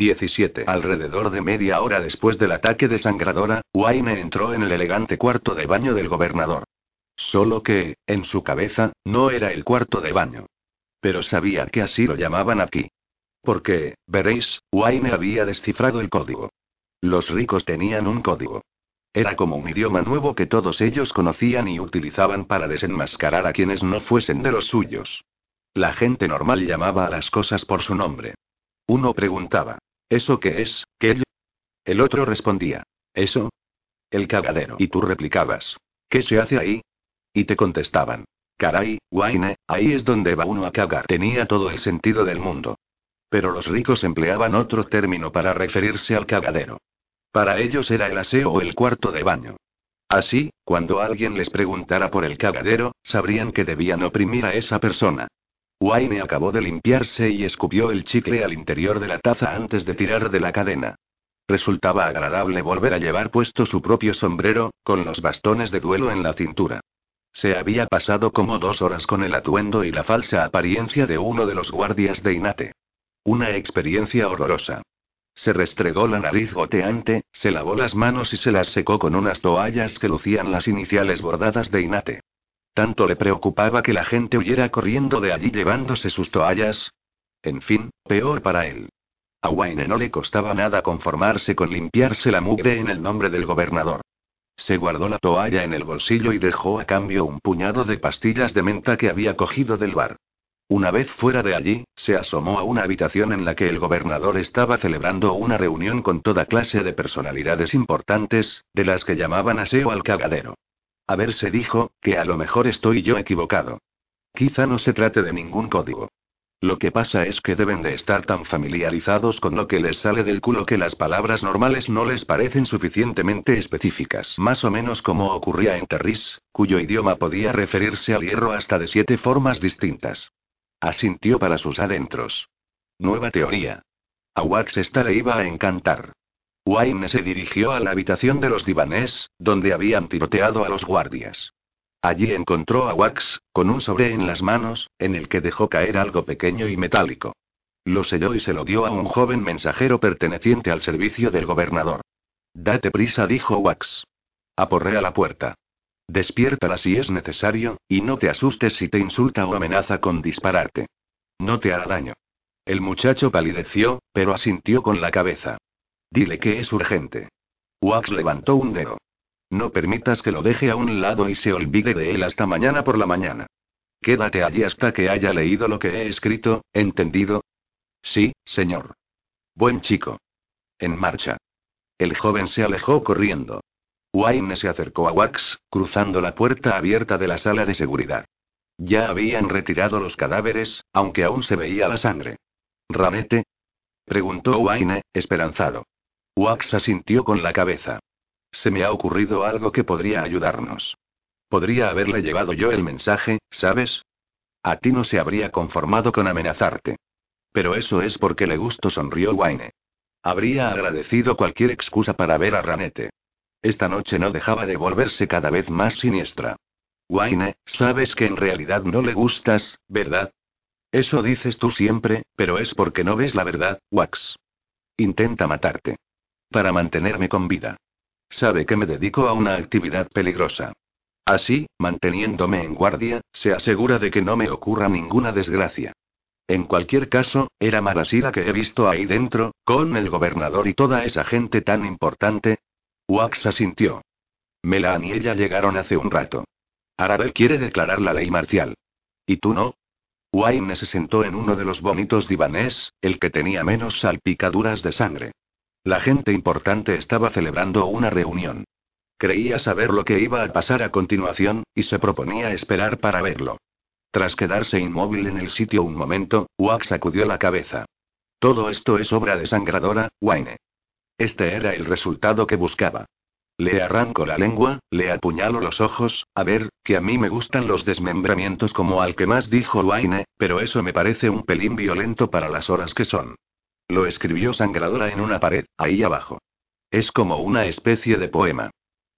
17. Alrededor de media hora después del ataque desangradora, Wayne entró en el elegante cuarto de baño del gobernador. Solo que, en su cabeza, no era el cuarto de baño. Pero sabía que así lo llamaban aquí. Porque, veréis, Wayne había descifrado el código. Los ricos tenían un código. Era como un idioma nuevo que todos ellos conocían y utilizaban para desenmascarar a quienes no fuesen de los suyos. La gente normal llamaba a las cosas por su nombre. Uno preguntaba, ¿eso qué es, qué? El otro respondía, ¿eso? El cagadero. Y tú replicabas, ¿qué se hace ahí? Y te contestaban, caray, Wayne, ahí es donde va uno a cagar. Tenía todo el sentido del mundo. Pero los ricos empleaban otro término para referirse al cagadero. Para ellos era el aseo o el cuarto de baño. Así, cuando alguien les preguntara por el cagadero, sabrían que debían oprimir a esa persona. Wayne acabó de limpiarse y escupió el chicle al interior de la taza antes de tirar de la cadena. Resultaba agradable volver a llevar puesto su propio sombrero, con los bastones de duelo en la cintura. Se había pasado como dos horas con el atuendo y la falsa apariencia de uno de los guardias de Inate. Una experiencia horrorosa. Se restregó la nariz goteante, se lavó las manos y se las secó con unas toallas que lucían las iniciales bordadas de Inate. Tanto le preocupaba que la gente huyera corriendo de allí llevándose sus toallas. En fin, peor para él. A Wayne no le costaba nada conformarse con limpiarse la mugre en el nombre del gobernador. Se guardó la toalla en el bolsillo y dejó a cambio un puñado de pastillas de menta que había cogido del bar. Una vez fuera de allí, se asomó a una habitación en la que el gobernador estaba celebrando una reunión con toda clase de personalidades importantes, de las que llamaban aseo al cagadero. A ver, se dijo, que a lo mejor estoy yo equivocado. Quizá no se trate de ningún código. Lo que pasa es que deben de estar tan familiarizados con lo que les sale del culo que las palabras normales no les parecen suficientemente específicas. Más o menos como ocurría en Terris, cuyo idioma podía referirse al hierro hasta de siete formas distintas. Asintió para sus adentros. Nueva teoría. A Wax esta le iba a encantar. Wayne se dirigió a la habitación de los divanes, donde habían tiroteado a los guardias. Allí encontró a Wax, con un sobre en las manos, en el que dejó caer algo pequeño y metálico. Lo selló y se lo dio a un joven mensajero perteneciente al servicio del gobernador. Date prisa, dijo Wax. Aporrea la puerta. Despiértala si es necesario, y no te asustes si te insulta o amenaza con dispararte. No te hará daño. El muchacho palideció, pero asintió con la cabeza. Dile que es urgente. Wax levantó un dedo. No permitas que lo deje a un lado y se olvide de él hasta mañana por la mañana. Quédate allí hasta que haya leído lo que he escrito, ¿entendido? Sí, señor. Buen chico. En marcha. El joven se alejó corriendo. Wayne se acercó a Wax, cruzando la puerta abierta de la sala de seguridad. Ya habían retirado los cadáveres, aunque aún se veía la sangre. ¿Ranete? preguntó Wayne, esperanzado. Wax asintió con la cabeza. Se me ha ocurrido algo que podría ayudarnos. Podría haberle llevado yo el mensaje, ¿sabes? A ti no se habría conformado con amenazarte. Pero eso es porque le gusto, sonrió Wayne. Habría agradecido cualquier excusa para ver a Ranete. Esta noche no dejaba de volverse cada vez más siniestra. Wayne, sabes que en realidad no le gustas, ¿verdad? Eso dices tú siempre, pero es porque no ves la verdad, Wax. Intenta matarte. Para mantenerme con vida. Sabe que me dedico a una actividad peligrosa. Así, manteniéndome en guardia, se asegura de que no me ocurra ninguna desgracia. En cualquier caso, era Marasila que he visto ahí dentro, con el gobernador y toda esa gente tan importante. Wax asintió. Melan y ella llegaron hace un rato. Arabel quiere declarar la ley marcial. ¿Y tú no? Wayne se sentó en uno de los bonitos divanes, el que tenía menos salpicaduras de sangre. La gente importante estaba celebrando una reunión. Creía saber lo que iba a pasar a continuación, y se proponía esperar para verlo. Tras quedarse inmóvil en el sitio un momento, Wax sacudió la cabeza. Todo esto es obra desangradora, Wayne. Este era el resultado que buscaba. Le arranco la lengua, le apuñalo los ojos, a ver, que a mí me gustan los desmembramientos como al que más dijo Wayne, pero eso me parece un pelín violento para las horas que son. Lo escribió sangradora en una pared, ahí abajo. Es como una especie de poema.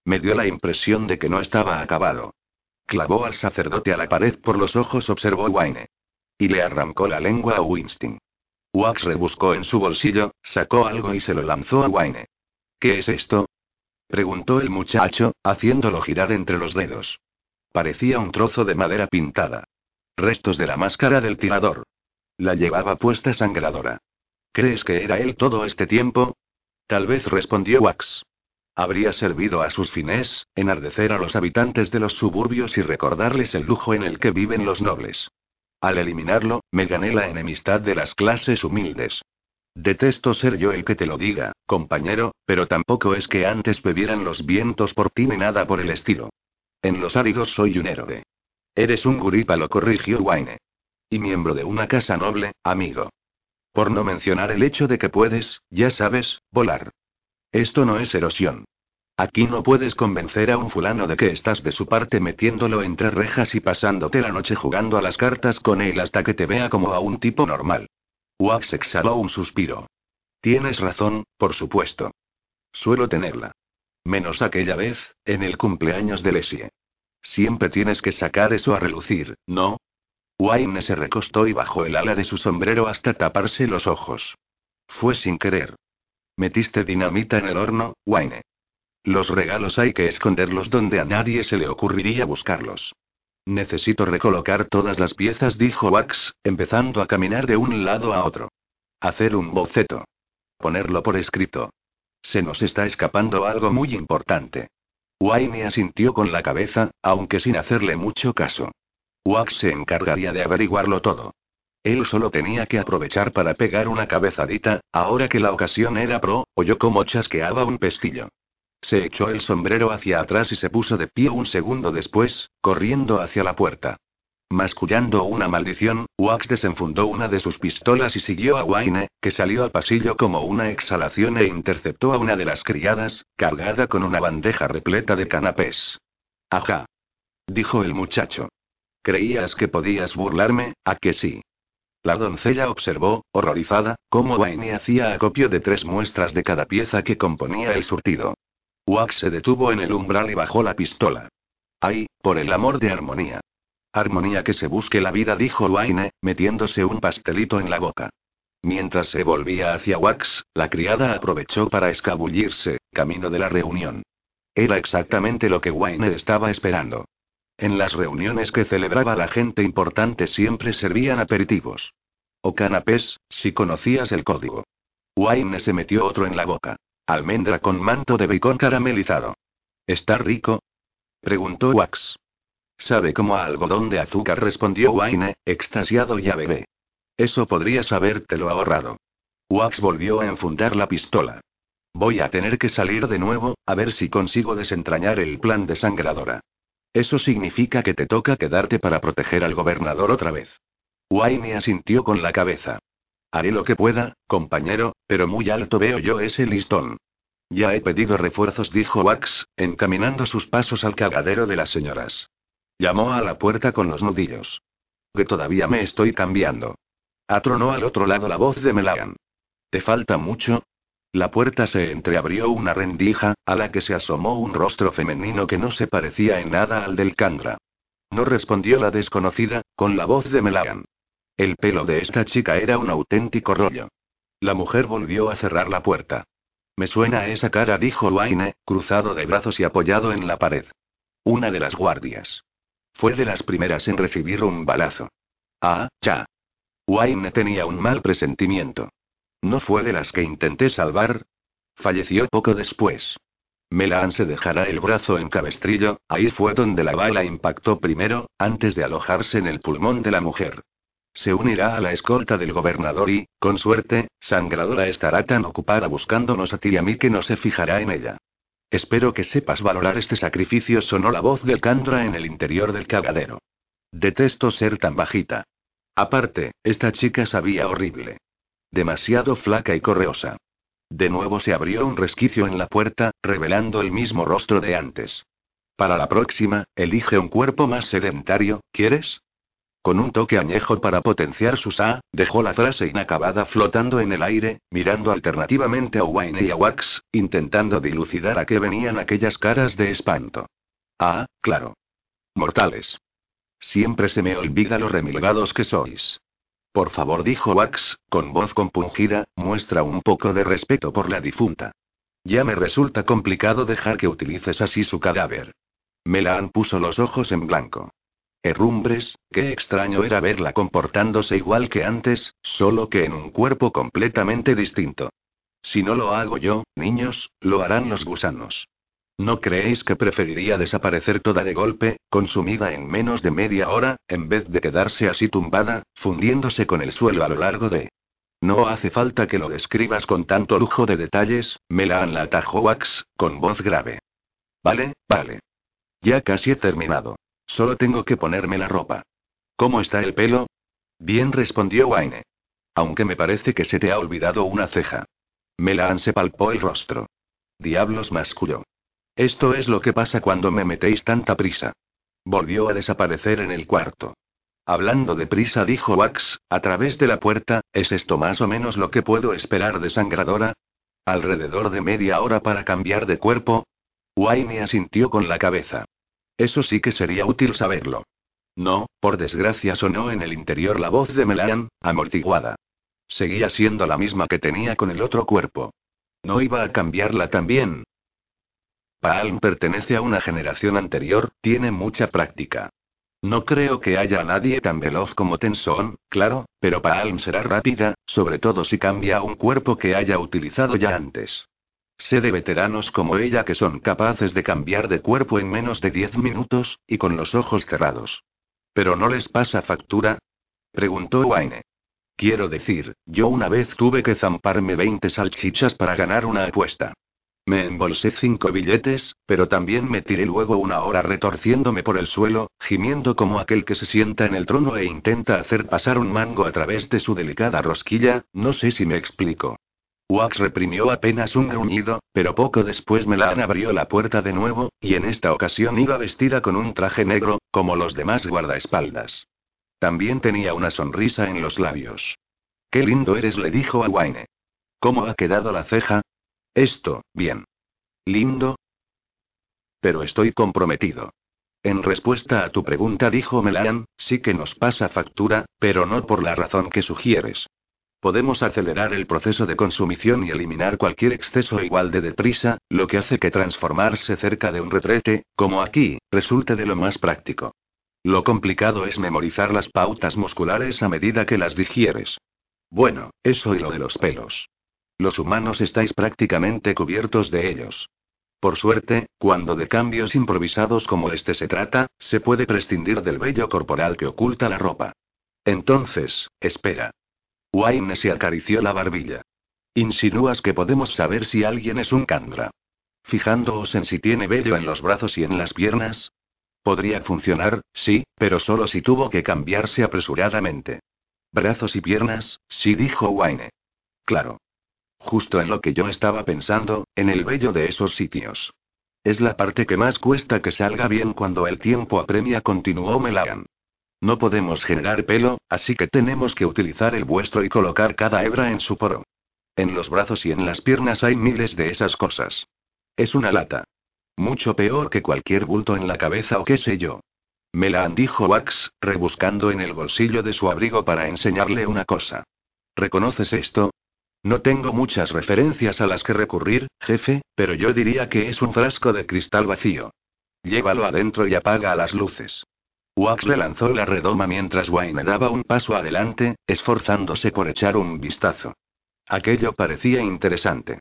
Me dio la impresión de que no estaba acabado. Clavó al sacerdote a la pared por los ojos, observó Wayne. Y le arrancó la lengua a Winston. Wax rebuscó en su bolsillo, sacó algo y se lo lanzó a Wayne. ¿Qué es esto? preguntó el muchacho, haciéndolo girar entre los dedos. Parecía un trozo de madera pintada. Restos de la máscara del tirador. La llevaba puesta sangradora. ¿Crees que era él todo este tiempo? Tal vez respondió Wax. Habría servido a sus fines, enardecer a los habitantes de los suburbios y recordarles el lujo en el que viven los nobles. Al eliminarlo, me gané la enemistad de las clases humildes. Detesto ser yo el que te lo diga, compañero, pero tampoco es que antes bebieran los vientos por ti ni nada por el estilo. En los áridos soy un héroe. Eres un guripa, lo corrigió Wayne. Y miembro de una casa noble, amigo. Por no mencionar el hecho de que puedes, ya sabes, volar. Esto no es erosión. Aquí no puedes convencer a un fulano de que estás de su parte metiéndolo entre rejas y pasándote la noche jugando a las cartas con él hasta que te vea como a un tipo normal. Wax exhaló un suspiro. Tienes razón, por supuesto. Suelo tenerla. Menos aquella vez, en el cumpleaños de Lesie. Siempre tienes que sacar eso a relucir, ¿no? Wayne se recostó y bajó el ala de su sombrero hasta taparse los ojos. Fue sin querer. Metiste dinamita en el horno, Wayne. Los regalos hay que esconderlos donde a nadie se le ocurriría buscarlos. Necesito recolocar todas las piezas, dijo Wax, empezando a caminar de un lado a otro. Hacer un boceto. Ponerlo por escrito. Se nos está escapando algo muy importante. Wayne asintió con la cabeza, aunque sin hacerle mucho caso. Wax se encargaría de averiguarlo todo. Él solo tenía que aprovechar para pegar una cabezadita, ahora que la ocasión era pro, oyó como chasqueaba un pestillo. Se echó el sombrero hacia atrás y se puso de pie un segundo después, corriendo hacia la puerta. Mascullando una maldición, Wax desenfundó una de sus pistolas y siguió a Wayne, que salió al pasillo como una exhalación e interceptó a una de las criadas, cargada con una bandeja repleta de canapés. Ajá. Dijo el muchacho. ¿Creías que podías burlarme, a que sí? La doncella observó, horrorizada, cómo Wayne hacía acopio de tres muestras de cada pieza que componía el surtido. Wax se detuvo en el umbral y bajó la pistola. ¡Ay, por el amor de armonía! Armonía que se busque la vida, dijo Wayne, metiéndose un pastelito en la boca. Mientras se volvía hacia Wax, la criada aprovechó para escabullirse, camino de la reunión. Era exactamente lo que Wayne estaba esperando. En las reuniones que celebraba la gente importante siempre servían aperitivos. O canapés, si conocías el código. Wayne se metió otro en la boca. Almendra con manto de bacon caramelizado. ¿Está rico? Preguntó Wax. Sabe como a algodón de azúcar, respondió Wayne, extasiado y a bebé. Eso podrías habértelo ahorrado. Wax volvió a enfundar la pistola. Voy a tener que salir de nuevo, a ver si consigo desentrañar el plan de sangradora. Eso significa que te toca quedarte para proteger al gobernador otra vez. Wayne asintió con la cabeza. Haré lo que pueda, compañero, pero muy alto veo yo ese listón. Ya he pedido refuerzos, dijo Wax, encaminando sus pasos al cagadero de las señoras. Llamó a la puerta con los nudillos. Que todavía me estoy cambiando. Atronó al otro lado la voz de Melagan. ¿Te falta mucho? La puerta se entreabrió una rendija, a la que se asomó un rostro femenino que no se parecía en nada al del Candra. No respondió la desconocida, con la voz de Melagan. El pelo de esta chica era un auténtico rollo. La mujer volvió a cerrar la puerta. Me suena esa cara, dijo Wayne, cruzado de brazos y apoyado en la pared. Una de las guardias. Fue de las primeras en recibir un balazo. Ah, ya. Wayne tenía un mal presentimiento. ¿No fue de las que intenté salvar? Falleció poco después. Melan se dejará el brazo en cabestrillo, ahí fue donde la bala impactó primero, antes de alojarse en el pulmón de la mujer. Se unirá a la escolta del gobernador y, con suerte, Sangradora estará tan ocupada buscándonos a ti y a mí que no se fijará en ella. Espero que sepas valorar este sacrificio, sonó la voz del Candra en el interior del cagadero. Detesto ser tan bajita. Aparte, esta chica sabía horrible. Demasiado flaca y correosa. De nuevo se abrió un resquicio en la puerta, revelando el mismo rostro de antes. Para la próxima, elige un cuerpo más sedentario, ¿quieres? Con un toque añejo para potenciar su sa, dejó la frase inacabada flotando en el aire, mirando alternativamente a Wayne y a Wax, intentando dilucidar a qué venían aquellas caras de espanto. Ah, claro. Mortales. Siempre se me olvida lo remilgados que sois. Por favor, dijo Wax, con voz compungida, muestra un poco de respeto por la difunta. Ya me resulta complicado dejar que utilices así su cadáver. Melaan puso los ojos en blanco. Herrumbres, qué extraño era verla comportándose igual que antes, solo que en un cuerpo completamente distinto. Si no lo hago yo, niños, lo harán los gusanos. ¿No creéis que preferiría desaparecer toda de golpe, consumida en menos de media hora, en vez de quedarse así tumbada, fundiéndose con el suelo a lo largo de... No hace falta que lo describas con tanto lujo de detalles, Melaan la atajó Wax, con voz grave. Vale, vale. Ya casi he terminado. Solo tengo que ponerme la ropa. ¿Cómo está el pelo? Bien respondió Wayne. Aunque me parece que se te ha olvidado una ceja. Melaan se palpó el rostro. Diablos masculó. Esto es lo que pasa cuando me metéis tanta prisa. Volvió a desaparecer en el cuarto. Hablando de prisa, dijo Wax, a través de la puerta, ¿es esto más o menos lo que puedo esperar de sangradora? ¿Alrededor de media hora para cambiar de cuerpo? Wayne asintió con la cabeza. Eso sí que sería útil saberlo. No, por desgracia sonó en el interior la voz de Melan, amortiguada. Seguía siendo la misma que tenía con el otro cuerpo. No iba a cambiarla también. Palm pertenece a una generación anterior, tiene mucha práctica. No creo que haya nadie tan veloz como Tenson, claro, pero Palm será rápida, sobre todo si cambia un cuerpo que haya utilizado ya antes. Sé de veteranos como ella que son capaces de cambiar de cuerpo en menos de 10 minutos, y con los ojos cerrados. ¿Pero no les pasa factura? Preguntó Wayne. Quiero decir, yo una vez tuve que zamparme 20 salchichas para ganar una apuesta. Me embolsé cinco billetes, pero también me tiré luego una hora retorciéndome por el suelo, gimiendo como aquel que se sienta en el trono e intenta hacer pasar un mango a través de su delicada rosquilla, no sé si me explico. Wax reprimió apenas un gruñido, pero poco después Melan abrió la puerta de nuevo, y en esta ocasión iba vestida con un traje negro, como los demás guardaespaldas. También tenía una sonrisa en los labios. Qué lindo eres, le dijo a Wayne. ¿Cómo ha quedado la ceja? Esto, bien. ¿Lindo? Pero estoy comprometido. En respuesta a tu pregunta, dijo Melan, sí que nos pasa factura, pero no por la razón que sugieres. Podemos acelerar el proceso de consumición y eliminar cualquier exceso igual de deprisa, lo que hace que transformarse cerca de un retrete, como aquí, resulte de lo más práctico. Lo complicado es memorizar las pautas musculares a medida que las digieres. Bueno, eso y lo de los pelos. Los humanos estáis prácticamente cubiertos de ellos. Por suerte, cuando de cambios improvisados como este se trata, se puede prescindir del vello corporal que oculta la ropa. Entonces, espera. Wayne se acarició la barbilla. Insinúas que podemos saber si alguien es un Kandra. Fijándoos en si tiene vello en los brazos y en las piernas. Podría funcionar, sí, pero solo si tuvo que cambiarse apresuradamente. Brazos y piernas, sí dijo Wayne. Claro. Justo en lo que yo estaba pensando, en el vello de esos sitios. Es la parte que más cuesta que salga bien cuando el tiempo apremia, continuó Melagan. No podemos generar pelo, así que tenemos que utilizar el vuestro y colocar cada hebra en su poro. En los brazos y en las piernas hay miles de esas cosas. Es una lata. Mucho peor que cualquier bulto en la cabeza o qué sé yo. Me la han dijo Wax, rebuscando en el bolsillo de su abrigo para enseñarle una cosa. ¿Reconoces esto? No tengo muchas referencias a las que recurrir, jefe, pero yo diría que es un frasco de cristal vacío. Llévalo adentro y apaga las luces. Wax le lanzó la redoma mientras Wayne daba un paso adelante, esforzándose por echar un vistazo. Aquello parecía interesante.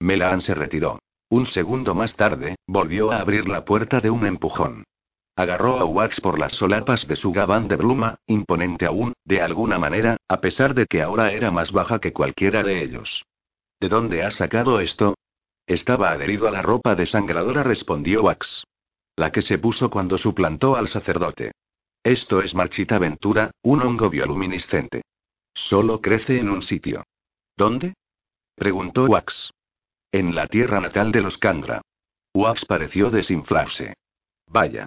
Melan se retiró. Un segundo más tarde, volvió a abrir la puerta de un empujón. Agarró a Wax por las solapas de su gabán de bruma, imponente aún, de alguna manera, a pesar de que ahora era más baja que cualquiera de ellos. ¿De dónde has sacado esto? Estaba adherido a la ropa desangradora, respondió Wax. La que se puso cuando suplantó al sacerdote. Esto es marchita aventura, un hongo bioluminiscente. Solo crece en un sitio. ¿Dónde? preguntó Wax. En la tierra natal de los Kandra. Wax pareció desinflarse. Vaya.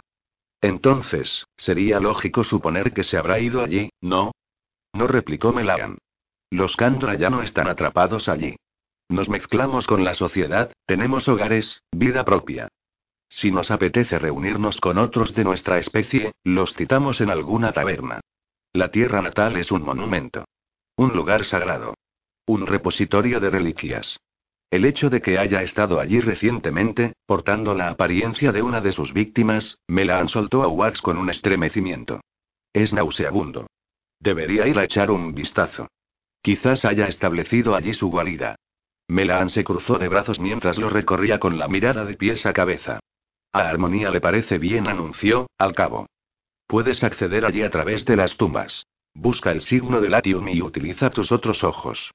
Entonces, sería lógico suponer que se habrá ido allí, ¿no? No replicó Melagan. Los Kandra ya no están atrapados allí. Nos mezclamos con la sociedad, tenemos hogares, vida propia. Si nos apetece reunirnos con otros de nuestra especie, los citamos en alguna taberna. La tierra natal es un monumento. Un lugar sagrado. Un repositorio de reliquias. El hecho de que haya estado allí recientemente, portando la apariencia de una de sus víctimas, me la soltó a Wax con un estremecimiento. Es nauseabundo. Debería ir a echar un vistazo. Quizás haya establecido allí su guarida. Melaan se cruzó de brazos mientras lo recorría con la mirada de pies a cabeza. A Armonía le parece bien, anunció, al cabo. Puedes acceder allí a través de las tumbas. Busca el signo de Latium y utiliza tus otros ojos.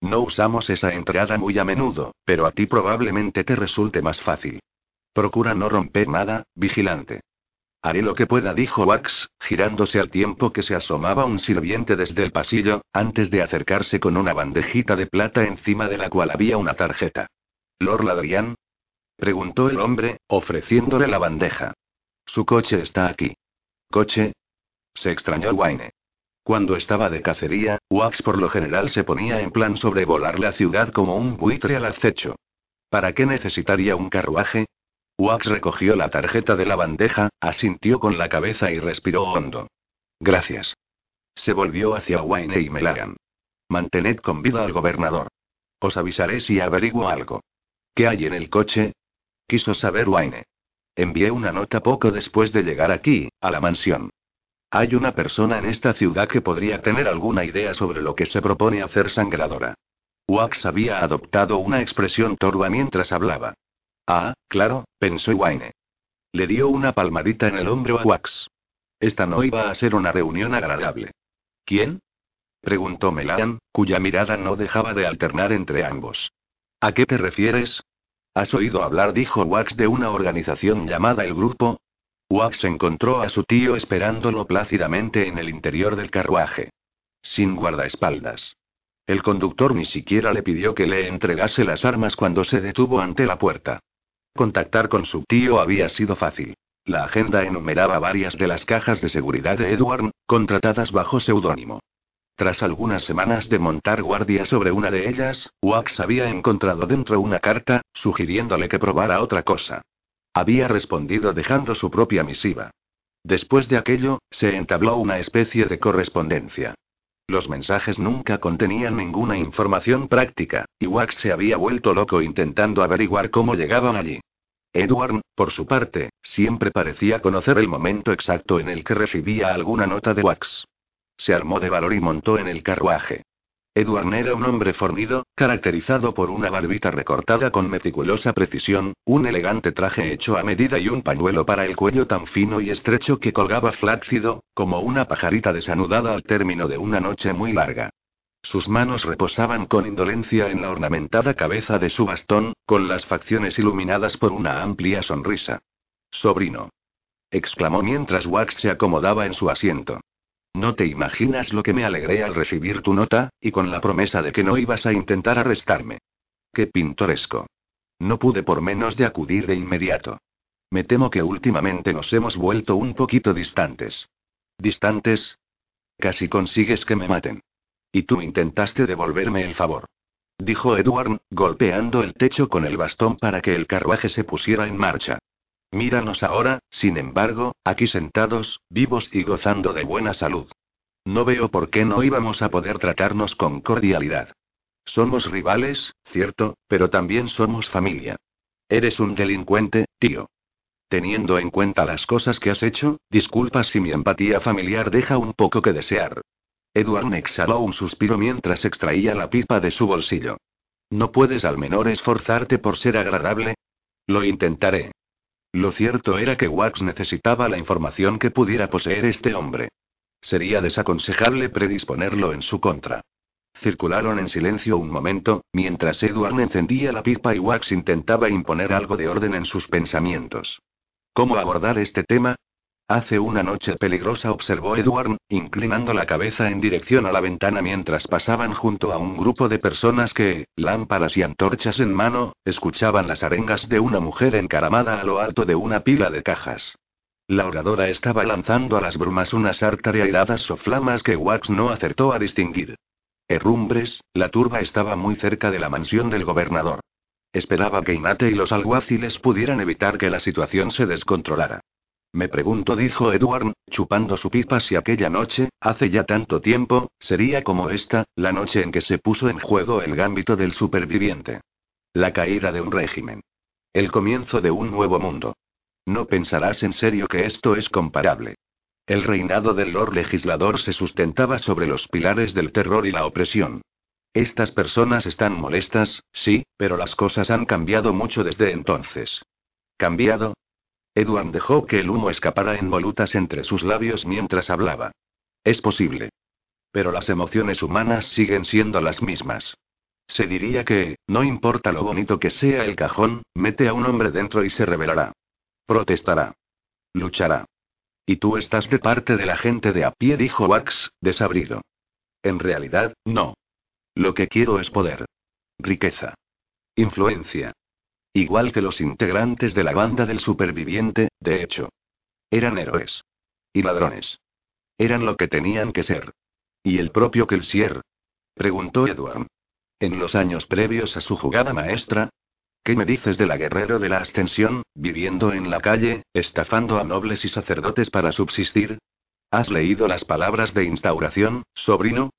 No usamos esa entrada muy a menudo, pero a ti probablemente te resulte más fácil. Procura no romper nada, vigilante. Haré lo que pueda, dijo Wax, girándose al tiempo que se asomaba un sirviente desde el pasillo, antes de acercarse con una bandejita de plata encima de la cual había una tarjeta. ¿Lord Ladrian? preguntó el hombre, ofreciéndole la bandeja. Su coche está aquí. ¿Coche? Se extrañó Wayne. Cuando estaba de cacería, Wax por lo general se ponía en plan sobrevolar la ciudad como un buitre al acecho. ¿Para qué necesitaría un carruaje? Wax recogió la tarjeta de la bandeja, asintió con la cabeza y respiró hondo. Gracias. Se volvió hacia Wayne y Melagan. Mantened con vida al gobernador. Os avisaré si averiguo algo. ¿Qué hay en el coche? Quiso saber Wayne. Envié una nota poco después de llegar aquí, a la mansión. Hay una persona en esta ciudad que podría tener alguna idea sobre lo que se propone hacer sangradora. Wax había adoptado una expresión torva mientras hablaba. Ah, claro, pensó Wayne. Le dio una palmadita en el hombro a Wax. Esta no iba a ser una reunión agradable. ¿Quién? preguntó Melan, cuya mirada no dejaba de alternar entre ambos. ¿A qué te refieres? ¿Has oído hablar, dijo Wax, de una organización llamada El Grupo? Wax encontró a su tío esperándolo plácidamente en el interior del carruaje. Sin guardaespaldas. El conductor ni siquiera le pidió que le entregase las armas cuando se detuvo ante la puerta. Contactar con su tío había sido fácil. La agenda enumeraba varias de las cajas de seguridad de Edward, contratadas bajo seudónimo. Tras algunas semanas de montar guardia sobre una de ellas, Wax había encontrado dentro una carta, sugiriéndole que probara otra cosa. Había respondido dejando su propia misiva. Después de aquello, se entabló una especie de correspondencia. Los mensajes nunca contenían ninguna información práctica, y Wax se había vuelto loco intentando averiguar cómo llegaban allí. Edward, por su parte, siempre parecía conocer el momento exacto en el que recibía alguna nota de Wax. Se armó de valor y montó en el carruaje. Edward era un hombre fornido, caracterizado por una barbita recortada con meticulosa precisión, un elegante traje hecho a medida y un pañuelo para el cuello tan fino y estrecho que colgaba flácido, como una pajarita desanudada al término de una noche muy larga. Sus manos reposaban con indolencia en la ornamentada cabeza de su bastón, con las facciones iluminadas por una amplia sonrisa. Sobrino. exclamó mientras Wax se acomodaba en su asiento. No te imaginas lo que me alegré al recibir tu nota, y con la promesa de que no ibas a intentar arrestarme. Qué pintoresco. No pude por menos de acudir de inmediato. Me temo que últimamente nos hemos vuelto un poquito distantes. ¿Distantes? Casi consigues que me maten. Y tú intentaste devolverme el favor. Dijo Edward, golpeando el techo con el bastón para que el carruaje se pusiera en marcha. Míranos ahora, sin embargo, aquí sentados, vivos y gozando de buena salud. No veo por qué no íbamos a poder tratarnos con cordialidad. Somos rivales, cierto, pero también somos familia. Eres un delincuente, tío. Teniendo en cuenta las cosas que has hecho, disculpa si mi empatía familiar deja un poco que desear. Edward exhaló un suspiro mientras extraía la pipa de su bolsillo. ¿No puedes al menor esforzarte por ser agradable? Lo intentaré. Lo cierto era que Wax necesitaba la información que pudiera poseer este hombre. Sería desaconsejable predisponerlo en su contra. Circularon en silencio un momento, mientras Edward encendía la pipa y Wax intentaba imponer algo de orden en sus pensamientos. ¿Cómo abordar este tema? Hace una noche peligrosa, observó Edward, inclinando la cabeza en dirección a la ventana mientras pasaban junto a un grupo de personas que, lámparas y antorchas en mano, escuchaban las arengas de una mujer encaramada a lo alto de una pila de cajas. La oradora estaba lanzando a las brumas unas airadas soflamas que Wax no acertó a distinguir. Herrumbres, la turba estaba muy cerca de la mansión del gobernador. Esperaba que Inate y los alguaciles pudieran evitar que la situación se descontrolara. Me pregunto, dijo Edward, chupando su pipa si aquella noche, hace ya tanto tiempo, sería como esta, la noche en que se puso en juego el gambito del superviviente. La caída de un régimen. El comienzo de un nuevo mundo. No pensarás en serio que esto es comparable. El reinado del Lord Legislador se sustentaba sobre los pilares del terror y la opresión. Estas personas están molestas, sí, pero las cosas han cambiado mucho desde entonces. ¿Cambiado? Edward dejó que el humo escapara en volutas entre sus labios mientras hablaba. Es posible. Pero las emociones humanas siguen siendo las mismas. Se diría que, no importa lo bonito que sea el cajón, mete a un hombre dentro y se rebelará. Protestará. Luchará. Y tú estás de parte de la gente de a pie, dijo Wax, desabrido. En realidad, no. Lo que quiero es poder. Riqueza. Influencia. Igual que los integrantes de la banda del superviviente, de hecho. Eran héroes. Y ladrones. Eran lo que tenían que ser. ¿Y el propio Kelsier? Preguntó Edward. En los años previos a su jugada maestra, ¿Qué me dices de la guerrero de la ascensión, viviendo en la calle, estafando a nobles y sacerdotes para subsistir? ¿Has leído las palabras de instauración, sobrino?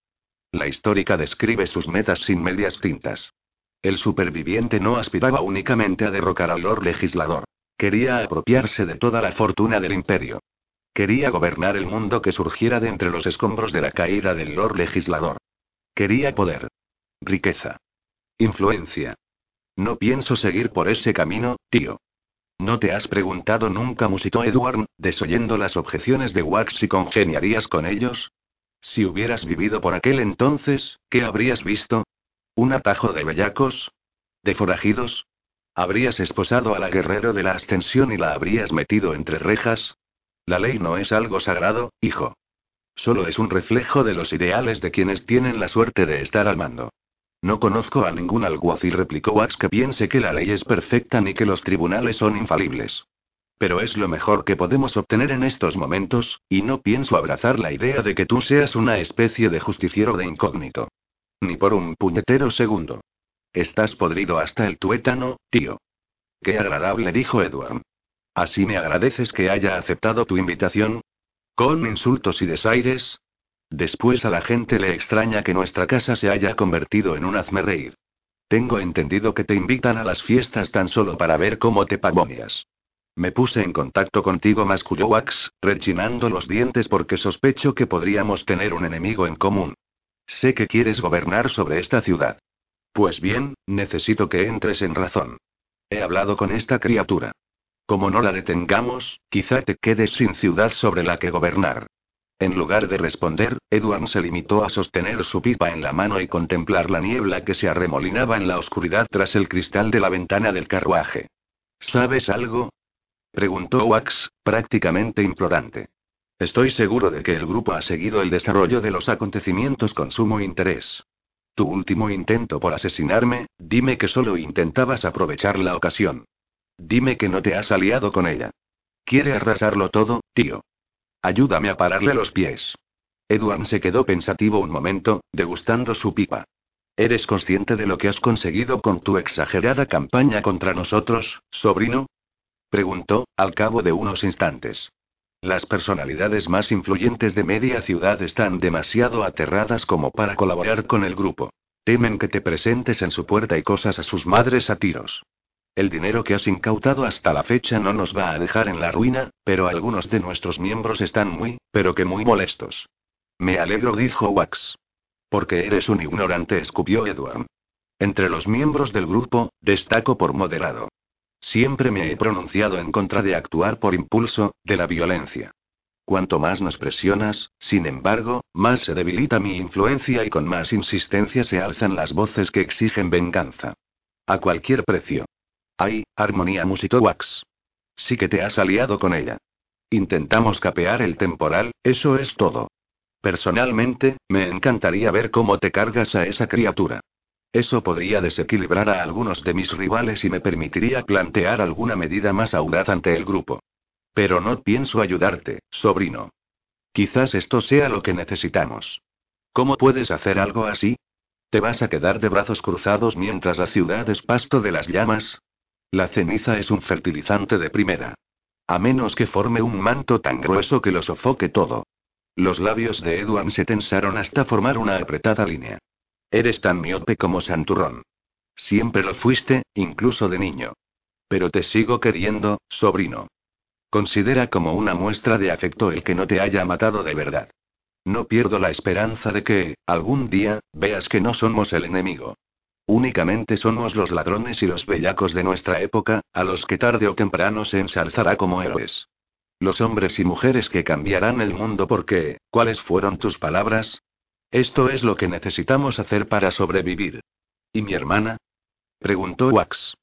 La histórica describe sus metas sin medias tintas. El superviviente no aspiraba únicamente a derrocar al Lord Legislador. Quería apropiarse de toda la fortuna del imperio. Quería gobernar el mundo que surgiera de entre los escombros de la caída del Lord Legislador. Quería poder. Riqueza. Influencia. No pienso seguir por ese camino, tío. ¿No te has preguntado nunca, musitó Edward, desoyendo las objeciones de Wax si congeniarías con ellos? Si hubieras vivido por aquel entonces, ¿qué habrías visto? ¿Un atajo de bellacos? ¿De forajidos? ¿Habrías esposado a la guerrero de la ascensión y la habrías metido entre rejas? La ley no es algo sagrado, hijo. Solo es un reflejo de los ideales de quienes tienen la suerte de estar al mando. No conozco a ningún alguacil, replicó Wax, que piense que la ley es perfecta ni que los tribunales son infalibles. Pero es lo mejor que podemos obtener en estos momentos, y no pienso abrazar la idea de que tú seas una especie de justiciero de incógnito. Ni por un puñetero segundo. Estás podrido hasta el tuétano, tío. Qué agradable, dijo Edward. ¿Así me agradeces que haya aceptado tu invitación? Con insultos y desaires, Después a la gente le extraña que nuestra casa se haya convertido en un hazme reír. Tengo entendido que te invitan a las fiestas tan solo para ver cómo te pavonias. Me puse en contacto contigo, masculló Wax, rechinando los dientes porque sospecho que podríamos tener un enemigo en común. Sé que quieres gobernar sobre esta ciudad. Pues bien, necesito que entres en razón. He hablado con esta criatura. Como no la detengamos, quizá te quedes sin ciudad sobre la que gobernar. En lugar de responder, Edward se limitó a sostener su pipa en la mano y contemplar la niebla que se arremolinaba en la oscuridad tras el cristal de la ventana del carruaje. ¿Sabes algo? preguntó Wax, prácticamente implorante. Estoy seguro de que el grupo ha seguido el desarrollo de los acontecimientos con sumo interés. Tu último intento por asesinarme, dime que solo intentabas aprovechar la ocasión. Dime que no te has aliado con ella. Quiere arrasarlo todo, tío. Ayúdame a pararle los pies. Edward se quedó pensativo un momento, degustando su pipa. ¿Eres consciente de lo que has conseguido con tu exagerada campaña contra nosotros, sobrino? Preguntó, al cabo de unos instantes. Las personalidades más influyentes de media ciudad están demasiado aterradas como para colaborar con el grupo. Temen que te presentes en su puerta y cosas a sus madres a tiros. El dinero que has incautado hasta la fecha no nos va a dejar en la ruina, pero algunos de nuestros miembros están muy, pero que muy molestos. Me alegro, dijo Wax. Porque eres un ignorante, escupió Edward. Entre los miembros del grupo, destaco por moderado. Siempre me he pronunciado en contra de actuar por impulso, de la violencia. Cuanto más nos presionas, sin embargo, más se debilita mi influencia y con más insistencia se alzan las voces que exigen venganza. A cualquier precio. Ay, armonía musitó Wax. Sí que te has aliado con ella. Intentamos capear el temporal, eso es todo. Personalmente, me encantaría ver cómo te cargas a esa criatura. Eso podría desequilibrar a algunos de mis rivales y me permitiría plantear alguna medida más audaz ante el grupo. Pero no pienso ayudarte, sobrino. Quizás esto sea lo que necesitamos. ¿Cómo puedes hacer algo así? ¿Te vas a quedar de brazos cruzados mientras la ciudad es pasto de las llamas? La ceniza es un fertilizante de primera. A menos que forme un manto tan grueso que lo sofoque todo. Los labios de Edward se tensaron hasta formar una apretada línea. Eres tan miope como Santurrón. Siempre lo fuiste, incluso de niño. Pero te sigo queriendo, sobrino. Considera como una muestra de afecto el que no te haya matado de verdad. No pierdo la esperanza de que, algún día, veas que no somos el enemigo. Únicamente somos los ladrones y los bellacos de nuestra época, a los que tarde o temprano se ensalzará como héroes. Los hombres y mujeres que cambiarán el mundo porque, ¿cuáles fueron tus palabras? Esto es lo que necesitamos hacer para sobrevivir. ¿Y mi hermana? preguntó Wax.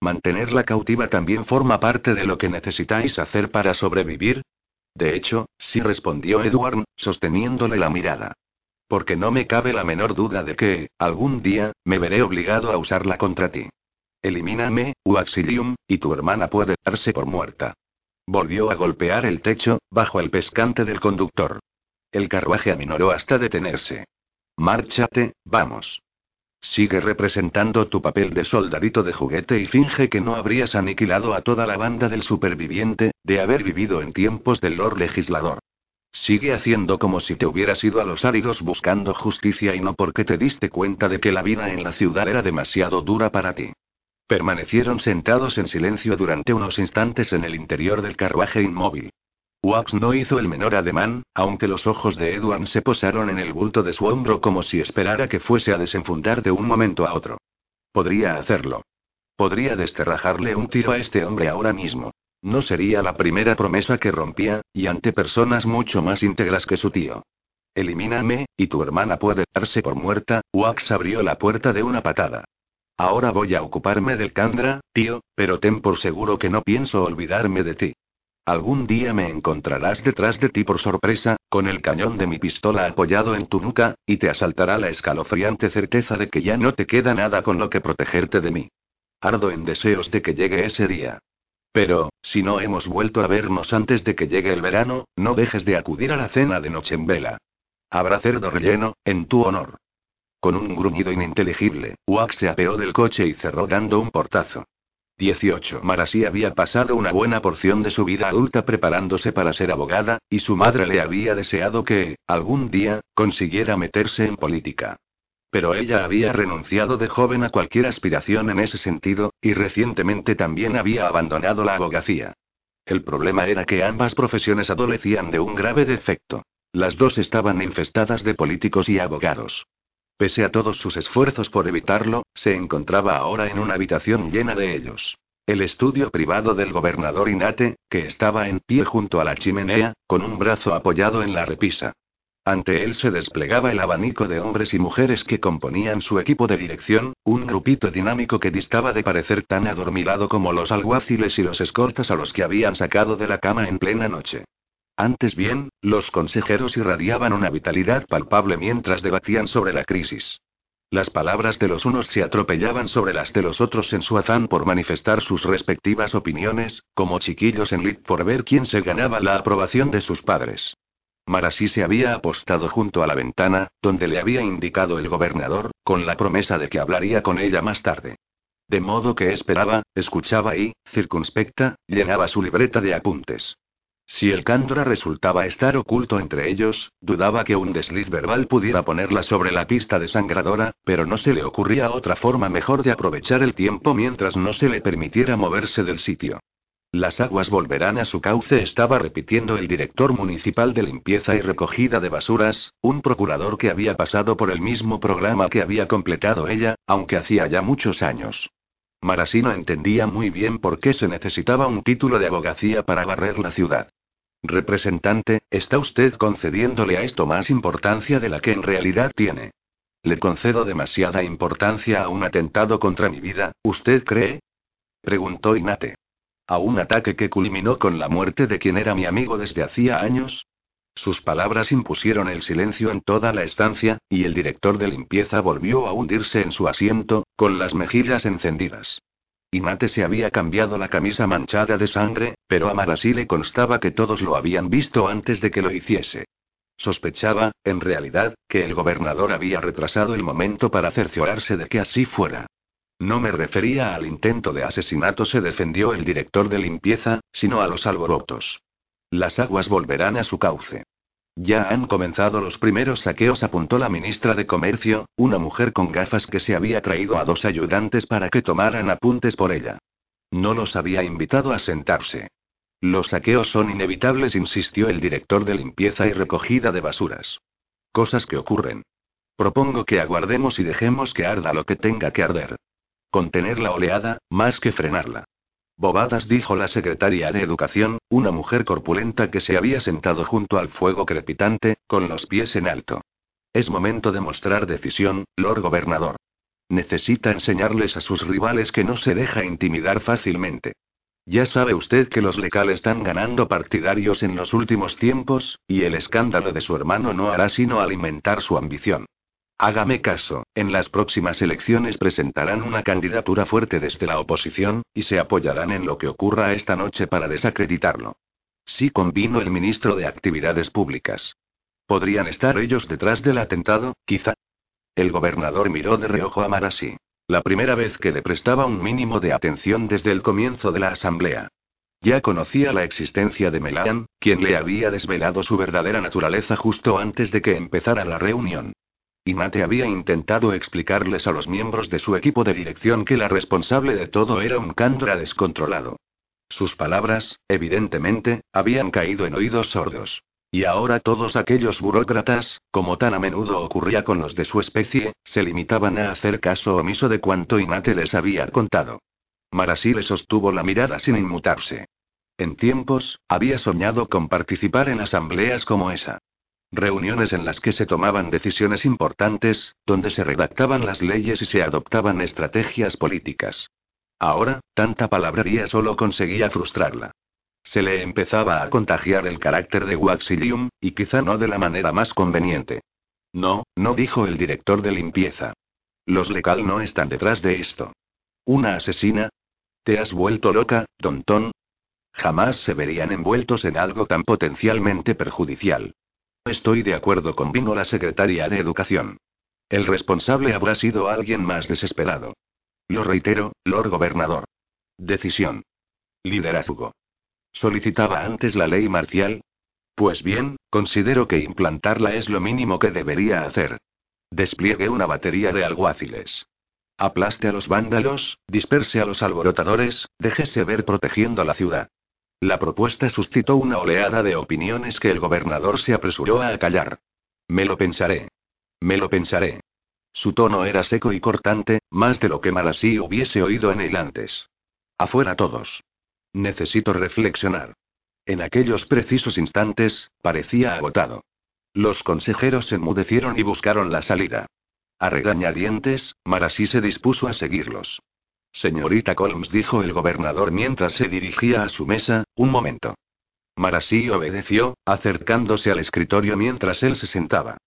¿Mantenerla cautiva también forma parte de lo que necesitáis hacer para sobrevivir? De hecho, sí respondió Edward, sosteniéndole la mirada. Porque no me cabe la menor duda de que, algún día, me veré obligado a usarla contra ti. Elimíname, Waxilium, y tu hermana puede darse por muerta. Volvió a golpear el techo, bajo el pescante del conductor. El carruaje aminoró hasta detenerse. Márchate, vamos. Sigue representando tu papel de soldadito de juguete y finge que no habrías aniquilado a toda la banda del superviviente, de haber vivido en tiempos del Lord Legislador. Sigue haciendo como si te hubieras ido a los áridos buscando justicia y no porque te diste cuenta de que la vida en la ciudad era demasiado dura para ti. Permanecieron sentados en silencio durante unos instantes en el interior del carruaje inmóvil. Wax no hizo el menor ademán, aunque los ojos de Edward se posaron en el bulto de su hombro como si esperara que fuese a desenfundar de un momento a otro. Podría hacerlo. Podría desterrajarle un tiro a este hombre ahora mismo. No sería la primera promesa que rompía, y ante personas mucho más íntegras que su tío. Elimíname, y tu hermana puede darse por muerta. Wax abrió la puerta de una patada. Ahora voy a ocuparme del Candra, tío, pero ten por seguro que no pienso olvidarme de ti. Algún día me encontrarás detrás de ti por sorpresa, con el cañón de mi pistola apoyado en tu nuca, y te asaltará la escalofriante certeza de que ya no te queda nada con lo que protegerte de mí. Ardo en deseos de que llegue ese día. Pero, si no hemos vuelto a vernos antes de que llegue el verano, no dejes de acudir a la cena de noche en vela. Habrá cerdo relleno, en tu honor. Con un gruñido ininteligible, Wax se apeó del coche y cerró dando un portazo. 18. Marasí había pasado una buena porción de su vida adulta preparándose para ser abogada, y su madre le había deseado que, algún día, consiguiera meterse en política. Pero ella había renunciado de joven a cualquier aspiración en ese sentido, y recientemente también había abandonado la abogacía. El problema era que ambas profesiones adolecían de un grave defecto. Las dos estaban infestadas de políticos y abogados. Pese a todos sus esfuerzos por evitarlo, se encontraba ahora en una habitación llena de ellos. El estudio privado del gobernador Inate, que estaba en pie junto a la chimenea, con un brazo apoyado en la repisa. Ante él se desplegaba el abanico de hombres y mujeres que componían su equipo de dirección, un grupito dinámico que distaba de parecer tan adormilado como los alguaciles y los escortas a los que habían sacado de la cama en plena noche. Antes bien, los consejeros irradiaban una vitalidad palpable mientras debatían sobre la crisis. Las palabras de los unos se atropellaban sobre las de los otros en su afán por manifestar sus respectivas opiniones, como chiquillos en lit por ver quién se ganaba la aprobación de sus padres. Marasí se había apostado junto a la ventana, donde le había indicado el gobernador, con la promesa de que hablaría con ella más tarde. De modo que esperaba, escuchaba y, circunspecta, llenaba su libreta de apuntes. Si el Cándora resultaba estar oculto entre ellos, dudaba que un desliz verbal pudiera ponerla sobre la pista desangradora, pero no se le ocurría otra forma mejor de aprovechar el tiempo mientras no se le permitiera moverse del sitio. Las aguas volverán a su cauce, estaba repitiendo el director municipal de limpieza y recogida de basuras, un procurador que había pasado por el mismo programa que había completado ella, aunque hacía ya muchos años. Marasino entendía muy bien por qué se necesitaba un título de abogacía para barrer la ciudad. Representante, ¿está usted concediéndole a esto más importancia de la que en realidad tiene? ¿Le concedo demasiada importancia a un atentado contra mi vida, usted cree? Preguntó Inate. ¿A un ataque que culminó con la muerte de quien era mi amigo desde hacía años? Sus palabras impusieron el silencio en toda la estancia, y el director de limpieza volvió a hundirse en su asiento, con las mejillas encendidas. Inate se había cambiado la camisa manchada de sangre, pero a Marasí le constaba que todos lo habían visto antes de que lo hiciese. Sospechaba, en realidad, que el gobernador había retrasado el momento para cerciorarse de que así fuera. No me refería al intento de asesinato, se defendió el director de limpieza, sino a los alborotos. Las aguas volverán a su cauce. Ya han comenzado los primeros saqueos, apuntó la ministra de Comercio, una mujer con gafas que se había traído a dos ayudantes para que tomaran apuntes por ella. No los había invitado a sentarse. Los saqueos son inevitables, insistió el director de limpieza y recogida de basuras. Cosas que ocurren. Propongo que aguardemos y dejemos que arda lo que tenga que arder. Contener la oleada, más que frenarla. Bobadas, dijo la secretaria de Educación, una mujer corpulenta que se había sentado junto al fuego crepitante, con los pies en alto. Es momento de mostrar decisión, Lord Gobernador. Necesita enseñarles a sus rivales que no se deja intimidar fácilmente. Ya sabe usted que los lecales están ganando partidarios en los últimos tiempos, y el escándalo de su hermano no hará sino alimentar su ambición. Hágame caso, en las próximas elecciones presentarán una candidatura fuerte desde la oposición, y se apoyarán en lo que ocurra esta noche para desacreditarlo. Sí convino el ministro de Actividades Públicas. ¿Podrían estar ellos detrás del atentado, quizá? El gobernador miró de reojo a Marasi. La primera vez que le prestaba un mínimo de atención desde el comienzo de la asamblea. Ya conocía la existencia de Melan, quien le había desvelado su verdadera naturaleza justo antes de que empezara la reunión. Y Mate había intentado explicarles a los miembros de su equipo de dirección que la responsable de todo era un Candra descontrolado. Sus palabras, evidentemente, habían caído en oídos sordos. Y ahora todos aquellos burócratas, como tan a menudo ocurría con los de su especie, se limitaban a hacer caso omiso de cuanto Inate les había contado. Marasí le sostuvo la mirada sin inmutarse. En tiempos, había soñado con participar en asambleas como esa. Reuniones en las que se tomaban decisiones importantes, donde se redactaban las leyes y se adoptaban estrategias políticas. Ahora, tanta palabrería solo conseguía frustrarla. Se le empezaba a contagiar el carácter de Waxilium, y quizá no de la manera más conveniente. No, no dijo el director de limpieza. Los lecal no están detrás de esto. ¿Una asesina? ¿Te has vuelto loca, tontón? Jamás se verían envueltos en algo tan potencialmente perjudicial. Estoy de acuerdo con Vino la secretaria de Educación. El responsable habrá sido alguien más desesperado. Lo reitero, Lord Gobernador. Decisión. Liderazgo. ¿Solicitaba antes la ley marcial? Pues bien, considero que implantarla es lo mínimo que debería hacer. Despliegue una batería de alguaciles. Aplaste a los vándalos, disperse a los alborotadores, déjese ver protegiendo la ciudad. La propuesta suscitó una oleada de opiniones que el gobernador se apresuró a callar. Me lo pensaré. Me lo pensaré. Su tono era seco y cortante, más de lo que Marasí hubiese oído en él antes. Afuera todos. Necesito reflexionar. En aquellos precisos instantes, parecía agotado. Los consejeros enmudecieron y buscaron la salida. A regañadientes, Marasí se dispuso a seguirlos. Señorita Colmes, dijo el gobernador mientras se dirigía a su mesa, un momento. Marasí obedeció, acercándose al escritorio mientras él se sentaba.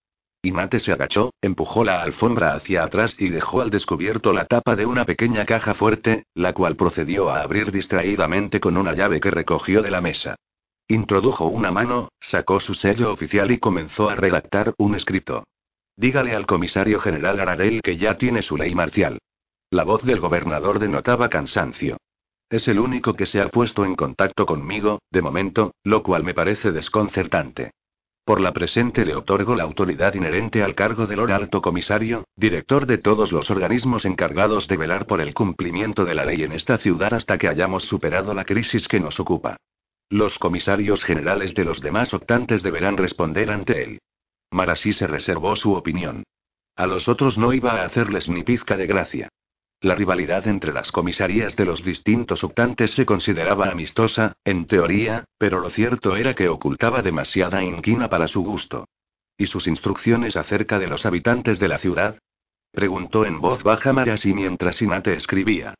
Inate se agachó, empujó la alfombra hacia atrás y dejó al descubierto la tapa de una pequeña caja fuerte, la cual procedió a abrir distraídamente con una llave que recogió de la mesa. Introdujo una mano, sacó su sello oficial y comenzó a redactar un escrito. Dígale al comisario general Aradel que ya tiene su ley marcial. La voz del gobernador denotaba cansancio. Es el único que se ha puesto en contacto conmigo, de momento, lo cual me parece desconcertante. Por la presente le otorgo la autoridad inherente al cargo del Lord Comisario, director de todos los organismos encargados de velar por el cumplimiento de la ley en esta ciudad hasta que hayamos superado la crisis que nos ocupa. Los comisarios generales de los demás optantes deberán responder ante él. Marasí se reservó su opinión. A los otros no iba a hacerles ni pizca de gracia. La rivalidad entre las comisarías de los distintos optantes se consideraba amistosa, en teoría, pero lo cierto era que ocultaba demasiada inquina para su gusto. ¿Y sus instrucciones acerca de los habitantes de la ciudad? Preguntó en voz baja Marasi mientras Inate escribía.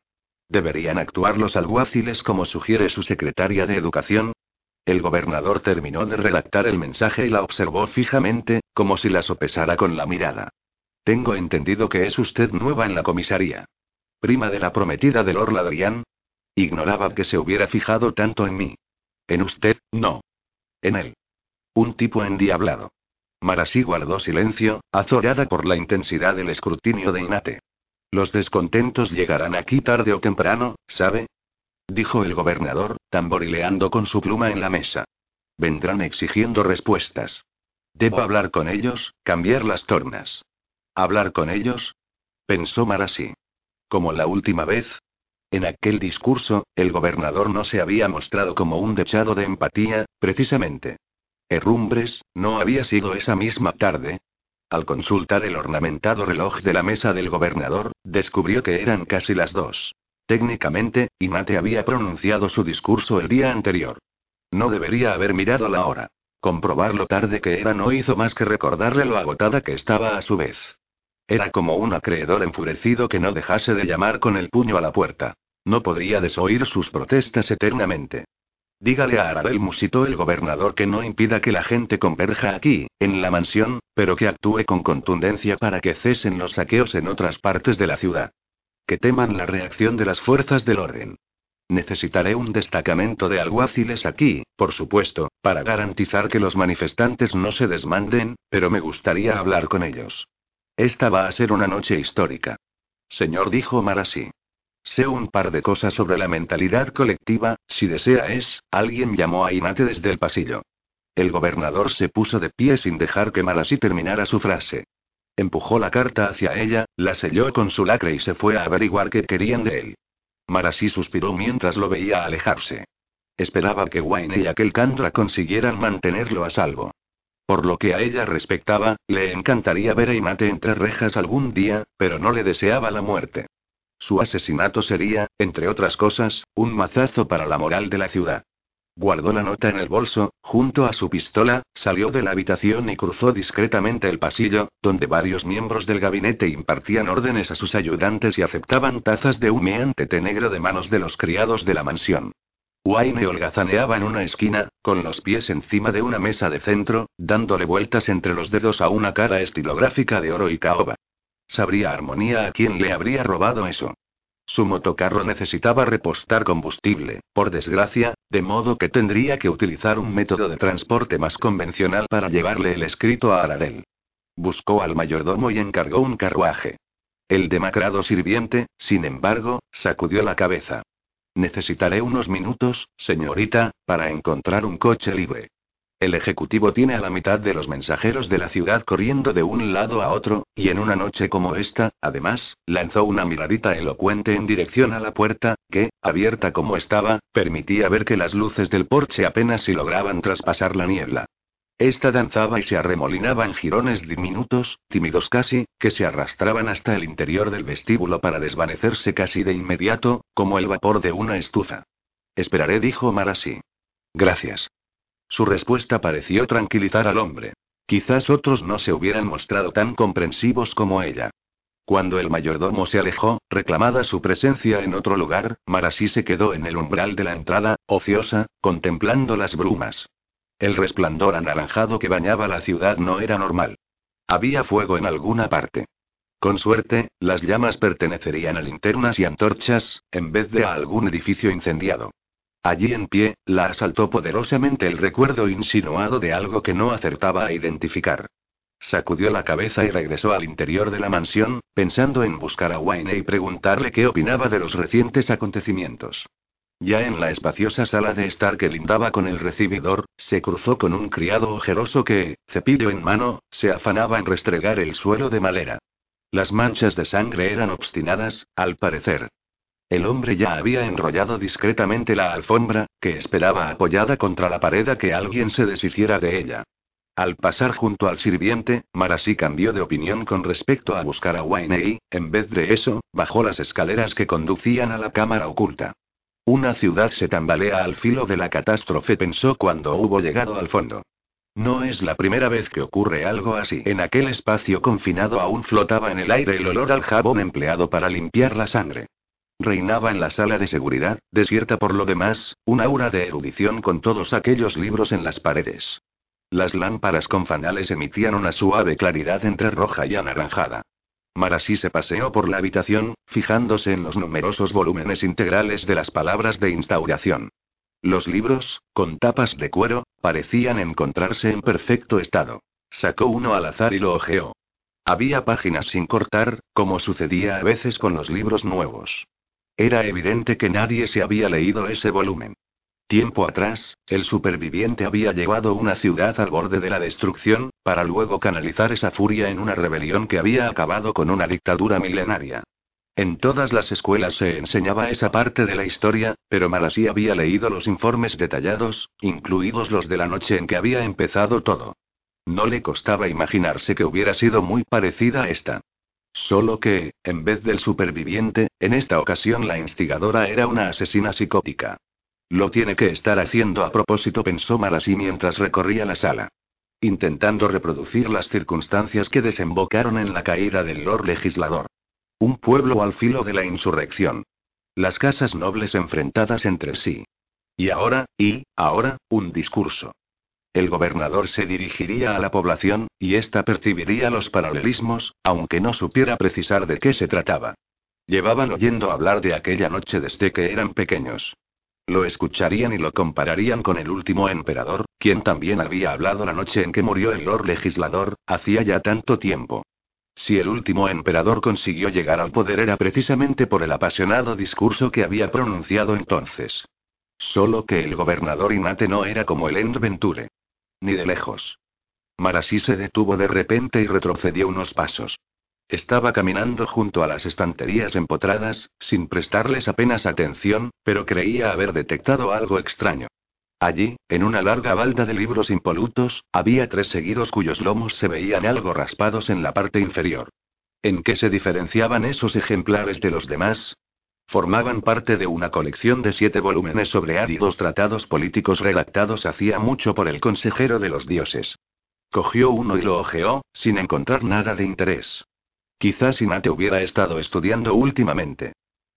¿Deberían actuar los alguaciles como sugiere su secretaria de Educación? El gobernador terminó de redactar el mensaje y la observó fijamente, como si la sopesara con la mirada. Tengo entendido que es usted nueva en la comisaría. Prima de la prometida de Lord Ladrian. Ignoraba que se hubiera fijado tanto en mí. En usted, no. En él. Un tipo endiablado. Marasí guardó silencio, azorada por la intensidad del escrutinio de Inate. Los descontentos llegarán aquí tarde o temprano, ¿sabe? Dijo el gobernador, tamborileando con su pluma en la mesa. Vendrán exigiendo respuestas. Debo hablar con ellos, cambiar las tornas. ¿Hablar con ellos? Pensó Marasí. Como la última vez. En aquel discurso, el gobernador no se había mostrado como un dechado de empatía, precisamente. Herrumbres, ¿no había sido esa misma tarde? Al consultar el ornamentado reloj de la mesa del gobernador, descubrió que eran casi las dos. Técnicamente, Inate había pronunciado su discurso el día anterior. No debería haber mirado la hora. Comprobar lo tarde que era no hizo más que recordarle lo agotada que estaba a su vez. Era como un acreedor enfurecido que no dejase de llamar con el puño a la puerta. No podría desoír sus protestas eternamente. Dígale a Arabel musitó el gobernador que no impida que la gente converja aquí, en la mansión, pero que actúe con contundencia para que cesen los saqueos en otras partes de la ciudad. Que teman la reacción de las fuerzas del orden. Necesitaré un destacamento de alguaciles aquí, por supuesto, para garantizar que los manifestantes no se desmanden, pero me gustaría hablar con ellos. Esta va a ser una noche histórica. Señor, dijo Marasí. Sé un par de cosas sobre la mentalidad colectiva, si desea es, alguien llamó a Inate desde el pasillo. El gobernador se puso de pie sin dejar que Marasí terminara su frase. Empujó la carta hacia ella, la selló con su lacre y se fue a averiguar qué querían de él. Marasí suspiró mientras lo veía alejarse. Esperaba que Wayne y aquel Candra consiguieran mantenerlo a salvo. Por lo que a ella respectaba, le encantaría ver a Inate entre rejas algún día, pero no le deseaba la muerte. Su asesinato sería, entre otras cosas, un mazazo para la moral de la ciudad. Guardó la nota en el bolso, junto a su pistola, salió de la habitación y cruzó discretamente el pasillo, donde varios miembros del gabinete impartían órdenes a sus ayudantes y aceptaban tazas de humeante té negro de manos de los criados de la mansión. Wayne holgazaneaba en una esquina, con los pies encima de una mesa de centro, dándole vueltas entre los dedos a una cara estilográfica de oro y caoba. Sabría armonía a quién le habría robado eso. Su motocarro necesitaba repostar combustible, por desgracia, de modo que tendría que utilizar un método de transporte más convencional para llevarle el escrito a Aradel. Buscó al mayordomo y encargó un carruaje. El demacrado sirviente, sin embargo, sacudió la cabeza. Necesitaré unos minutos, señorita, para encontrar un coche libre. El Ejecutivo tiene a la mitad de los mensajeros de la ciudad corriendo de un lado a otro, y en una noche como esta, además, lanzó una miradita elocuente en dirección a la puerta, que, abierta como estaba, permitía ver que las luces del porche apenas si lograban traspasar la niebla. Esta danzaba y se arremolinaba en jirones diminutos, tímidos casi, que se arrastraban hasta el interior del vestíbulo para desvanecerse casi de inmediato, como el vapor de una estufa. Esperaré, dijo Marasí. Gracias. Su respuesta pareció tranquilizar al hombre. Quizás otros no se hubieran mostrado tan comprensivos como ella. Cuando el mayordomo se alejó, reclamada su presencia en otro lugar, Marasí se quedó en el umbral de la entrada, ociosa, contemplando las brumas. El resplandor anaranjado que bañaba la ciudad no era normal. Había fuego en alguna parte. Con suerte, las llamas pertenecerían a linternas y antorchas, en vez de a algún edificio incendiado. Allí en pie, la asaltó poderosamente el recuerdo insinuado de algo que no acertaba a identificar. Sacudió la cabeza y regresó al interior de la mansión, pensando en buscar a Wayne y preguntarle qué opinaba de los recientes acontecimientos. Ya en la espaciosa sala de estar que lindaba con el recibidor, se cruzó con un criado ojeroso que, cepillo en mano, se afanaba en restregar el suelo de madera. Las manchas de sangre eran obstinadas, al parecer. El hombre ya había enrollado discretamente la alfombra, que esperaba apoyada contra la pared a que alguien se deshiciera de ella. Al pasar junto al sirviente, Marasí cambió de opinión con respecto a buscar a Wayne y, en vez de eso, bajó las escaleras que conducían a la cámara oculta. Una ciudad se tambalea al filo de la catástrofe, pensó cuando hubo llegado al fondo. No es la primera vez que ocurre algo así. En aquel espacio confinado aún flotaba en el aire el olor al jabón empleado para limpiar la sangre. Reinaba en la sala de seguridad, desierta por lo demás, un aura de erudición con todos aquellos libros en las paredes. Las lámparas con fanales emitían una suave claridad entre roja y anaranjada. Marasí se paseó por la habitación, fijándose en los numerosos volúmenes integrales de las palabras de instauración. Los libros, con tapas de cuero, parecían encontrarse en perfecto estado. Sacó uno al azar y lo ojeó. Había páginas sin cortar, como sucedía a veces con los libros nuevos. Era evidente que nadie se había leído ese volumen. Tiempo atrás, el superviviente había llevado una ciudad al borde de la destrucción, para luego canalizar esa furia en una rebelión que había acabado con una dictadura milenaria. En todas las escuelas se enseñaba esa parte de la historia, pero Marasí había leído los informes detallados, incluidos los de la noche en que había empezado todo. No le costaba imaginarse que hubiera sido muy parecida a esta. Solo que, en vez del superviviente, en esta ocasión la instigadora era una asesina psicótica. Lo tiene que estar haciendo a propósito, pensó Marasí mientras recorría la sala. Intentando reproducir las circunstancias que desembocaron en la caída del Lord Legislador. Un pueblo al filo de la insurrección. Las casas nobles enfrentadas entre sí. Y ahora, y, ahora, un discurso. El gobernador se dirigiría a la población, y ésta percibiría los paralelismos, aunque no supiera precisar de qué se trataba. Llevaban oyendo hablar de aquella noche desde que eran pequeños. Lo escucharían y lo compararían con el último emperador, quien también había hablado la noche en que murió el Lord Legislador, hacía ya tanto tiempo. Si el último emperador consiguió llegar al poder era precisamente por el apasionado discurso que había pronunciado entonces. Solo que el gobernador Inate no era como el Endventure. Ni de lejos. Marasí se detuvo de repente y retrocedió unos pasos. Estaba caminando junto a las estanterías empotradas, sin prestarles apenas atención, pero creía haber detectado algo extraño. Allí, en una larga balda de libros impolutos, había tres seguidos cuyos lomos se veían algo raspados en la parte inferior. ¿En qué se diferenciaban esos ejemplares de los demás? Formaban parte de una colección de siete volúmenes sobre áridos tratados políticos redactados hacía mucho por el consejero de los dioses. Cogió uno y lo hojeó, sin encontrar nada de interés. Quizás Inate hubiera estado estudiando últimamente.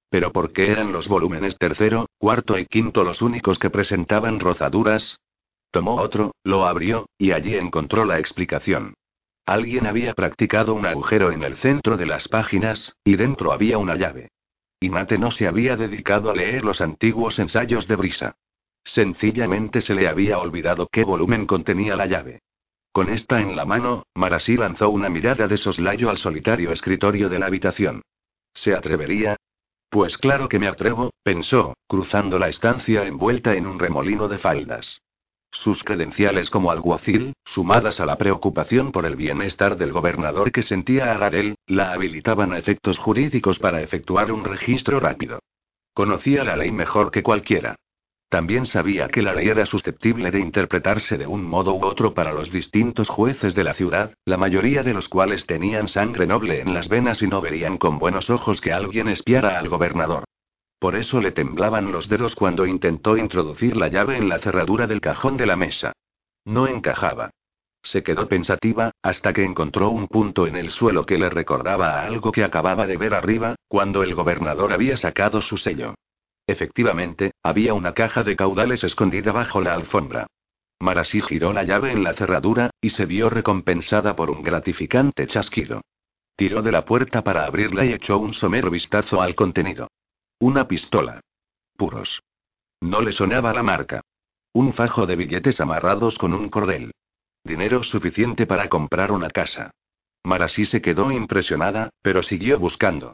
Pero ¿por qué eran los volúmenes tercero, cuarto y quinto los únicos que presentaban rozaduras? Tomó otro, lo abrió, y allí encontró la explicación. Alguien había practicado un agujero en el centro de las páginas, y dentro había una llave. Y Mate no se había dedicado a leer los antiguos ensayos de Brisa. Sencillamente se le había olvidado qué volumen contenía la llave. Con esta en la mano, Marasí lanzó una mirada de soslayo al solitario escritorio de la habitación. ¿Se atrevería? Pues claro que me atrevo, pensó, cruzando la estancia envuelta en un remolino de faldas. Sus credenciales como alguacil, sumadas a la preocupación por el bienestar del gobernador que sentía a Garel, la habilitaban a efectos jurídicos para efectuar un registro rápido. Conocía la ley mejor que cualquiera. También sabía que la ley era susceptible de interpretarse de un modo u otro para los distintos jueces de la ciudad, la mayoría de los cuales tenían sangre noble en las venas y no verían con buenos ojos que alguien espiara al gobernador. Por eso le temblaban los dedos cuando intentó introducir la llave en la cerradura del cajón de la mesa. No encajaba. Se quedó pensativa, hasta que encontró un punto en el suelo que le recordaba a algo que acababa de ver arriba, cuando el gobernador había sacado su sello. Efectivamente, había una caja de caudales escondida bajo la alfombra. Marasí giró la llave en la cerradura, y se vio recompensada por un gratificante chasquido. Tiró de la puerta para abrirla y echó un somero vistazo al contenido. Una pistola. Puros. No le sonaba la marca. Un fajo de billetes amarrados con un cordel. Dinero suficiente para comprar una casa. Marasí se quedó impresionada, pero siguió buscando.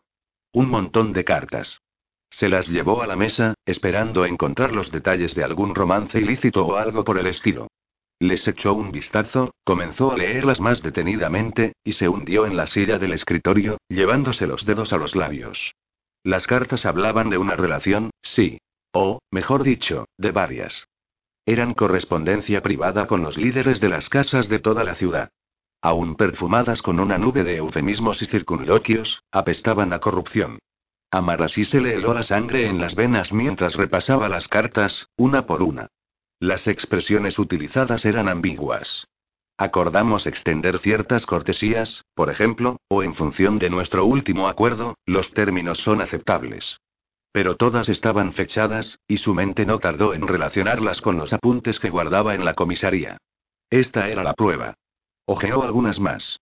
Un montón de cartas. Se las llevó a la mesa, esperando encontrar los detalles de algún romance ilícito o algo por el estilo. Les echó un vistazo, comenzó a leerlas más detenidamente, y se hundió en la silla del escritorio, llevándose los dedos a los labios. Las cartas hablaban de una relación, sí. O, mejor dicho, de varias. Eran correspondencia privada con los líderes de las casas de toda la ciudad. Aún perfumadas con una nube de eufemismos y circunloquios, apestaban a corrupción. A se le heló la sangre en las venas mientras repasaba las cartas, una por una. Las expresiones utilizadas eran ambiguas. Acordamos extender ciertas cortesías, por ejemplo, o en función de nuestro último acuerdo, los términos son aceptables. Pero todas estaban fechadas, y su mente no tardó en relacionarlas con los apuntes que guardaba en la comisaría. Esta era la prueba. Ojeó algunas más.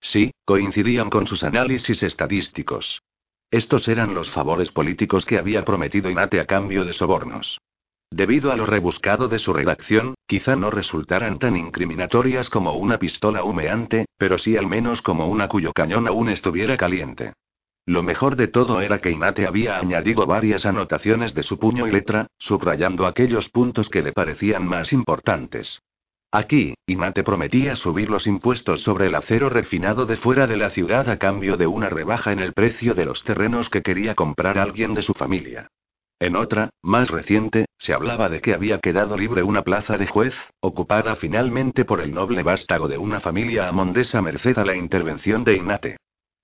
Sí, coincidían con sus análisis estadísticos. Estos eran los favores políticos que había prometido Inate a cambio de sobornos. Debido a lo rebuscado de su redacción, quizá no resultaran tan incriminatorias como una pistola humeante, pero sí al menos como una cuyo cañón aún estuviera caliente. Lo mejor de todo era que Inate había añadido varias anotaciones de su puño y letra, subrayando aquellos puntos que le parecían más importantes. Aquí, Inate prometía subir los impuestos sobre el acero refinado de fuera de la ciudad a cambio de una rebaja en el precio de los terrenos que quería comprar alguien de su familia. En otra, más reciente, se hablaba de que había quedado libre una plaza de juez, ocupada finalmente por el noble vástago de una familia amondesa merced a la intervención de Inate.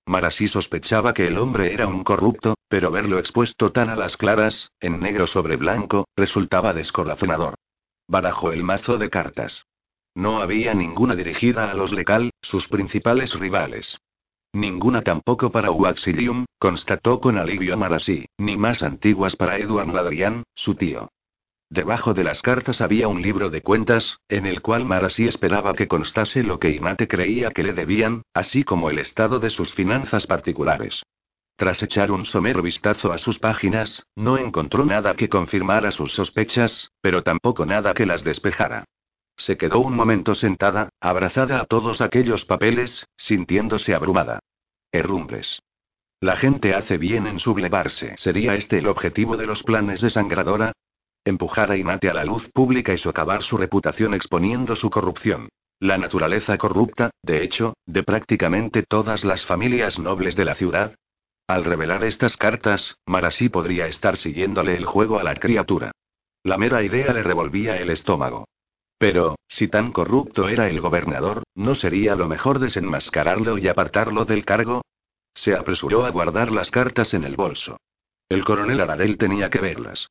Marasí sospechaba que el hombre era un corrupto, pero verlo expuesto tan a las claras, en negro sobre blanco, resultaba descorazonador. Barajó el mazo de cartas. No había ninguna dirigida a los Lecal, sus principales rivales. Ninguna tampoco para Uaxilium, constató con alivio Marasí, ni más antiguas para Edward Ladrian, su tío. Debajo de las cartas había un libro de cuentas, en el cual Marasí esperaba que constase lo que Inate creía que le debían, así como el estado de sus finanzas particulares. Tras echar un somero vistazo a sus páginas, no encontró nada que confirmara sus sospechas, pero tampoco nada que las despejara. Se quedó un momento sentada, abrazada a todos aquellos papeles, sintiéndose abrumada. Herrumbres. La gente hace bien en sublevarse. ¿Sería este el objetivo de los planes de Sangradora? Empujar a Inate a la luz pública y socavar su reputación exponiendo su corrupción. La naturaleza corrupta, de hecho, de prácticamente todas las familias nobles de la ciudad. Al revelar estas cartas, Marasí podría estar siguiéndole el juego a la criatura. La mera idea le revolvía el estómago. Pero, si tan corrupto era el gobernador, ¿no sería lo mejor desenmascararlo y apartarlo del cargo? Se apresuró a guardar las cartas en el bolso. El coronel Aradel tenía que verlas.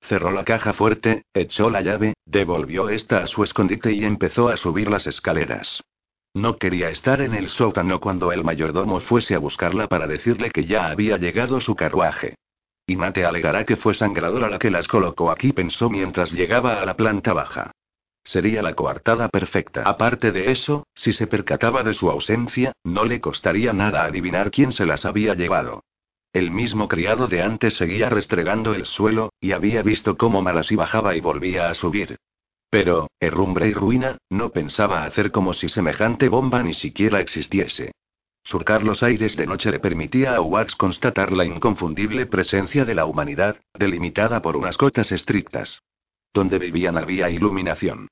Cerró la caja fuerte, echó la llave, devolvió esta a su escondite y empezó a subir las escaleras. No quería estar en el sótano cuando el mayordomo fuese a buscarla para decirle que ya había llegado su carruaje. Y Mate alegará que fue sangradora la que las colocó aquí, pensó mientras llegaba a la planta baja. Sería la coartada perfecta. Aparte de eso, si se percataba de su ausencia, no le costaría nada adivinar quién se las había llevado. El mismo criado de antes seguía restregando el suelo, y había visto cómo Marasí bajaba y volvía a subir. Pero, herrumbre y ruina, no pensaba hacer como si semejante bomba ni siquiera existiese. Surcar los aires de noche le permitía a Wax constatar la inconfundible presencia de la humanidad, delimitada por unas cotas estrictas. Donde vivían había iluminación.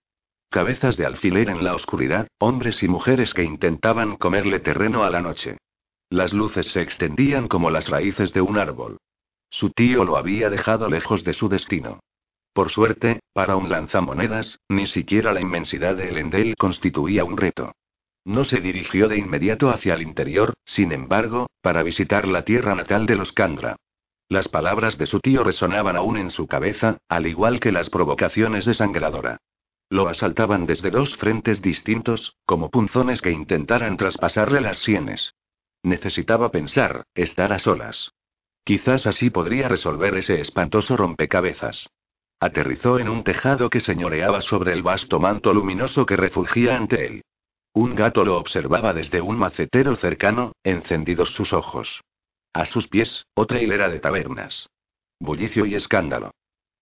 Cabezas de alfiler en la oscuridad, hombres y mujeres que intentaban comerle terreno a la noche. Las luces se extendían como las raíces de un árbol. Su tío lo había dejado lejos de su destino. Por suerte, para un lanzamonedas, ni siquiera la inmensidad de Elendel constituía un reto. No se dirigió de inmediato hacia el interior, sin embargo, para visitar la tierra natal de los Kandra. Las palabras de su tío resonaban aún en su cabeza, al igual que las provocaciones de Sangradora. Lo asaltaban desde dos frentes distintos, como punzones que intentaran traspasarle las sienes. Necesitaba pensar, estar a solas. Quizás así podría resolver ese espantoso rompecabezas. Aterrizó en un tejado que señoreaba sobre el vasto manto luminoso que refugía ante él. Un gato lo observaba desde un macetero cercano, encendidos sus ojos. A sus pies, otra hilera de tabernas. Bullicio y escándalo.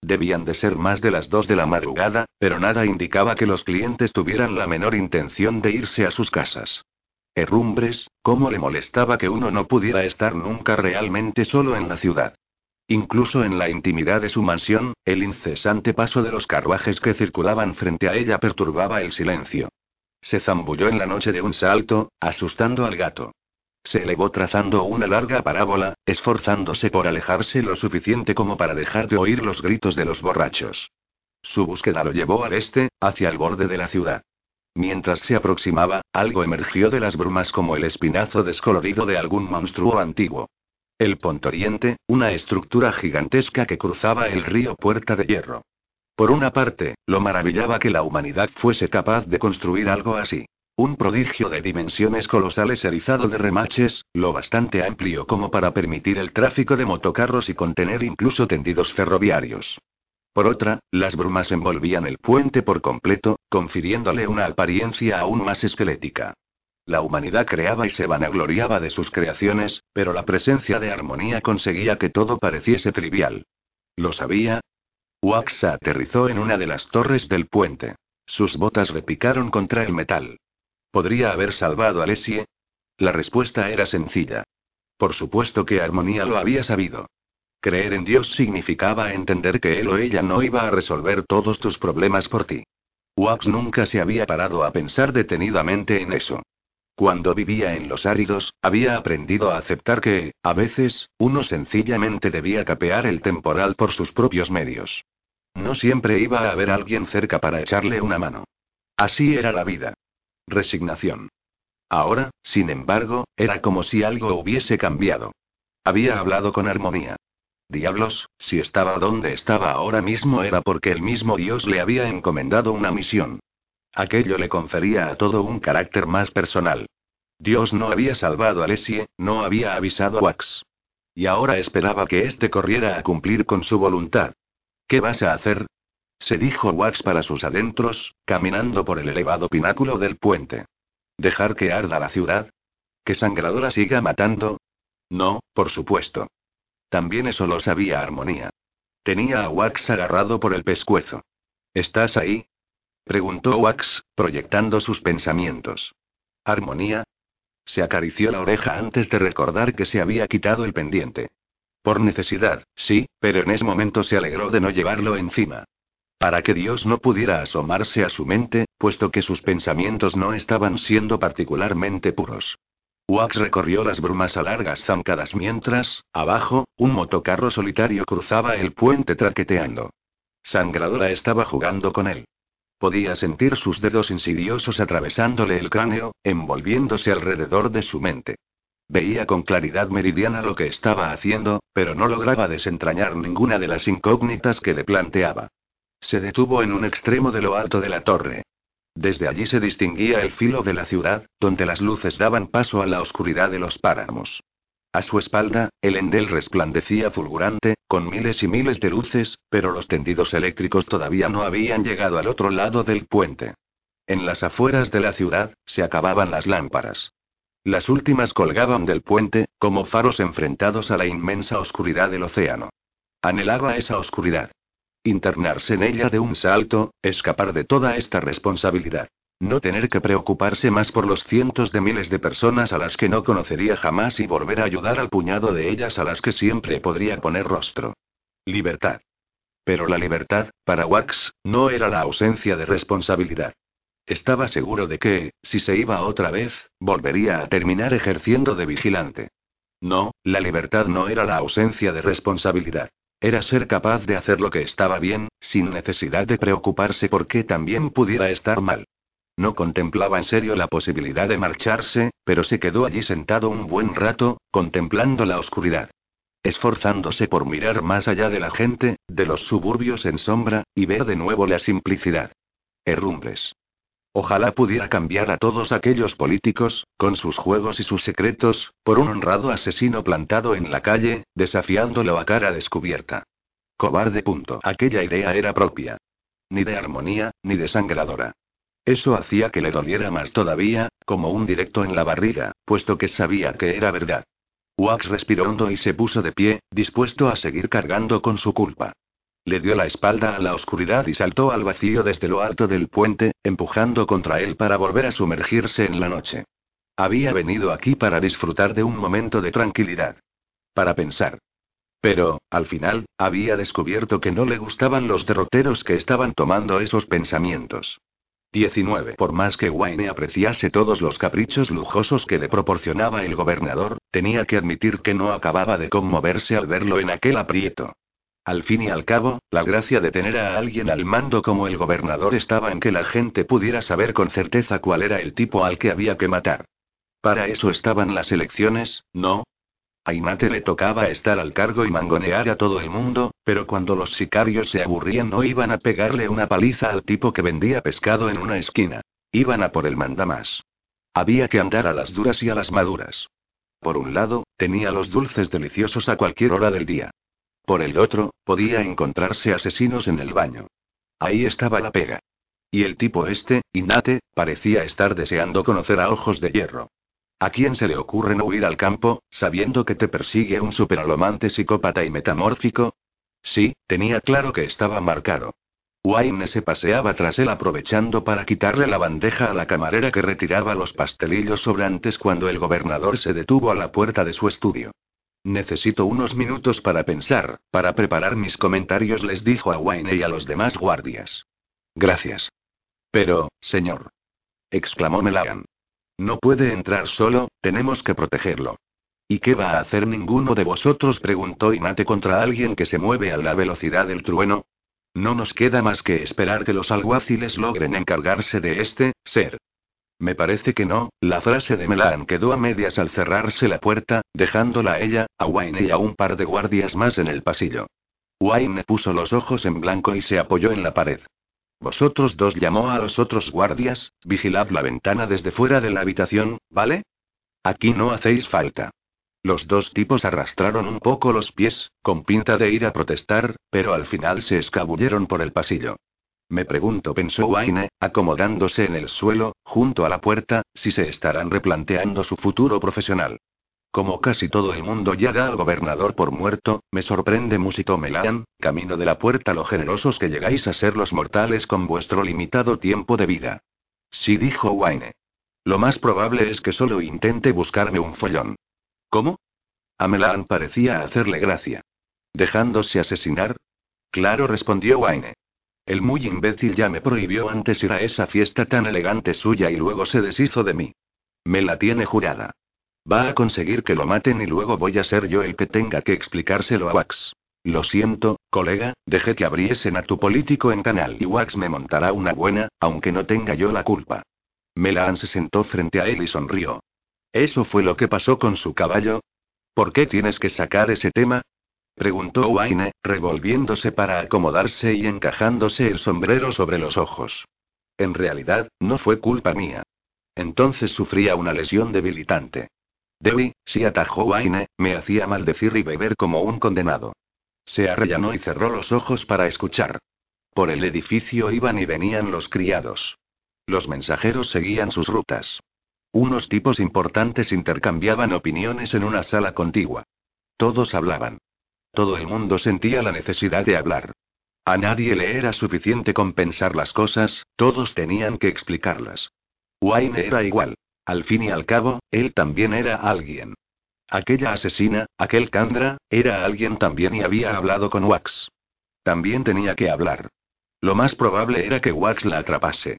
Debían de ser más de las dos de la madrugada, pero nada indicaba que los clientes tuvieran la menor intención de irse a sus casas. Herrumbres, cómo le molestaba que uno no pudiera estar nunca realmente solo en la ciudad. Incluso en la intimidad de su mansión, el incesante paso de los carruajes que circulaban frente a ella perturbaba el silencio. Se zambulló en la noche de un salto, asustando al gato. Se elevó trazando una larga parábola, esforzándose por alejarse lo suficiente como para dejar de oír los gritos de los borrachos. Su búsqueda lo llevó al este, hacia el borde de la ciudad. Mientras se aproximaba, algo emergió de las brumas como el espinazo descolorido de algún monstruo antiguo. El Pontoriente, una estructura gigantesca que cruzaba el río Puerta de Hierro. Por una parte, lo maravillaba que la humanidad fuese capaz de construir algo así. Un prodigio de dimensiones colosales erizado de remaches, lo bastante amplio como para permitir el tráfico de motocarros y contener incluso tendidos ferroviarios. Por otra, las brumas envolvían el puente por completo, confiriéndole una apariencia aún más esquelética. La humanidad creaba y se vanagloriaba de sus creaciones, pero la presencia de armonía conseguía que todo pareciese trivial. ¿Lo sabía? Wax aterrizó en una de las torres del puente. Sus botas repicaron contra el metal. ¿Podría haber salvado a Lesie? La respuesta era sencilla. Por supuesto que Armonía lo había sabido. Creer en Dios significaba entender que él o ella no iba a resolver todos tus problemas por ti. Wax nunca se había parado a pensar detenidamente en eso. Cuando vivía en los áridos, había aprendido a aceptar que, a veces, uno sencillamente debía capear el temporal por sus propios medios. No siempre iba a haber alguien cerca para echarle una mano. Así era la vida. Resignación. Ahora, sin embargo, era como si algo hubiese cambiado. Había hablado con armonía. Diablos, si estaba donde estaba ahora mismo era porque el mismo Dios le había encomendado una misión. Aquello le confería a todo un carácter más personal. Dios no había salvado a Lesie, no había avisado a Wax. Y ahora esperaba que éste corriera a cumplir con su voluntad. ¿Qué vas a hacer? Se dijo Wax para sus adentros, caminando por el elevado pináculo del puente. ¿Dejar que arda la ciudad? ¿Que Sangradora siga matando? No, por supuesto. También eso lo sabía Armonía. Tenía a Wax agarrado por el pescuezo. ¿Estás ahí? preguntó Wax, proyectando sus pensamientos. ¿Armonía? Se acarició la oreja antes de recordar que se había quitado el pendiente. Por necesidad, sí, pero en ese momento se alegró de no llevarlo encima. Para que Dios no pudiera asomarse a su mente, puesto que sus pensamientos no estaban siendo particularmente puros. Wax recorrió las brumas a largas zancadas mientras, abajo, un motocarro solitario cruzaba el puente traqueteando. Sangradora estaba jugando con él. Podía sentir sus dedos insidiosos atravesándole el cráneo, envolviéndose alrededor de su mente. Veía con claridad meridiana lo que estaba haciendo, pero no lograba desentrañar ninguna de las incógnitas que le planteaba. Se detuvo en un extremo de lo alto de la torre. Desde allí se distinguía el filo de la ciudad, donde las luces daban paso a la oscuridad de los páramos. A su espalda, el endel resplandecía fulgurante, con miles y miles de luces, pero los tendidos eléctricos todavía no habían llegado al otro lado del puente. En las afueras de la ciudad, se acababan las lámparas. Las últimas colgaban del puente, como faros enfrentados a la inmensa oscuridad del océano. Anhelaba esa oscuridad. Internarse en ella de un salto, escapar de toda esta responsabilidad. No tener que preocuparse más por los cientos de miles de personas a las que no conocería jamás y volver a ayudar al puñado de ellas a las que siempre podría poner rostro. Libertad. Pero la libertad, para Wax, no era la ausencia de responsabilidad. Estaba seguro de que, si se iba otra vez, volvería a terminar ejerciendo de vigilante. No, la libertad no era la ausencia de responsabilidad. Era ser capaz de hacer lo que estaba bien, sin necesidad de preocuparse por qué también pudiera estar mal. No contemplaba en serio la posibilidad de marcharse, pero se quedó allí sentado un buen rato, contemplando la oscuridad. Esforzándose por mirar más allá de la gente, de los suburbios en sombra, y ver de nuevo la simplicidad. Herrumbres. Ojalá pudiera cambiar a todos aquellos políticos, con sus juegos y sus secretos, por un honrado asesino plantado en la calle, desafiándolo a cara descubierta. Cobarde. Punto. Aquella idea era propia. Ni de armonía, ni de sangradora. Eso hacía que le doliera más todavía, como un directo en la barriga, puesto que sabía que era verdad. Wax respiró hondo y se puso de pie, dispuesto a seguir cargando con su culpa. Le dio la espalda a la oscuridad y saltó al vacío desde lo alto del puente, empujando contra él para volver a sumergirse en la noche. Había venido aquí para disfrutar de un momento de tranquilidad. Para pensar. Pero, al final, había descubierto que no le gustaban los derroteros que estaban tomando esos pensamientos. 19. Por más que Wayne apreciase todos los caprichos lujosos que le proporcionaba el gobernador, tenía que admitir que no acababa de conmoverse al verlo en aquel aprieto. Al fin y al cabo, la gracia de tener a alguien al mando como el gobernador estaba en que la gente pudiera saber con certeza cuál era el tipo al que había que matar. Para eso estaban las elecciones, ¿no? A Inate le tocaba estar al cargo y mangonear a todo el mundo, pero cuando los sicarios se aburrían no iban a pegarle una paliza al tipo que vendía pescado en una esquina. Iban a por el mandamás. Había que andar a las duras y a las maduras. Por un lado, tenía los dulces deliciosos a cualquier hora del día. Por el otro, podía encontrarse asesinos en el baño. Ahí estaba la pega. Y el tipo este, Inate, parecía estar deseando conocer a ojos de hierro. ¿A quién se le ocurre no huir al campo, sabiendo que te persigue un superalomante psicópata y metamórfico? Sí, tenía claro que estaba marcado. Wayne se paseaba tras él aprovechando para quitarle la bandeja a la camarera que retiraba los pastelillos sobrantes cuando el gobernador se detuvo a la puerta de su estudio. Necesito unos minutos para pensar, para preparar mis comentarios, les dijo a Wayne y a los demás guardias. Gracias. Pero, señor. exclamó Melagan. No puede entrar solo, tenemos que protegerlo. ¿Y qué va a hacer ninguno de vosotros? preguntó Inate contra alguien que se mueve a la velocidad del trueno. No nos queda más que esperar que los alguaciles logren encargarse de este ser. Me parece que no, la frase de Melan quedó a medias al cerrarse la puerta, dejándola a ella, a Wayne y a un par de guardias más en el pasillo. Wayne puso los ojos en blanco y se apoyó en la pared. Vosotros dos llamó a los otros guardias, vigilad la ventana desde fuera de la habitación, ¿vale? Aquí no hacéis falta. Los dos tipos arrastraron un poco los pies, con pinta de ir a protestar, pero al final se escabulleron por el pasillo. Me pregunto, pensó Wayne, acomodándose en el suelo, junto a la puerta, si se estarán replanteando su futuro profesional. Como casi todo el mundo ya da al gobernador por muerto, me sorprende, musitó Melan, camino de la puerta lo generosos que llegáis a ser los mortales con vuestro limitado tiempo de vida. Sí, dijo Wayne. Lo más probable es que solo intente buscarme un follón. ¿Cómo? A Melan parecía hacerle gracia. ¿Dejándose asesinar? Claro, respondió Wayne. El muy imbécil ya me prohibió antes ir a esa fiesta tan elegante suya y luego se deshizo de mí. Me la tiene jurada. Va a conseguir que lo maten y luego voy a ser yo el que tenga que explicárselo a Wax. Lo siento, colega, dejé que abriesen a tu político en canal y Wax me montará una buena, aunque no tenga yo la culpa. Melan se sentó frente a él y sonrió. ¿Eso fue lo que pasó con su caballo? ¿Por qué tienes que sacar ese tema? Preguntó Wayne, revolviéndose para acomodarse y encajándose el sombrero sobre los ojos. En realidad, no fue culpa mía. Entonces sufría una lesión debilitante. Debbie, si atajó Wayne, me hacía maldecir y beber como un condenado. Se arrellanó y cerró los ojos para escuchar. Por el edificio iban y venían los criados. Los mensajeros seguían sus rutas. Unos tipos importantes intercambiaban opiniones en una sala contigua. Todos hablaban. Todo el mundo sentía la necesidad de hablar. A nadie le era suficiente compensar las cosas, todos tenían que explicarlas. Wayne era igual. Al fin y al cabo, él también era alguien. Aquella asesina, aquel Candra, era alguien también y había hablado con Wax. También tenía que hablar. Lo más probable era que Wax la atrapase.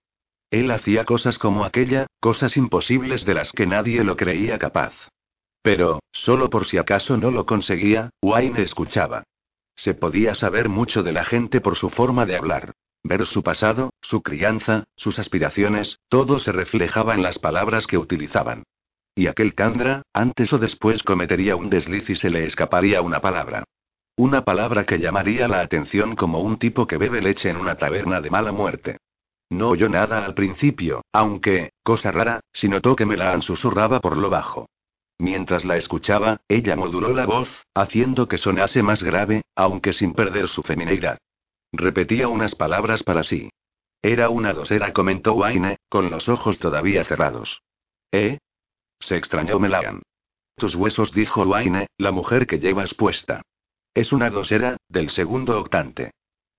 Él hacía cosas como aquella, cosas imposibles de las que nadie lo creía capaz. Pero, solo por si acaso no lo conseguía, Wayne escuchaba. Se podía saber mucho de la gente por su forma de hablar. Ver su pasado, su crianza, sus aspiraciones, todo se reflejaba en las palabras que utilizaban. Y aquel Candra, antes o después cometería un desliz y se le escaparía una palabra. Una palabra que llamaría la atención como un tipo que bebe leche en una taberna de mala muerte. No oyó nada al principio, aunque, cosa rara, si notó que Melan susurraba por lo bajo. Mientras la escuchaba, ella moduló la voz, haciendo que sonase más grave, aunque sin perder su femineidad. Repetía unas palabras para sí. Era una dosera, comentó Wayne, con los ojos todavía cerrados. ¿Eh? Se extrañó Melan. Tus huesos, dijo Wayne, la mujer que llevas puesta. Es una dosera, del segundo octante.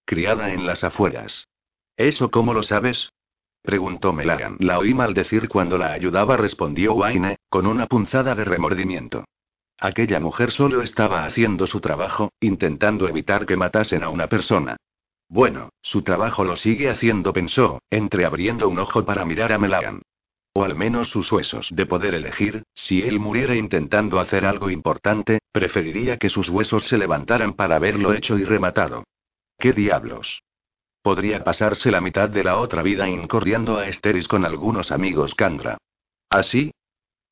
Criada en las afueras. ¿Eso cómo lo sabes? Preguntó Melagan. La oí maldecir cuando la ayudaba, respondió Wayne, con una punzada de remordimiento. Aquella mujer solo estaba haciendo su trabajo, intentando evitar que matasen a una persona. Bueno, su trabajo lo sigue haciendo, pensó, entreabriendo un ojo para mirar a Melagan. O al menos sus huesos. De poder elegir, si él muriera intentando hacer algo importante, preferiría que sus huesos se levantaran para haberlo hecho y rematado. ¿Qué diablos? Podría pasarse la mitad de la otra vida incorriendo a Esteris con algunos amigos Candra. ¿Así?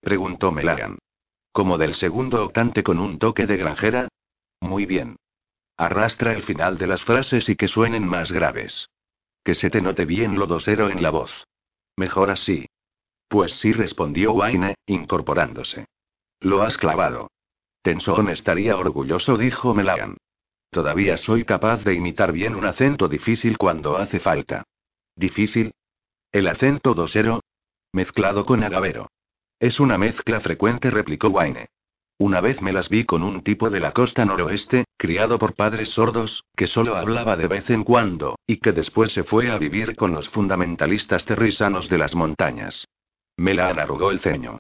preguntó Melagan. ¿Como del segundo octante con un toque de granjera? Muy bien. Arrastra el final de las frases y que suenen más graves. Que se te note bien lo dosero en la voz. Mejor así. Pues sí, respondió Wayne, incorporándose. Lo has clavado. Tenson estaría orgulloso, dijo Melagan. Todavía soy capaz de imitar bien un acento difícil cuando hace falta. ¿Difícil? El acento dosero. Mezclado con agavero. Es una mezcla frecuente, replicó Wayne. Una vez me las vi con un tipo de la costa noroeste, criado por padres sordos, que solo hablaba de vez en cuando, y que después se fue a vivir con los fundamentalistas terrisanos de las montañas. Melan arrugó el ceño.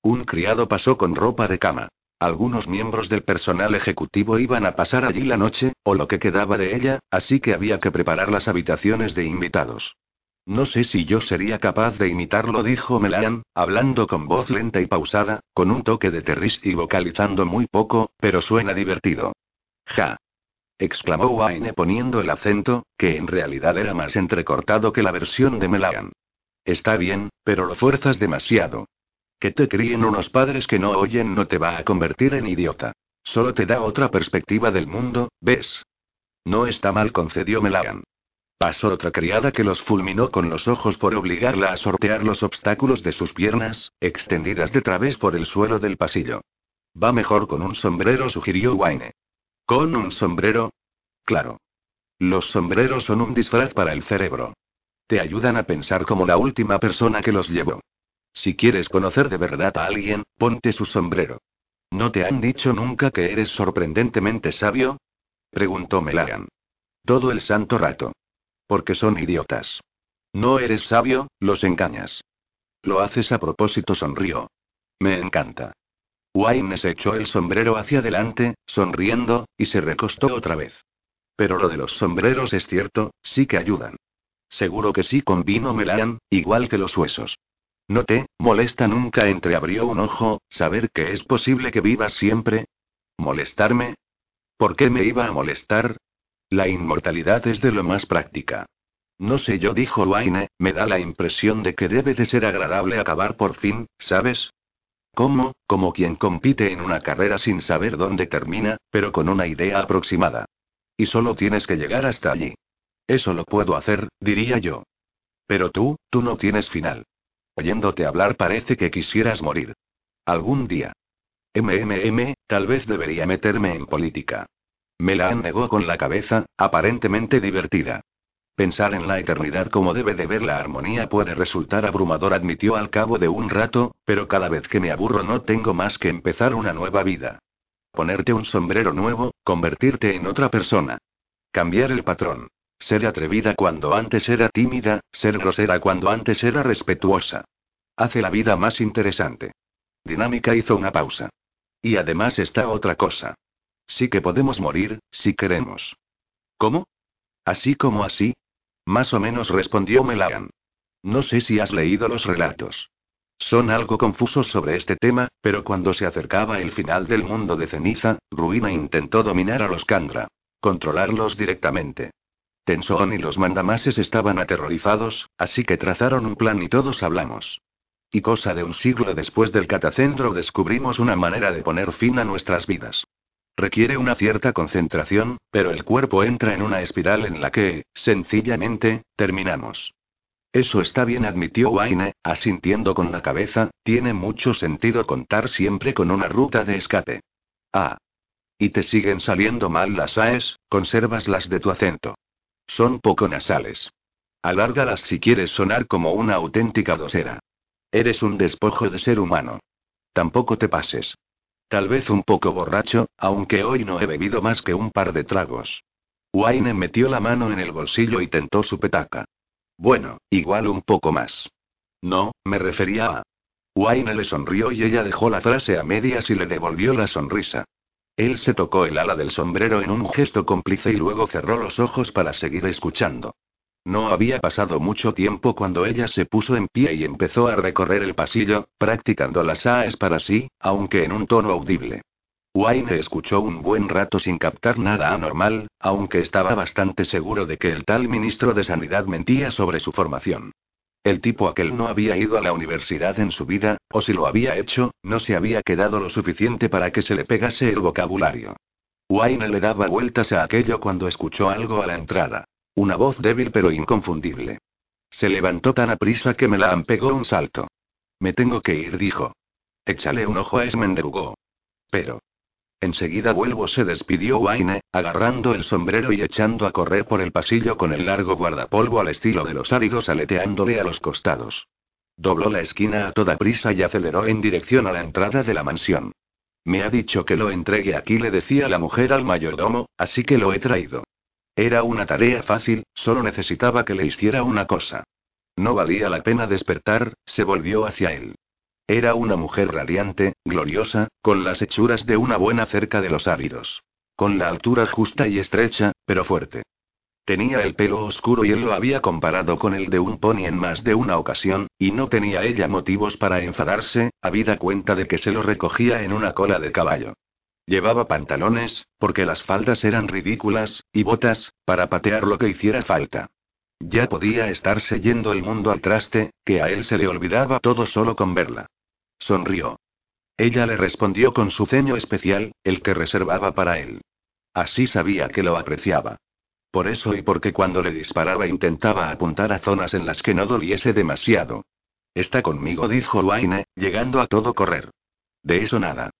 Un criado pasó con ropa de cama. Algunos miembros del personal ejecutivo iban a pasar allí la noche, o lo que quedaba de ella, así que había que preparar las habitaciones de invitados. No sé si yo sería capaz de imitarlo, dijo Melan, hablando con voz lenta y pausada, con un toque de terris y vocalizando muy poco, pero suena divertido. Ja. exclamó Wayne poniendo el acento, que en realidad era más entrecortado que la versión de Melan. Está bien, pero lo fuerzas demasiado. Que te críen unos padres que no oyen no te va a convertir en idiota. Solo te da otra perspectiva del mundo, ¿ves? No está mal, concedió Melagan. Pasó otra criada que los fulminó con los ojos por obligarla a sortear los obstáculos de sus piernas, extendidas de través por el suelo del pasillo. Va mejor con un sombrero, sugirió Wayne. ¿Con un sombrero? Claro. Los sombreros son un disfraz para el cerebro. Te ayudan a pensar como la última persona que los llevó. Si quieres conocer de verdad a alguien, ponte su sombrero. ¿No te han dicho nunca que eres sorprendentemente sabio? Preguntó Melagan. Todo el santo rato. Porque son idiotas. No eres sabio, los engañas. Lo haces a propósito, sonrió. Me encanta. Wayne se echó el sombrero hacia adelante, sonriendo, y se recostó otra vez. Pero lo de los sombreros es cierto, sí que ayudan. Seguro que sí convino Melan, igual que los huesos. No te molesta nunca, entreabrió un ojo, saber que es posible que vivas siempre. ¿Molestarme? ¿Por qué me iba a molestar? La inmortalidad es de lo más práctica. No sé yo, dijo Wayne, me da la impresión de que debe de ser agradable acabar por fin, ¿sabes? ¿Cómo? Como quien compite en una carrera sin saber dónde termina, pero con una idea aproximada. Y solo tienes que llegar hasta allí. Eso lo puedo hacer, diría yo. Pero tú, tú no tienes final. Oyéndote hablar parece que quisieras morir. Algún día. MMM, tal vez debería meterme en política. Me la negó con la cabeza, aparentemente divertida. Pensar en la eternidad como debe de ver la armonía puede resultar abrumador, admitió al cabo de un rato, pero cada vez que me aburro no tengo más que empezar una nueva vida. Ponerte un sombrero nuevo, convertirte en otra persona. Cambiar el patrón. Ser atrevida cuando antes era tímida, ser grosera cuando antes era respetuosa. Hace la vida más interesante. Dinámica hizo una pausa. Y además está otra cosa. Sí que podemos morir, si queremos. ¿Cómo? Así como así. Más o menos respondió Melagan. No sé si has leído los relatos. Son algo confusos sobre este tema, pero cuando se acercaba el final del mundo de ceniza, Ruina intentó dominar a los Kandra. Controlarlos directamente. Tenson y los mandamases estaban aterrorizados, así que trazaron un plan y todos hablamos. Y cosa de un siglo después del catacendro descubrimos una manera de poner fin a nuestras vidas. Requiere una cierta concentración, pero el cuerpo entra en una espiral en la que, sencillamente, terminamos. Eso está bien, admitió Wayne, asintiendo con la cabeza, tiene mucho sentido contar siempre con una ruta de escape. Ah. ¿Y te siguen saliendo mal las AES? Conservas las de tu acento. Son poco nasales. Alárgalas si quieres sonar como una auténtica dosera. Eres un despojo de ser humano. Tampoco te pases. Tal vez un poco borracho, aunque hoy no he bebido más que un par de tragos. Wayne metió la mano en el bolsillo y tentó su petaca. Bueno, igual un poco más. No, me refería a. Wayne le sonrió y ella dejó la frase a medias y le devolvió la sonrisa. Él se tocó el ala del sombrero en un gesto cómplice y luego cerró los ojos para seguir escuchando. No había pasado mucho tiempo cuando ella se puso en pie y empezó a recorrer el pasillo, practicando las AES para sí, aunque en un tono audible. Wayne escuchó un buen rato sin captar nada anormal, aunque estaba bastante seguro de que el tal ministro de Sanidad mentía sobre su formación. El tipo aquel no había ido a la universidad en su vida, o si lo había hecho, no se había quedado lo suficiente para que se le pegase el vocabulario. Wayne le daba vueltas a aquello cuando escuchó algo a la entrada. Una voz débil pero inconfundible. Se levantó tan aprisa que me la pegó un salto. Me tengo que ir, dijo. Échale un ojo a Esmendrugó. Pero. Enseguida vuelvo, se despidió Wayne, agarrando el sombrero y echando a correr por el pasillo con el largo guardapolvo al estilo de los áridos aleteándole a los costados. Dobló la esquina a toda prisa y aceleró en dirección a la entrada de la mansión. Me ha dicho que lo entregue aquí, le decía la mujer al mayordomo, así que lo he traído. Era una tarea fácil, solo necesitaba que le hiciera una cosa. No valía la pena despertar, se volvió hacia él. Era una mujer radiante, gloriosa, con las hechuras de una buena cerca de los áridos. Con la altura justa y estrecha, pero fuerte. Tenía el pelo oscuro y él lo había comparado con el de un pony en más de una ocasión, y no tenía ella motivos para enfadarse, habida cuenta de que se lo recogía en una cola de caballo. Llevaba pantalones, porque las faldas eran ridículas, y botas, para patear lo que hiciera falta. Ya podía estarse yendo el mundo al traste, que a él se le olvidaba todo solo con verla. Sonrió. Ella le respondió con su ceño especial, el que reservaba para él. Así sabía que lo apreciaba. Por eso y porque cuando le disparaba intentaba apuntar a zonas en las que no doliese demasiado. Está conmigo, dijo Wayne, llegando a todo correr. De eso nada.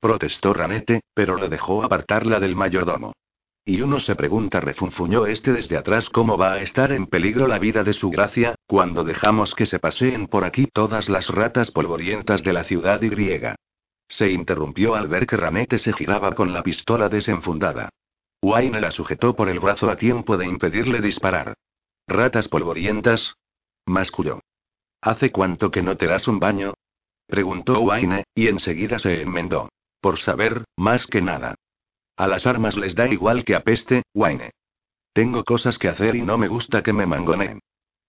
Protestó Ranete, pero le dejó apartarla del mayordomo. Y uno se pregunta, refunfuñó este desde atrás, cómo va a estar en peligro la vida de su gracia, cuando dejamos que se paseen por aquí todas las ratas polvorientas de la ciudad y griega. Se interrumpió al ver que Ranete se giraba con la pistola desenfundada. Wayne la sujetó por el brazo a tiempo de impedirle disparar. ¿Ratas polvorientas? masculló. ¿Hace cuánto que no te das un baño? preguntó Wayne, y enseguida se enmendó. Por saber, más que nada. A las armas les da igual que apeste, Wayne. Tengo cosas que hacer y no me gusta que me mangoneen.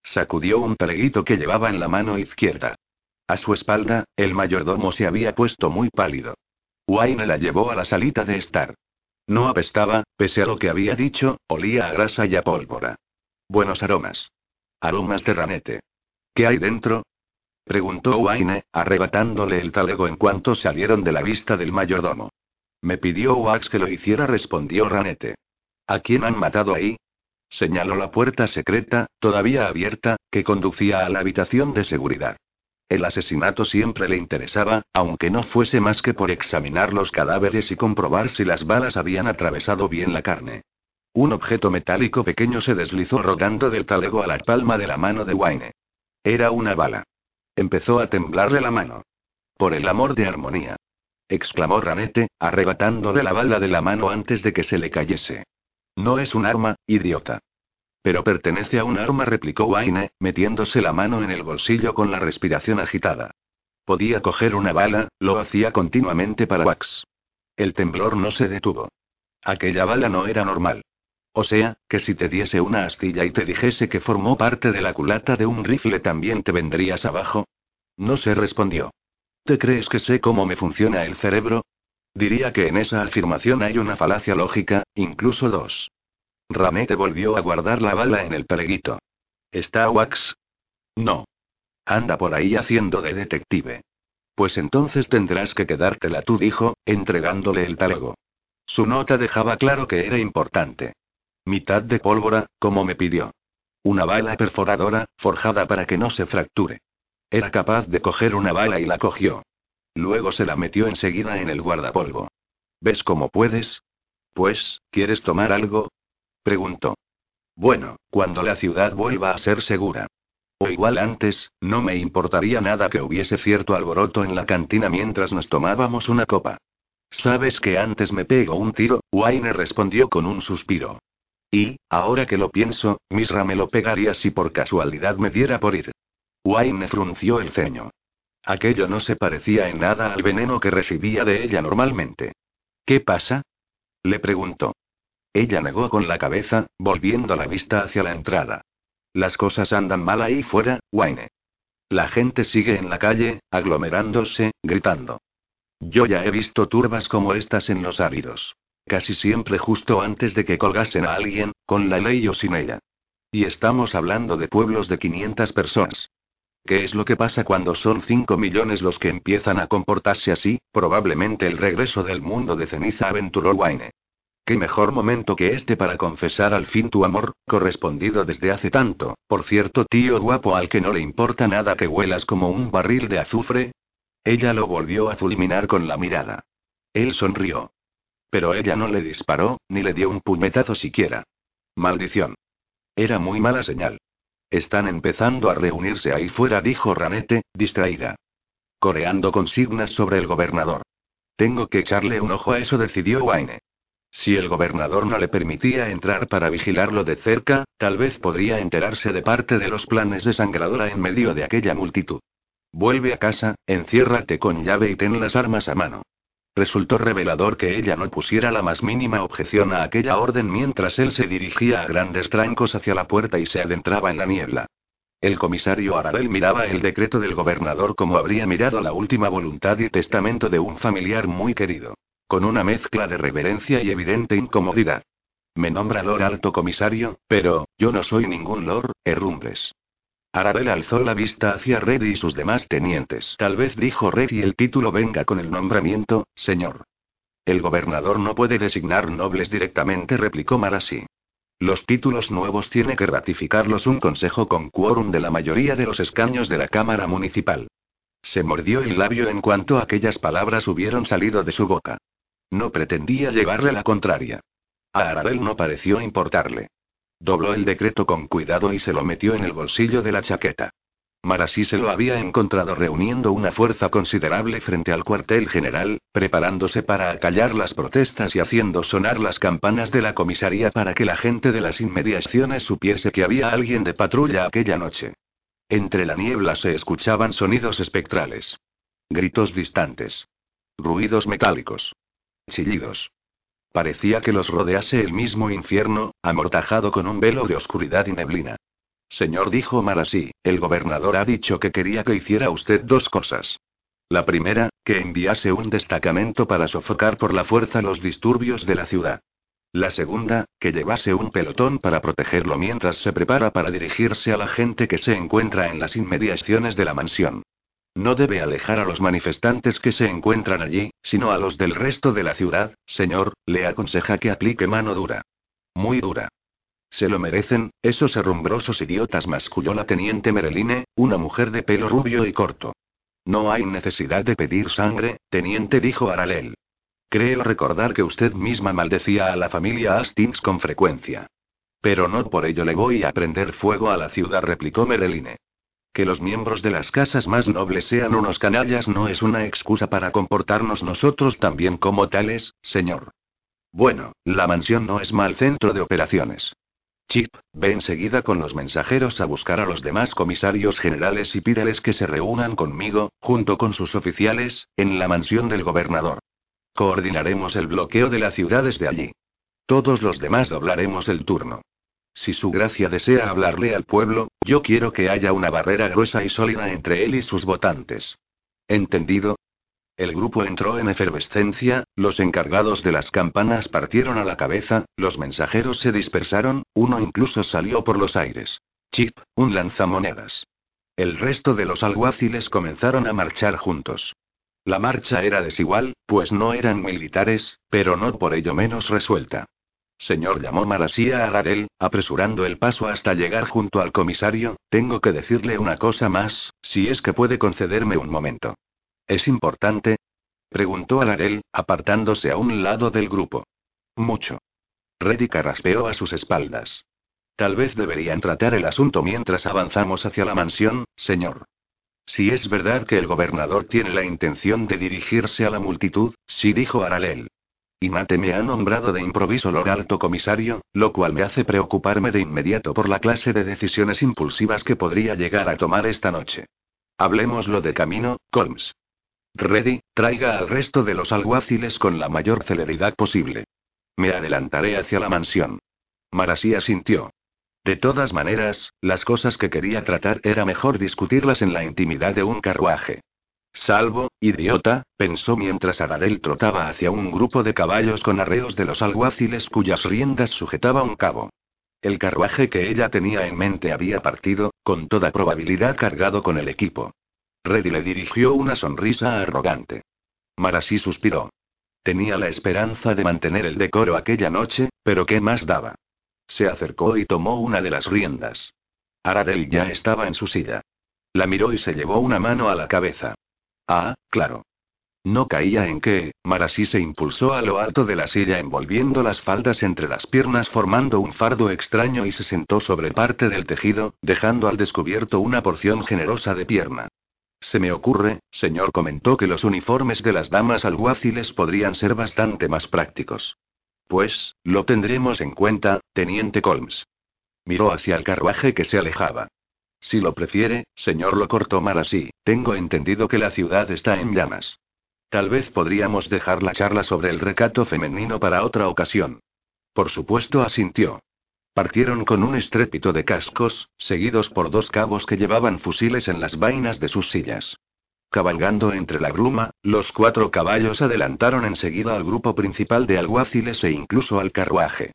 Sacudió un taleguito que llevaba en la mano izquierda. A su espalda, el mayordomo se había puesto muy pálido. Wayne la llevó a la salita de estar. No apestaba, pese a lo que había dicho, olía a grasa y a pólvora. Buenos aromas. Aromas de ranete. ¿Qué hay dentro? preguntó Wayne, arrebatándole el talego en cuanto salieron de la vista del mayordomo. Me pidió Wax que lo hiciera, respondió Ranete. ¿A quién han matado ahí? Señaló la puerta secreta, todavía abierta, que conducía a la habitación de seguridad. El asesinato siempre le interesaba, aunque no fuese más que por examinar los cadáveres y comprobar si las balas habían atravesado bien la carne. Un objeto metálico pequeño se deslizó rodando del talego a la palma de la mano de Wayne. Era una bala. Empezó a temblarle la mano. Por el amor de armonía. Exclamó Ranete, arrebatándole la bala de la mano antes de que se le cayese. No es un arma, idiota. Pero pertenece a un arma, replicó Wayne, metiéndose la mano en el bolsillo con la respiración agitada. Podía coger una bala, lo hacía continuamente para Wax. El temblor no se detuvo. Aquella bala no era normal. O sea, que si te diese una astilla y te dijese que formó parte de la culata de un rifle también te vendrías abajo. No se respondió. ¿Te crees que sé cómo me funciona el cerebro? Diría que en esa afirmación hay una falacia lógica, incluso dos. Ramete volvió a guardar la bala en el peleguito. ¿Está Wax? No. Anda por ahí haciendo de detective. Pues entonces tendrás que quedártela tú, dijo, entregándole el talego. Su nota dejaba claro que era importante. Mitad de pólvora, como me pidió. Una bala perforadora, forjada para que no se fracture. Era capaz de coger una bala y la cogió. Luego se la metió enseguida en el guardapolvo. ¿Ves cómo puedes? Pues, ¿quieres tomar algo? Preguntó. Bueno, cuando la ciudad vuelva a ser segura. O igual antes, no me importaría nada que hubiese cierto alboroto en la cantina mientras nos tomábamos una copa. ¿Sabes que antes me pegó un tiro? Wayne respondió con un suspiro. Y, ahora que lo pienso, Misra me lo pegaría si por casualidad me diera por ir. Wayne frunció el ceño. Aquello no se parecía en nada al veneno que recibía de ella normalmente. ¿Qué pasa? Le preguntó. Ella negó con la cabeza, volviendo la vista hacia la entrada. Las cosas andan mal ahí fuera, Wayne. La gente sigue en la calle, aglomerándose, gritando. Yo ya he visto turbas como estas en los áridos. Casi siempre justo antes de que colgasen a alguien, con la ley o sin ella. Y estamos hablando de pueblos de 500 personas. ¿Qué es lo que pasa cuando son 5 millones los que empiezan a comportarse así? Probablemente el regreso del mundo de ceniza aventuró Wayne. Qué mejor momento que este para confesar al fin tu amor, correspondido desde hace tanto. Por cierto, tío guapo al que no le importa nada que huelas como un barril de azufre. Ella lo volvió a fulminar con la mirada. Él sonrió. Pero ella no le disparó, ni le dio un puñetazo siquiera. Maldición. Era muy mala señal. Están empezando a reunirse ahí fuera, dijo Ranete, distraída. Coreando consignas sobre el gobernador. Tengo que echarle un ojo a eso, decidió Wayne. Si el gobernador no le permitía entrar para vigilarlo de cerca, tal vez podría enterarse de parte de los planes de Sangradora en medio de aquella multitud. Vuelve a casa, enciérrate con llave y ten las armas a mano. Resultó revelador que ella no pusiera la más mínima objeción a aquella orden mientras él se dirigía a grandes trancos hacia la puerta y se adentraba en la niebla. El comisario Arabel miraba el decreto del gobernador como habría mirado la última voluntad y testamento de un familiar muy querido. Con una mezcla de reverencia y evidente incomodidad. Me nombra Lord Alto Comisario, pero, yo no soy ningún Lord, Herrumbres. Arabel alzó la vista hacia Reddy y sus demás tenientes. Tal vez dijo Reddy el título venga con el nombramiento, señor. El gobernador no puede designar nobles directamente, replicó Marasi. Los títulos nuevos tiene que ratificarlos un consejo con quórum de la mayoría de los escaños de la Cámara Municipal. Se mordió el labio en cuanto aquellas palabras hubieron salido de su boca. No pretendía llevarle la contraria. A Arabel no pareció importarle. Dobló el decreto con cuidado y se lo metió en el bolsillo de la chaqueta. Marasí se lo había encontrado reuniendo una fuerza considerable frente al cuartel general, preparándose para acallar las protestas y haciendo sonar las campanas de la comisaría para que la gente de las inmediaciones supiese que había alguien de patrulla aquella noche. Entre la niebla se escuchaban sonidos espectrales. Gritos distantes. Ruidos metálicos. Chillidos. Parecía que los rodease el mismo infierno, amortajado con un velo de oscuridad y neblina. Señor, dijo Marasí, el gobernador ha dicho que quería que hiciera usted dos cosas. La primera, que enviase un destacamento para sofocar por la fuerza los disturbios de la ciudad. La segunda, que llevase un pelotón para protegerlo mientras se prepara para dirigirse a la gente que se encuentra en las inmediaciones de la mansión. No debe alejar a los manifestantes que se encuentran allí, sino a los del resto de la ciudad, señor, le aconseja que aplique mano dura. Muy dura. Se lo merecen, esos herrumbrosos idiotas, masculló la teniente Mereline, una mujer de pelo rubio y corto. No hay necesidad de pedir sangre, teniente, dijo Aralel. Creo recordar que usted misma maldecía a la familia Hastings con frecuencia. Pero no por ello le voy a prender fuego a la ciudad, replicó Mereline. Que los miembros de las casas más nobles sean unos canallas no es una excusa para comportarnos nosotros también como tales, señor. Bueno, la mansión no es mal centro de operaciones. Chip, ve enseguida con los mensajeros a buscar a los demás comisarios generales y pídeles que se reúnan conmigo, junto con sus oficiales, en la mansión del gobernador. Coordinaremos el bloqueo de la ciudad desde allí. Todos los demás doblaremos el turno. Si su gracia desea hablarle al pueblo, yo quiero que haya una barrera gruesa y sólida entre él y sus votantes. ¿Entendido? El grupo entró en efervescencia, los encargados de las campanas partieron a la cabeza, los mensajeros se dispersaron, uno incluso salió por los aires. Chip, un lanzamonedas. El resto de los alguaciles comenzaron a marchar juntos. La marcha era desigual, pues no eran militares, pero no por ello menos resuelta. Señor, llamó Marasía a Garel, apresurando el paso hasta llegar junto al comisario, tengo que decirle una cosa más, si es que puede concederme un momento. ¿Es importante? Preguntó a Garel, apartándose a un lado del grupo. Mucho. Reddy carraspeó a sus espaldas. Tal vez deberían tratar el asunto mientras avanzamos hacia la mansión, señor. Si es verdad que el gobernador tiene la intención de dirigirse a la multitud, sí dijo Aralel. Y Mate me ha nombrado de improviso Lord Alto Comisario, lo cual me hace preocuparme de inmediato por la clase de decisiones impulsivas que podría llegar a tomar esta noche. Hablemoslo de camino, Colms. Reddy, traiga al resto de los alguaciles con la mayor celeridad posible. Me adelantaré hacia la mansión. Marasí asintió. De todas maneras, las cosas que quería tratar era mejor discutirlas en la intimidad de un carruaje. Salvo, idiota, pensó mientras Aradel trotaba hacia un grupo de caballos con arreos de los alguaciles cuyas riendas sujetaba un cabo. El carruaje que ella tenía en mente había partido, con toda probabilidad cargado con el equipo. Reddy le dirigió una sonrisa arrogante. Marasí suspiró. Tenía la esperanza de mantener el decoro aquella noche, pero ¿qué más daba? Se acercó y tomó una de las riendas. Aradel ya estaba en su silla. La miró y se llevó una mano a la cabeza. Ah, claro. No caía en que, Marasí se impulsó a lo alto de la silla envolviendo las faldas entre las piernas formando un fardo extraño y se sentó sobre parte del tejido, dejando al descubierto una porción generosa de pierna. Se me ocurre, señor, comentó que los uniformes de las damas alguaciles podrían ser bastante más prácticos. Pues, lo tendremos en cuenta, teniente Colmes. Miró hacia el carruaje que se alejaba. Si lo prefiere, señor, lo cortó así. Tengo entendido que la ciudad está en llamas. Tal vez podríamos dejar la charla sobre el recato femenino para otra ocasión. Por supuesto, asintió. Partieron con un estrépito de cascos, seguidos por dos cabos que llevaban fusiles en las vainas de sus sillas. Cabalgando entre la bruma, los cuatro caballos adelantaron enseguida al grupo principal de alguaciles e incluso al carruaje.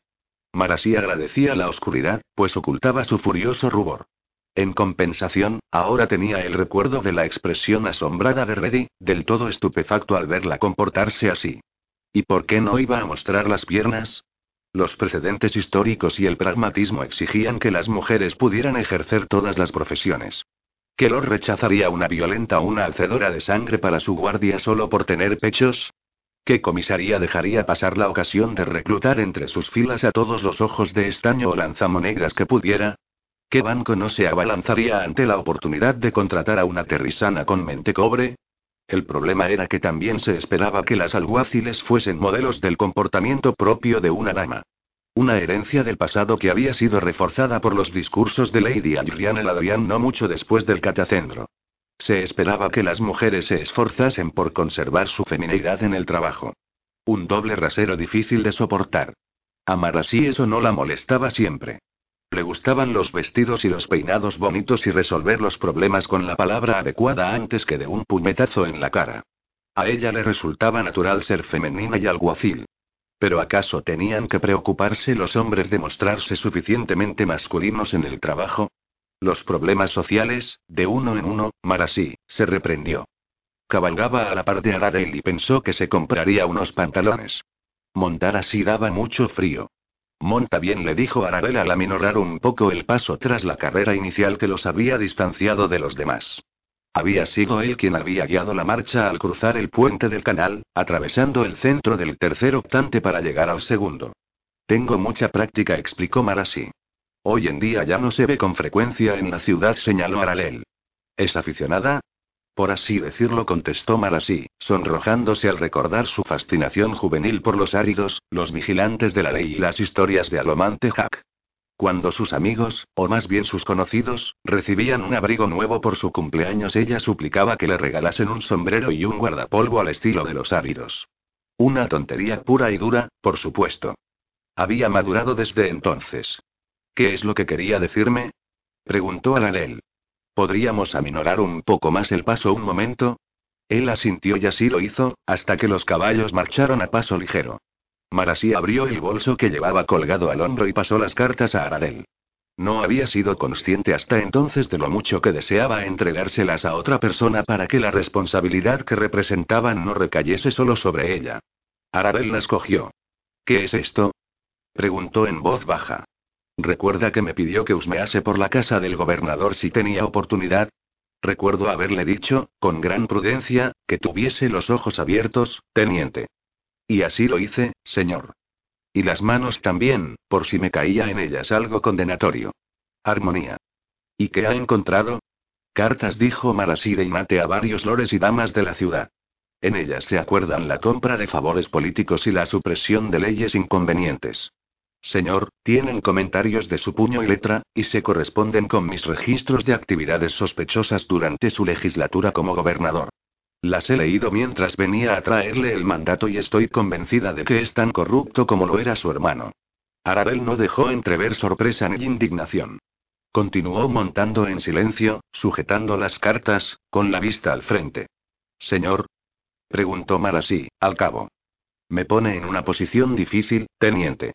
Marasí agradecía la oscuridad, pues ocultaba su furioso rubor. En compensación, ahora tenía el recuerdo de la expresión asombrada de Reddy, del todo estupefacto al verla comportarse así. ¿Y por qué no iba a mostrar las piernas? Los precedentes históricos y el pragmatismo exigían que las mujeres pudieran ejercer todas las profesiones. ¿Que los rechazaría una violenta o una alcedora de sangre para su guardia solo por tener pechos? ¿Qué comisaría dejaría pasar la ocasión de reclutar entre sus filas a todos los ojos de estaño o lanzamonedas que pudiera? ¿Qué banco no se abalanzaría ante la oportunidad de contratar a una terrisana con mente cobre? El problema era que también se esperaba que las alguaciles fuesen modelos del comportamiento propio de una dama. Una herencia del pasado que había sido reforzada por los discursos de Lady Adriana Adrián no mucho después del catacendro. Se esperaba que las mujeres se esforzasen por conservar su feminidad en el trabajo. Un doble rasero difícil de soportar. Amar así eso no la molestaba siempre. Le gustaban los vestidos y los peinados bonitos y resolver los problemas con la palabra adecuada antes que de un puñetazo en la cara. A ella le resultaba natural ser femenina y alguacil. Pero ¿acaso tenían que preocuparse los hombres de mostrarse suficientemente masculinos en el trabajo? Los problemas sociales, de uno en uno, Marasí, se reprendió. Cabalgaba a la par de Ararel y pensó que se compraría unos pantalones. Montar así daba mucho frío. Monta bien, le dijo Arabella al aminorar un poco el paso tras la carrera inicial que los había distanciado de los demás. Había sido él quien había guiado la marcha al cruzar el puente del canal, atravesando el centro del tercer octante para llegar al segundo. Tengo mucha práctica, explicó Marasi. Hoy en día ya no se ve con frecuencia en la ciudad, señaló Aralel. ¿Es aficionada? Por así decirlo, contestó Marasí, sonrojándose al recordar su fascinación juvenil por los áridos, los vigilantes de la ley y las historias de Alomante Hack. Cuando sus amigos, o más bien sus conocidos, recibían un abrigo nuevo por su cumpleaños, ella suplicaba que le regalasen un sombrero y un guardapolvo al estilo de los áridos. Una tontería pura y dura, por supuesto. Había madurado desde entonces. ¿Qué es lo que quería decirme? preguntó Alalel. ¿Podríamos aminorar un poco más el paso un momento? Él asintió y así lo hizo, hasta que los caballos marcharon a paso ligero. Marasí abrió el bolso que llevaba colgado al hombro y pasó las cartas a Aradel. No había sido consciente hasta entonces de lo mucho que deseaba entregárselas a otra persona para que la responsabilidad que representaban no recayese solo sobre ella. Aradel las cogió. ¿Qué es esto? preguntó en voz baja. Recuerda que me pidió que husmease por la casa del gobernador si tenía oportunidad. Recuerdo haberle dicho, con gran prudencia, que tuviese los ojos abiertos, teniente. Y así lo hice, señor. Y las manos también, por si me caía en ellas algo condenatorio. Armonía. ¿Y qué ha encontrado? Cartas dijo Marasí y Mate a varios lores y damas de la ciudad. En ellas se acuerdan la compra de favores políticos y la supresión de leyes inconvenientes. Señor, tienen comentarios de su puño y letra, y se corresponden con mis registros de actividades sospechosas durante su legislatura como gobernador. Las he leído mientras venía a traerle el mandato y estoy convencida de que es tan corrupto como lo era su hermano. Arabel no dejó entrever sorpresa ni indignación. Continuó montando en silencio, sujetando las cartas, con la vista al frente. Señor. Preguntó Marasí, al cabo. Me pone en una posición difícil, teniente.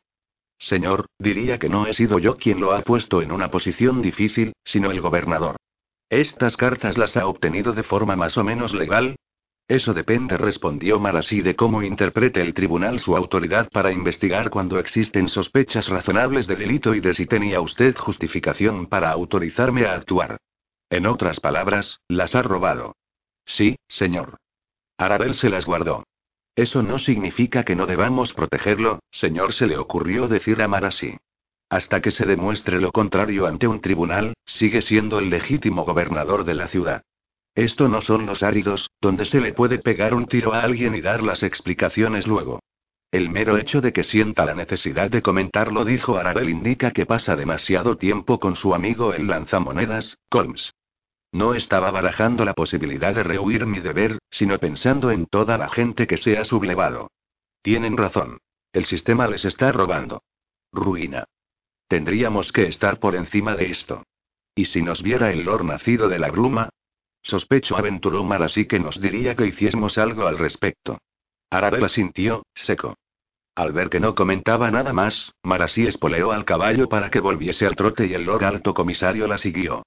Señor, diría que no he sido yo quien lo ha puesto en una posición difícil, sino el gobernador. ¿Estas cartas las ha obtenido de forma más o menos legal? Eso depende, respondió Marasí, de cómo interprete el tribunal su autoridad para investigar cuando existen sospechas razonables de delito y de si tenía usted justificación para autorizarme a actuar. En otras palabras, las ha robado. Sí, señor. Arabel se las guardó. Eso no significa que no debamos protegerlo, señor, se le ocurrió decir a Marasi. Hasta que se demuestre lo contrario ante un tribunal, sigue siendo el legítimo gobernador de la ciudad. Esto no son los áridos, donde se le puede pegar un tiro a alguien y dar las explicaciones luego. El mero hecho de que sienta la necesidad de comentarlo, dijo Arabel, indica que pasa demasiado tiempo con su amigo el lanzamonedas, Colmes. No estaba barajando la posibilidad de rehuir mi deber, sino pensando en toda la gente que se ha sublevado. Tienen razón. El sistema les está robando. Ruina. Tendríamos que estar por encima de esto. ¿Y si nos viera el Lord nacido de la bruma? Sospecho aventuró Mar así que nos diría que hiciésemos algo al respecto. Arabella sintió, seco. Al ver que no comentaba nada más, Marasí espoleó al caballo para que volviese al trote y el Lord Alto Comisario la siguió.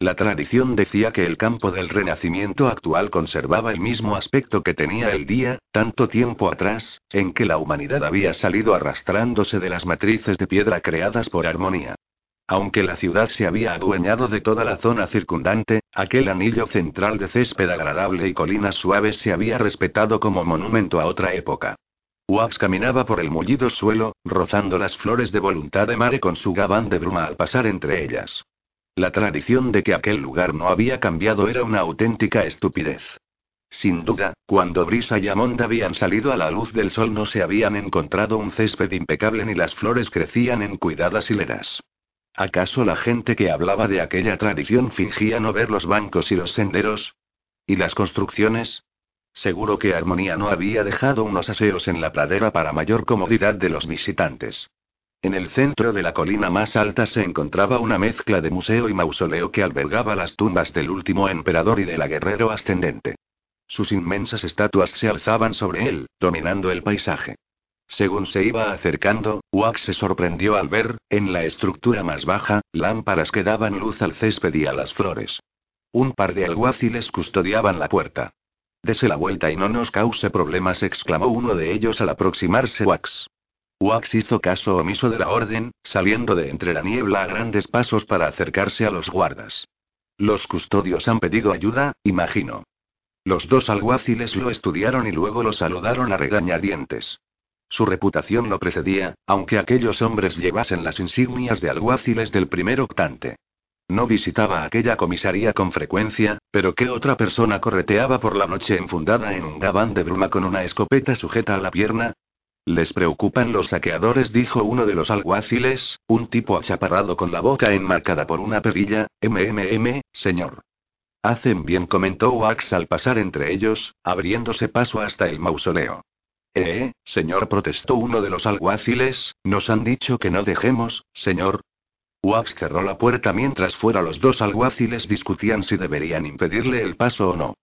La tradición decía que el campo del Renacimiento actual conservaba el mismo aspecto que tenía el día, tanto tiempo atrás, en que la humanidad había salido arrastrándose de las matrices de piedra creadas por armonía. Aunque la ciudad se había adueñado de toda la zona circundante, aquel anillo central de césped agradable y colinas suaves se había respetado como monumento a otra época. Wax caminaba por el mullido suelo, rozando las flores de voluntad de Mare con su gabán de bruma al pasar entre ellas. La tradición de que aquel lugar no había cambiado era una auténtica estupidez. Sin duda, cuando Brisa y Amond habían salido a la luz del sol no se habían encontrado un césped impecable ni las flores crecían en cuidadas hileras. ¿Acaso la gente que hablaba de aquella tradición fingía no ver los bancos y los senderos? ¿Y las construcciones? Seguro que Armonía no había dejado unos aseos en la pradera para mayor comodidad de los visitantes. En el centro de la colina más alta se encontraba una mezcla de museo y mausoleo que albergaba las tumbas del último emperador y de la guerrero ascendente. Sus inmensas estatuas se alzaban sobre él, dominando el paisaje. Según se iba acercando, Wax se sorprendió al ver, en la estructura más baja, lámparas que daban luz al césped y a las flores. Un par de alguaciles custodiaban la puerta. Dese la vuelta y no nos cause problemas, exclamó uno de ellos al aproximarse Wax. Wax hizo caso omiso de la orden, saliendo de entre la niebla a grandes pasos para acercarse a los guardas. Los custodios han pedido ayuda, imagino. Los dos alguaciles lo estudiaron y luego lo saludaron a regañadientes. Su reputación lo precedía, aunque aquellos hombres llevasen las insignias de alguaciles del primer octante. No visitaba aquella comisaría con frecuencia, pero ¿qué otra persona correteaba por la noche enfundada en un gabán de bruma con una escopeta sujeta a la pierna? Les preocupan los saqueadores, dijo uno de los alguaciles, un tipo achaparrado con la boca enmarcada por una perilla, MMM, señor. Hacen bien, comentó Wax al pasar entre ellos, abriéndose paso hasta el mausoleo. Eh, señor, protestó uno de los alguaciles, nos han dicho que no dejemos, señor, Wax cerró la puerta mientras fuera los dos alguaciles discutían si deberían impedirle el paso o no.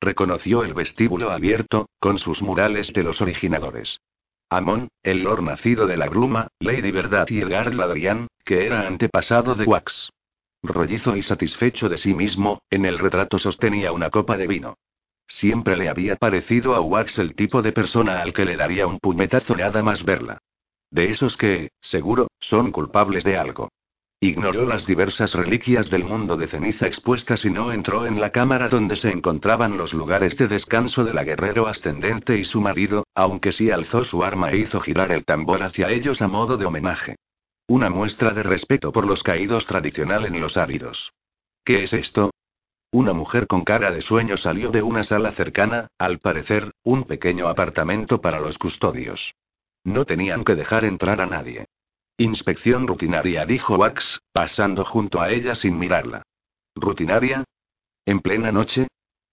Reconoció el vestíbulo abierto, con sus murales de los originadores. Amon, el lord nacido de la bruma, Lady Verdad y Edgar Ladrian, que era antepasado de Wax. Rollizo y satisfecho de sí mismo, en el retrato sostenía una copa de vino. Siempre le había parecido a Wax el tipo de persona al que le daría un puñetazo nada más verla. De esos que, seguro, son culpables de algo. Ignoró las diversas reliquias del mundo de ceniza expuestas y no entró en la cámara donde se encontraban los lugares de descanso de la guerrero ascendente y su marido, aunque sí alzó su arma e hizo girar el tambor hacia ellos a modo de homenaje. Una muestra de respeto por los caídos tradicional en los áridos. ¿Qué es esto? Una mujer con cara de sueño salió de una sala cercana, al parecer, un pequeño apartamento para los custodios. No tenían que dejar entrar a nadie. Inspección rutinaria, dijo Wax, pasando junto a ella sin mirarla. ¿Rutinaria? ¿En plena noche?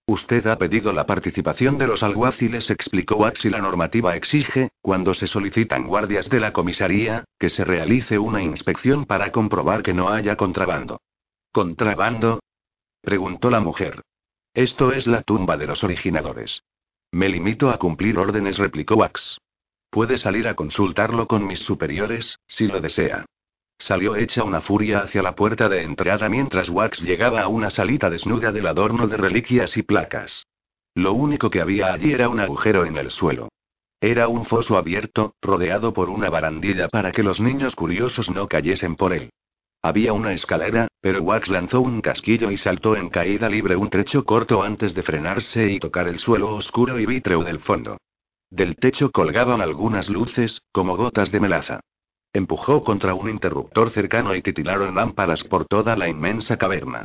Usted ha pedido la participación de los alguaciles, explicó Wax, y la normativa exige, cuando se solicitan guardias de la comisaría, que se realice una inspección para comprobar que no haya contrabando. ¿Contrabando? preguntó la mujer. Esto es la tumba de los originadores. Me limito a cumplir órdenes, replicó Wax. Puede salir a consultarlo con mis superiores, si lo desea. Salió hecha una furia hacia la puerta de entrada mientras Wax llegaba a una salita desnuda del adorno de reliquias y placas. Lo único que había allí era un agujero en el suelo. Era un foso abierto, rodeado por una barandilla para que los niños curiosos no cayesen por él. Había una escalera, pero Wax lanzó un casquillo y saltó en caída libre un trecho corto antes de frenarse y tocar el suelo oscuro y vítreo del fondo. Del techo colgaban algunas luces, como gotas de melaza. Empujó contra un interruptor cercano y titilaron lámparas por toda la inmensa caverna.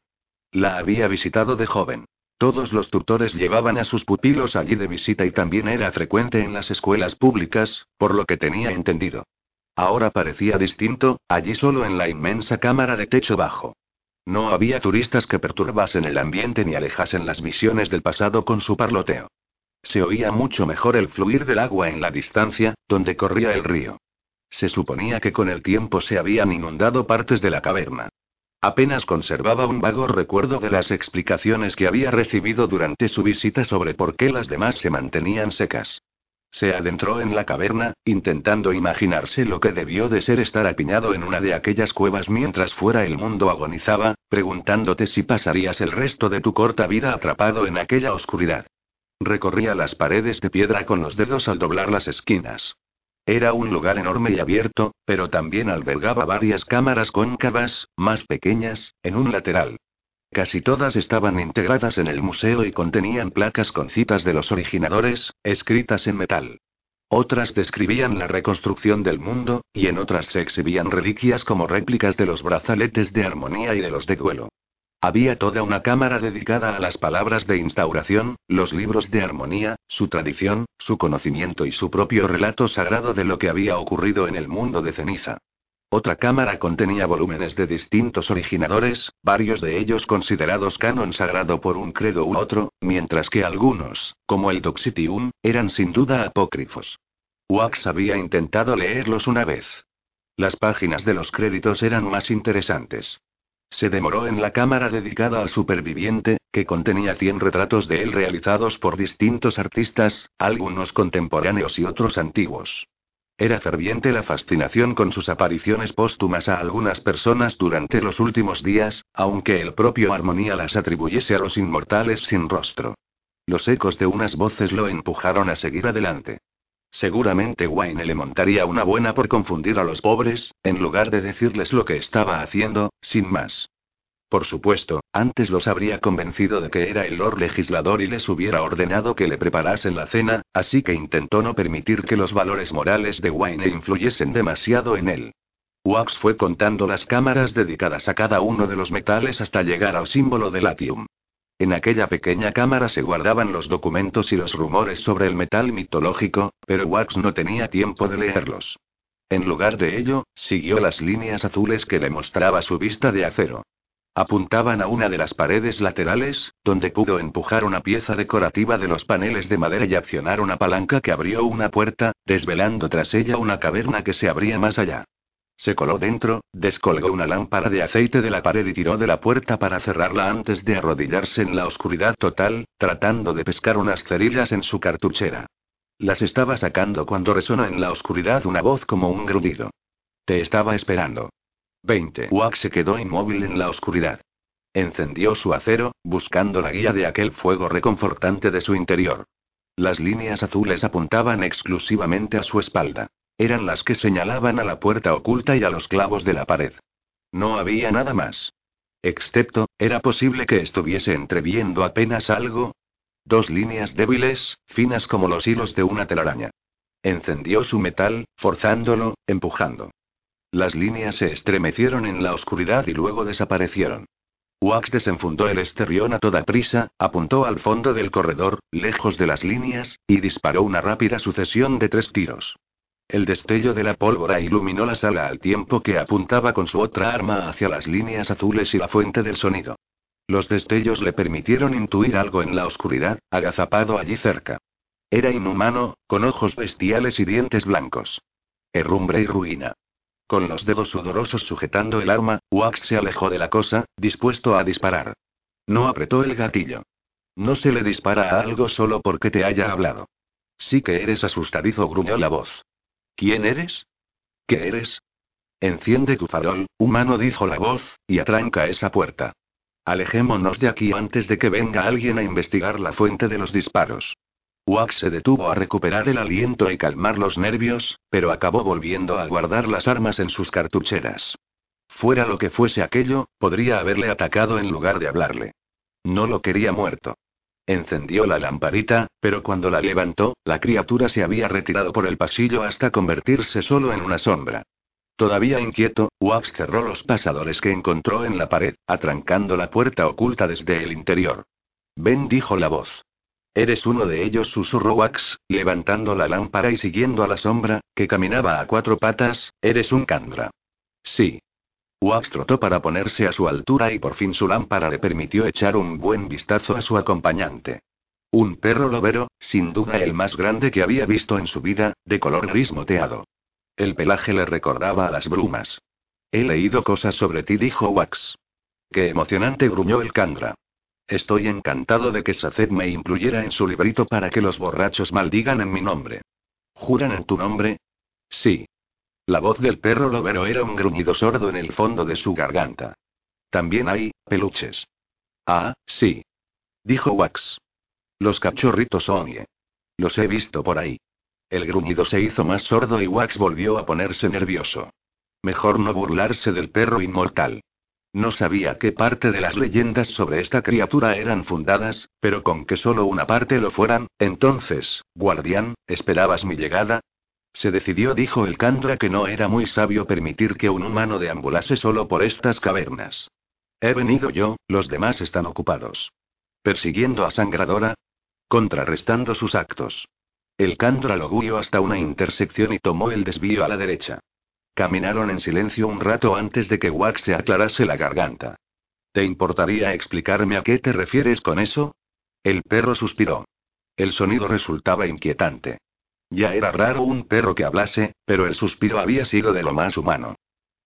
La había visitado de joven. Todos los tutores llevaban a sus pupilos allí de visita y también era frecuente en las escuelas públicas, por lo que tenía entendido. Ahora parecía distinto, allí solo en la inmensa cámara de techo bajo. No había turistas que perturbasen el ambiente ni alejasen las visiones del pasado con su parloteo. Se oía mucho mejor el fluir del agua en la distancia, donde corría el río. Se suponía que con el tiempo se habían inundado partes de la caverna. Apenas conservaba un vago recuerdo de las explicaciones que había recibido durante su visita sobre por qué las demás se mantenían secas. Se adentró en la caverna, intentando imaginarse lo que debió de ser estar apiñado en una de aquellas cuevas mientras fuera el mundo agonizaba, preguntándote si pasarías el resto de tu corta vida atrapado en aquella oscuridad. Recorría las paredes de piedra con los dedos al doblar las esquinas. Era un lugar enorme y abierto, pero también albergaba varias cámaras cóncavas, más pequeñas, en un lateral. Casi todas estaban integradas en el museo y contenían placas con citas de los originadores, escritas en metal. Otras describían la reconstrucción del mundo, y en otras se exhibían reliquias como réplicas de los brazaletes de armonía y de los de duelo. Había toda una cámara dedicada a las palabras de instauración, los libros de armonía, su tradición, su conocimiento y su propio relato sagrado de lo que había ocurrido en el mundo de ceniza. Otra cámara contenía volúmenes de distintos originadores, varios de ellos considerados canon sagrado por un credo u otro, mientras que algunos, como el Doxitium, eran sin duda apócrifos. Wax había intentado leerlos una vez. Las páginas de los créditos eran más interesantes. Se demoró en la cámara dedicada al superviviente, que contenía 100 retratos de él realizados por distintos artistas, algunos contemporáneos y otros antiguos. Era ferviente la fascinación con sus apariciones póstumas a algunas personas durante los últimos días, aunque el propio Armonía las atribuyese a los inmortales sin rostro. Los ecos de unas voces lo empujaron a seguir adelante. Seguramente Wayne le montaría una buena por confundir a los pobres, en lugar de decirles lo que estaba haciendo, sin más. Por supuesto, antes los habría convencido de que era el Lord Legislador y les hubiera ordenado que le preparasen la cena, así que intentó no permitir que los valores morales de Wayne influyesen demasiado en él. Wax fue contando las cámaras dedicadas a cada uno de los metales hasta llegar al símbolo de Latium. En aquella pequeña cámara se guardaban los documentos y los rumores sobre el metal mitológico, pero Wax no tenía tiempo de leerlos. En lugar de ello, siguió las líneas azules que le mostraba su vista de acero. Apuntaban a una de las paredes laterales, donde pudo empujar una pieza decorativa de los paneles de madera y accionar una palanca que abrió una puerta, desvelando tras ella una caverna que se abría más allá. Se coló dentro, descolgó una lámpara de aceite de la pared y tiró de la puerta para cerrarla antes de arrodillarse en la oscuridad total, tratando de pescar unas cerillas en su cartuchera. Las estaba sacando cuando resonó en la oscuridad una voz como un grudido. Te estaba esperando. 20. Wax se quedó inmóvil en la oscuridad. Encendió su acero, buscando la guía de aquel fuego reconfortante de su interior. Las líneas azules apuntaban exclusivamente a su espalda. Eran las que señalaban a la puerta oculta y a los clavos de la pared. No había nada más. Excepto, era posible que estuviese entreviendo apenas algo. Dos líneas débiles, finas como los hilos de una telaraña. Encendió su metal, forzándolo, empujando. Las líneas se estremecieron en la oscuridad y luego desaparecieron. Wax desenfundó el esterión a toda prisa, apuntó al fondo del corredor, lejos de las líneas, y disparó una rápida sucesión de tres tiros. El destello de la pólvora iluminó la sala al tiempo que apuntaba con su otra arma hacia las líneas azules y la fuente del sonido. Los destellos le permitieron intuir algo en la oscuridad, agazapado allí cerca. Era inhumano, con ojos bestiales y dientes blancos. Herrumbre y ruina. Con los dedos sudorosos sujetando el arma, Wax se alejó de la cosa, dispuesto a disparar. No apretó el gatillo. No se le dispara a algo solo porque te haya hablado. Sí que eres asustadizo, gruñó la voz. ¿Quién eres? ¿Qué eres? Enciende tu farol, humano, dijo la voz, y atranca esa puerta. Alejémonos de aquí antes de que venga alguien a investigar la fuente de los disparos. Wax se detuvo a recuperar el aliento y calmar los nervios, pero acabó volviendo a guardar las armas en sus cartucheras. Fuera lo que fuese aquello, podría haberle atacado en lugar de hablarle. No lo quería muerto. Encendió la lamparita, pero cuando la levantó, la criatura se había retirado por el pasillo hasta convertirse solo en una sombra. Todavía inquieto, Wax cerró los pasadores que encontró en la pared, atrancando la puerta oculta desde el interior. Ven, dijo la voz. Eres uno de ellos, susurró Wax, levantando la lámpara y siguiendo a la sombra, que caminaba a cuatro patas, eres un Candra. Sí. Wax trotó para ponerse a su altura y por fin su lámpara le permitió echar un buen vistazo a su acompañante. Un perro lobero, sin duda el más grande que había visto en su vida, de color gris moteado. El pelaje le recordaba a las brumas. He leído cosas sobre ti, dijo Wax. Qué emocionante, gruñó el Candra. Estoy encantado de que Saced me incluyera en su librito para que los borrachos maldigan en mi nombre. ¿Juran en tu nombre? Sí. La voz del perro lobero era un gruñido sordo en el fondo de su garganta. También hay, peluches. Ah, sí. Dijo Wax. Los cachorritos Onie. Los he visto por ahí. El gruñido se hizo más sordo y Wax volvió a ponerse nervioso. Mejor no burlarse del perro inmortal. No sabía qué parte de las leyendas sobre esta criatura eran fundadas, pero con que solo una parte lo fueran, entonces, guardián, ¿esperabas mi llegada? Se decidió, dijo el Candra, que no era muy sabio permitir que un humano deambulase solo por estas cavernas. He venido yo, los demás están ocupados. Persiguiendo a Sangradora. Contrarrestando sus actos. El Candra lo guió hasta una intersección y tomó el desvío a la derecha. Caminaron en silencio un rato antes de que Wax se aclarase la garganta. ¿Te importaría explicarme a qué te refieres con eso? El perro suspiró. El sonido resultaba inquietante. Ya era raro un perro que hablase, pero el suspiro había sido de lo más humano.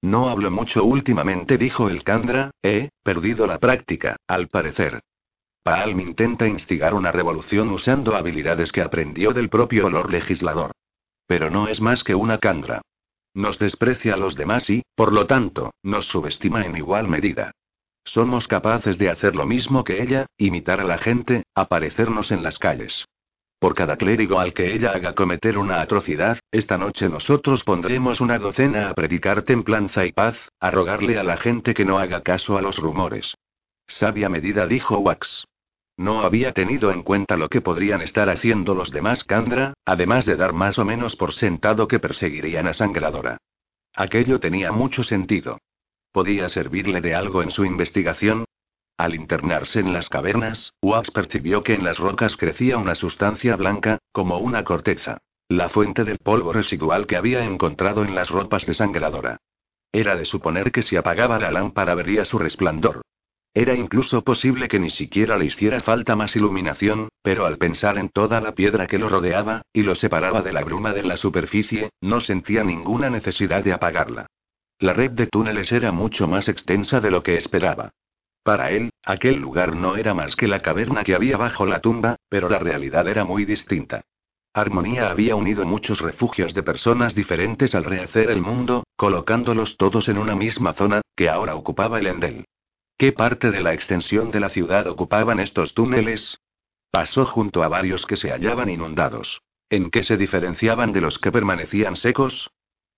No hablo mucho últimamente, dijo el Candra, he perdido la práctica, al parecer. Palm intenta instigar una revolución usando habilidades que aprendió del propio olor legislador. Pero no es más que una Candra. Nos desprecia a los demás y, por lo tanto, nos subestima en igual medida. Somos capaces de hacer lo mismo que ella, imitar a la gente, aparecernos en las calles. Por cada clérigo al que ella haga cometer una atrocidad, esta noche nosotros pondremos una docena a predicar templanza y paz, a rogarle a la gente que no haga caso a los rumores. Sabia medida dijo Wax. No había tenido en cuenta lo que podrían estar haciendo los demás Candra, además de dar más o menos por sentado que perseguirían a Sangradora. Aquello tenía mucho sentido. ¿Podía servirle de algo en su investigación? Al internarse en las cavernas, Wax percibió que en las rocas crecía una sustancia blanca, como una corteza. La fuente del polvo residual que había encontrado en las ropas de Sangradora. Era de suponer que si apagaba la lámpara vería su resplandor. Era incluso posible que ni siquiera le hiciera falta más iluminación, pero al pensar en toda la piedra que lo rodeaba, y lo separaba de la bruma de la superficie, no sentía ninguna necesidad de apagarla. La red de túneles era mucho más extensa de lo que esperaba. Para él, aquel lugar no era más que la caverna que había bajo la tumba, pero la realidad era muy distinta. Armonía había unido muchos refugios de personas diferentes al rehacer el mundo, colocándolos todos en una misma zona, que ahora ocupaba el Endel. ¿Qué parte de la extensión de la ciudad ocupaban estos túneles? Pasó junto a varios que se hallaban inundados. ¿En qué se diferenciaban de los que permanecían secos?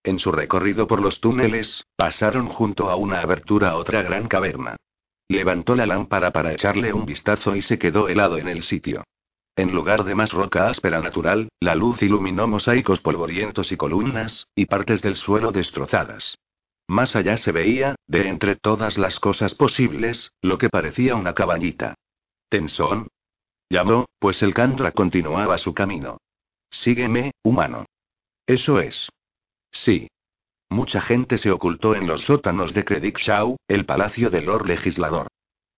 En su recorrido por los túneles, pasaron junto a una abertura a otra gran caverna. Levantó la lámpara para echarle un vistazo y se quedó helado en el sitio. En lugar de más roca áspera natural, la luz iluminó mosaicos polvorientos y columnas, y partes del suelo destrozadas. Más allá se veía, de entre todas las cosas posibles, lo que parecía una cabañita. ¿Tensón? Llamó, pues el Candra continuaba su camino. Sígueme, humano. Eso es. Sí. Mucha gente se ocultó en los sótanos de Shaw, el palacio del Lord Legislador.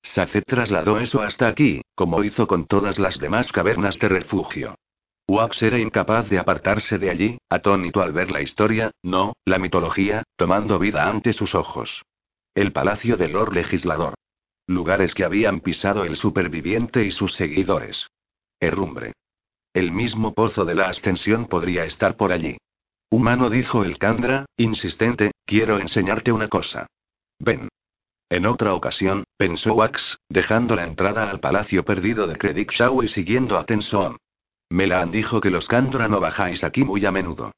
Sacet trasladó eso hasta aquí, como hizo con todas las demás cavernas de refugio. Wax era incapaz de apartarse de allí, atónito al ver la historia, no, la mitología, tomando vida ante sus ojos. El palacio del Lord Legislador. Lugares que habían pisado el superviviente y sus seguidores. Herrumbre. El mismo pozo de la ascensión podría estar por allí. Humano dijo el Candra, insistente, quiero enseñarte una cosa. Ven. En otra ocasión, pensó Wax, dejando la entrada al palacio perdido de Shaw y siguiendo a Tenson. Melan dijo que los Kandra no bajáis aquí muy a menudo.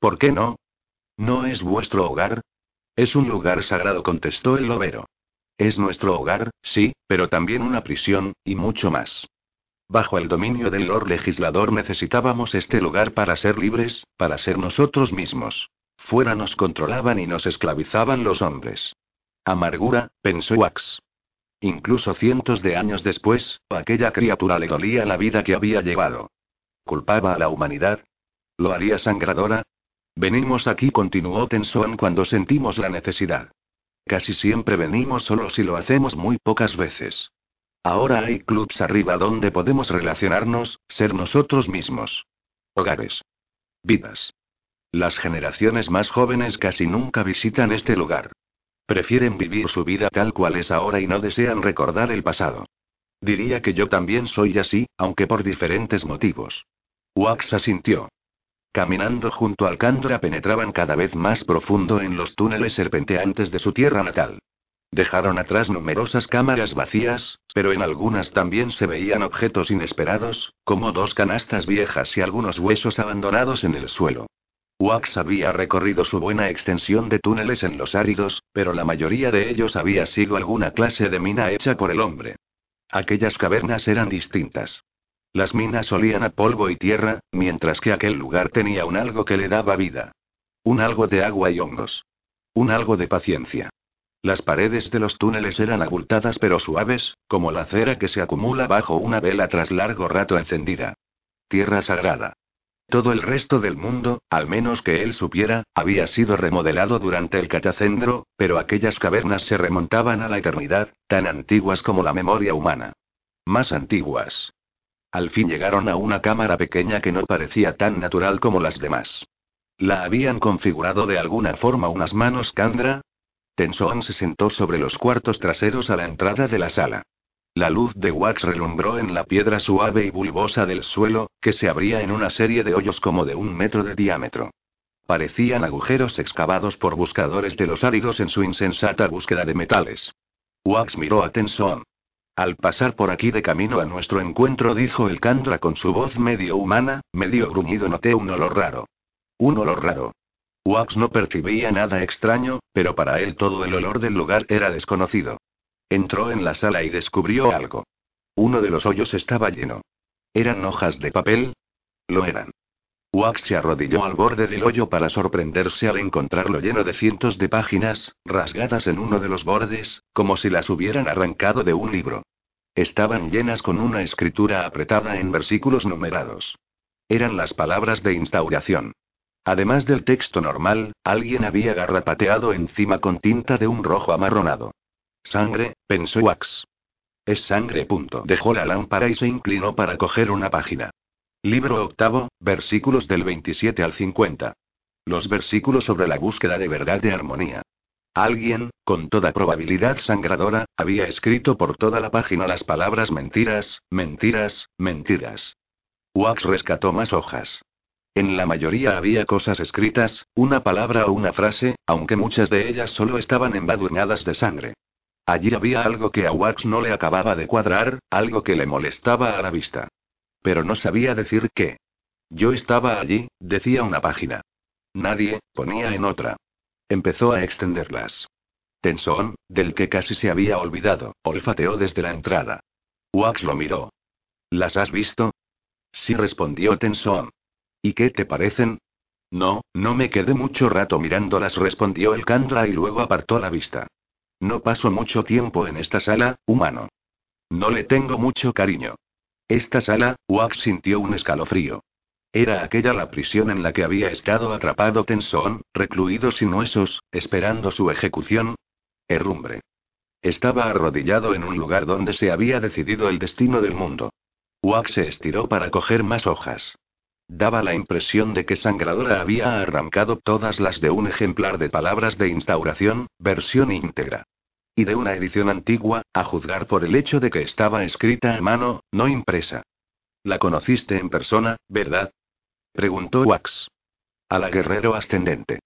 ¿Por qué no? ¿No es vuestro hogar? Es un lugar sagrado, contestó el lobero. Es nuestro hogar, sí, pero también una prisión, y mucho más. Bajo el dominio del Lord Legislador necesitábamos este lugar para ser libres, para ser nosotros mismos. Fuera nos controlaban y nos esclavizaban los hombres. Amargura, pensó Wax. Incluso cientos de años después, aquella criatura le dolía la vida que había llevado. ¿Culpaba a la humanidad? ¿Lo haría sangradora? Venimos aquí, continuó Tenson cuando sentimos la necesidad. Casi siempre venimos solos y lo hacemos muy pocas veces. Ahora hay clubs arriba donde podemos relacionarnos, ser nosotros mismos. Hogares. Vidas. Las generaciones más jóvenes casi nunca visitan este lugar. Prefieren vivir su vida tal cual es ahora y no desean recordar el pasado. Diría que yo también soy así, aunque por diferentes motivos. Wax asintió. Caminando junto al Candra penetraban cada vez más profundo en los túneles serpenteantes de su tierra natal. Dejaron atrás numerosas cámaras vacías, pero en algunas también se veían objetos inesperados, como dos canastas viejas y algunos huesos abandonados en el suelo. Wax había recorrido su buena extensión de túneles en los áridos, pero la mayoría de ellos había sido alguna clase de mina hecha por el hombre. Aquellas cavernas eran distintas. Las minas olían a polvo y tierra, mientras que aquel lugar tenía un algo que le daba vida. Un algo de agua y hongos. Un algo de paciencia. Las paredes de los túneles eran abultadas pero suaves, como la cera que se acumula bajo una vela tras largo rato encendida. Tierra sagrada. Todo el resto del mundo, al menos que él supiera, había sido remodelado durante el catacendro, pero aquellas cavernas se remontaban a la eternidad, tan antiguas como la memoria humana. Más antiguas. Al fin llegaron a una cámara pequeña que no parecía tan natural como las demás. ¿La habían configurado de alguna forma unas manos Candra? Tenson se sentó sobre los cuartos traseros a la entrada de la sala. La luz de wax relumbró en la piedra suave y bulbosa del suelo, que se abría en una serie de hoyos como de un metro de diámetro. Parecían agujeros excavados por buscadores de los áridos en su insensata búsqueda de metales. Wax miró a Tenson. Al pasar por aquí de camino a nuestro encuentro, dijo el Candra con su voz medio humana, medio gruñido, noté un olor raro. Un olor raro. Wax no percibía nada extraño, pero para él todo el olor del lugar era desconocido. Entró en la sala y descubrió algo. Uno de los hoyos estaba lleno. ¿Eran hojas de papel? Lo eran. Wax se arrodilló al borde del hoyo para sorprenderse al encontrarlo lleno de cientos de páginas, rasgadas en uno de los bordes, como si las hubieran arrancado de un libro. Estaban llenas con una escritura apretada en versículos numerados. Eran las palabras de instauración. Además del texto normal, alguien había garrapateado encima con tinta de un rojo amarronado. Sangre, pensó Wax. Es sangre. Punto. Dejó la lámpara y se inclinó para coger una página. Libro octavo, versículos del 27 al 50. Los versículos sobre la búsqueda de verdad de armonía. Alguien, con toda probabilidad sangradora, había escrito por toda la página las palabras mentiras, mentiras, mentiras. Wax rescató más hojas. En la mayoría había cosas escritas, una palabra o una frase, aunque muchas de ellas solo estaban embadurnadas de sangre. Allí había algo que a Wax no le acababa de cuadrar, algo que le molestaba a la vista. Pero no sabía decir qué. Yo estaba allí, decía una página. Nadie, ponía en otra. Empezó a extenderlas. Tenson, del que casi se había olvidado, olfateó desde la entrada. Wax lo miró. ¿Las has visto? Sí, respondió Tenson. ¿Y qué te parecen? No, no me quedé mucho rato mirándolas, respondió el Candra y luego apartó la vista. No paso mucho tiempo en esta sala, humano. No le tengo mucho cariño. Esta sala, Wax sintió un escalofrío. Era aquella la prisión en la que había estado atrapado Tenson, recluido sin huesos, esperando su ejecución. Herrumbre. Estaba arrodillado en un lugar donde se había decidido el destino del mundo. Wax se estiró para coger más hojas. Daba la impresión de que Sangradora había arrancado todas las de un ejemplar de palabras de instauración, versión íntegra. Y de una edición antigua, a juzgar por el hecho de que estaba escrita a mano, no impresa. La conociste en persona, ¿verdad? preguntó Wax. A la guerrero ascendente.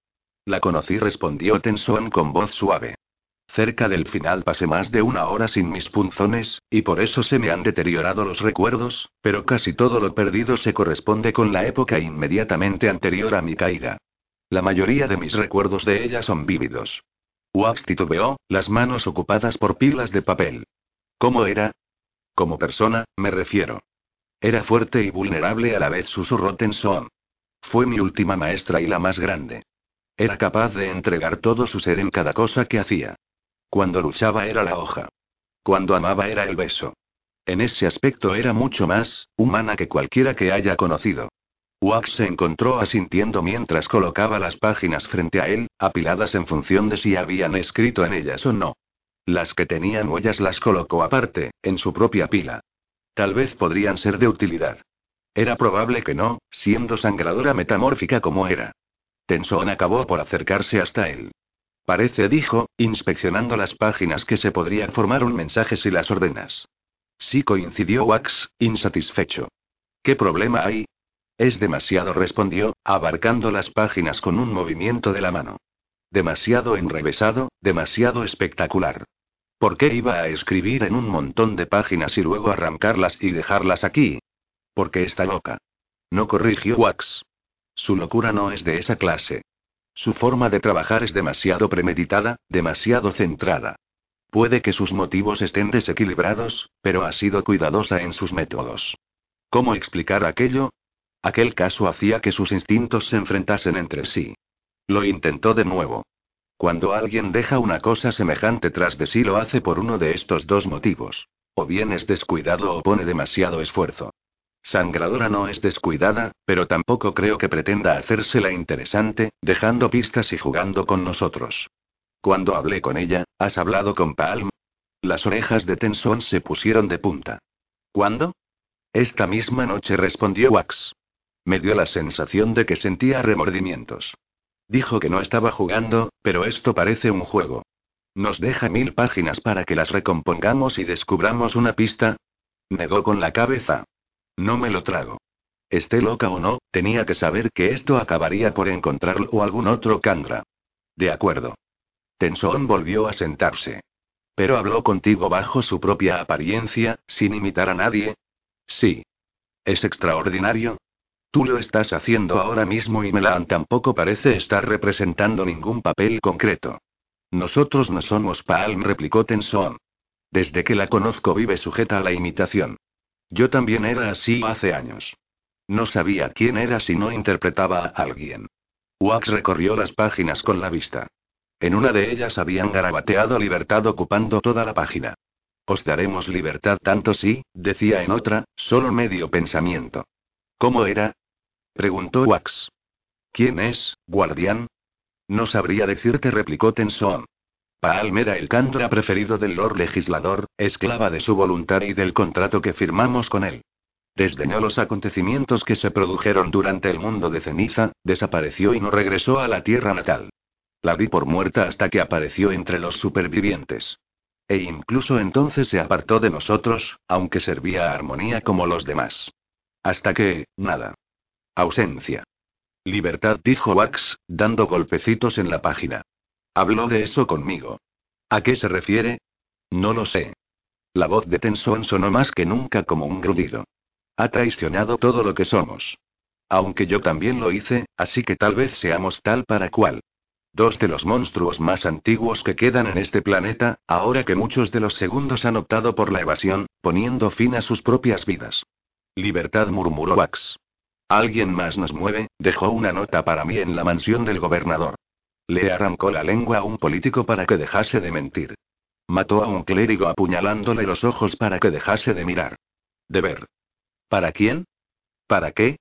La conocí, respondió Tenson con voz suave. Cerca del final pasé más de una hora sin mis punzones, y por eso se me han deteriorado los recuerdos, pero casi todo lo perdido se corresponde con la época inmediatamente anterior a mi caída. La mayoría de mis recuerdos de ella son vívidos. Wax titubeó, las manos ocupadas por pilas de papel. ¿Cómo era? Como persona, me refiero. Era fuerte y vulnerable a la vez, susurró Tenson. Fue mi última maestra y la más grande. Era capaz de entregar todo su ser en cada cosa que hacía. Cuando luchaba era la hoja. Cuando amaba era el beso. En ese aspecto era mucho más humana que cualquiera que haya conocido. Wax se encontró asintiendo mientras colocaba las páginas frente a él, apiladas en función de si habían escrito en ellas o no. Las que tenían huellas las colocó aparte, en su propia pila. Tal vez podrían ser de utilidad. Era probable que no, siendo sangradora metamórfica como era. Tenson acabó por acercarse hasta él. Parece, dijo, inspeccionando las páginas que se podría formar un mensaje si las ordenas. Sí coincidió Wax, insatisfecho. ¿Qué problema hay? Es demasiado, respondió, abarcando las páginas con un movimiento de la mano. Demasiado enrevesado, demasiado espectacular. ¿Por qué iba a escribir en un montón de páginas y luego arrancarlas y dejarlas aquí? Porque está loca. No corrigió Wax. Su locura no es de esa clase. Su forma de trabajar es demasiado premeditada, demasiado centrada. Puede que sus motivos estén desequilibrados, pero ha sido cuidadosa en sus métodos. ¿Cómo explicar aquello? Aquel caso hacía que sus instintos se enfrentasen entre sí. Lo intentó de nuevo. Cuando alguien deja una cosa semejante tras de sí lo hace por uno de estos dos motivos. O bien es descuidado o pone demasiado esfuerzo. Sangradora no es descuidada, pero tampoco creo que pretenda hacérsela interesante, dejando pistas y jugando con nosotros. Cuando hablé con ella, ¿has hablado con Palm? Las orejas de Tenson se pusieron de punta. ¿Cuándo? Esta misma noche respondió Wax. Me dio la sensación de que sentía remordimientos. Dijo que no estaba jugando, pero esto parece un juego. Nos deja mil páginas para que las recompongamos y descubramos una pista. Negó con la cabeza. No me lo trago. Esté loca o no, tenía que saber que esto acabaría por encontrarlo o algún otro Kandra. De acuerdo. Tenson volvió a sentarse. ¿Pero habló contigo bajo su propia apariencia, sin imitar a nadie? Sí. ¿Es extraordinario? Tú lo estás haciendo ahora mismo y Melan tampoco parece estar representando ningún papel concreto. Nosotros no somos Palm, replicó Tenson. Desde que la conozco vive sujeta a la imitación. Yo también era así hace años. No sabía quién era si no interpretaba a alguien. Wax recorrió las páginas con la vista. En una de ellas habían garabateado libertad ocupando toda la página. Os daremos libertad tanto sí, decía en otra, solo medio pensamiento. ¿Cómo era? preguntó Wax. ¿Quién es, guardián? No sabría decirte, replicó Tenson. Palm era el Candra preferido del Lord Legislador, esclava de su voluntad y del contrato que firmamos con él. Desdeñó los acontecimientos que se produjeron durante el mundo de ceniza, desapareció y no regresó a la tierra natal. La di por muerta hasta que apareció entre los supervivientes. E incluso entonces se apartó de nosotros, aunque servía a armonía como los demás. Hasta que, nada. Ausencia. Libertad, dijo Wax, dando golpecitos en la página. Habló de eso conmigo. ¿A qué se refiere? No lo sé. La voz de Tenson sonó más que nunca como un grudido. Ha traicionado todo lo que somos. Aunque yo también lo hice, así que tal vez seamos tal para cual. Dos de los monstruos más antiguos que quedan en este planeta, ahora que muchos de los segundos han optado por la evasión, poniendo fin a sus propias vidas. Libertad murmuró Wax. Alguien más nos mueve, dejó una nota para mí en la mansión del gobernador. Le arrancó la lengua a un político para que dejase de mentir. Mató a un clérigo apuñalándole los ojos para que dejase de mirar. De ver. ¿Para quién? ¿Para qué?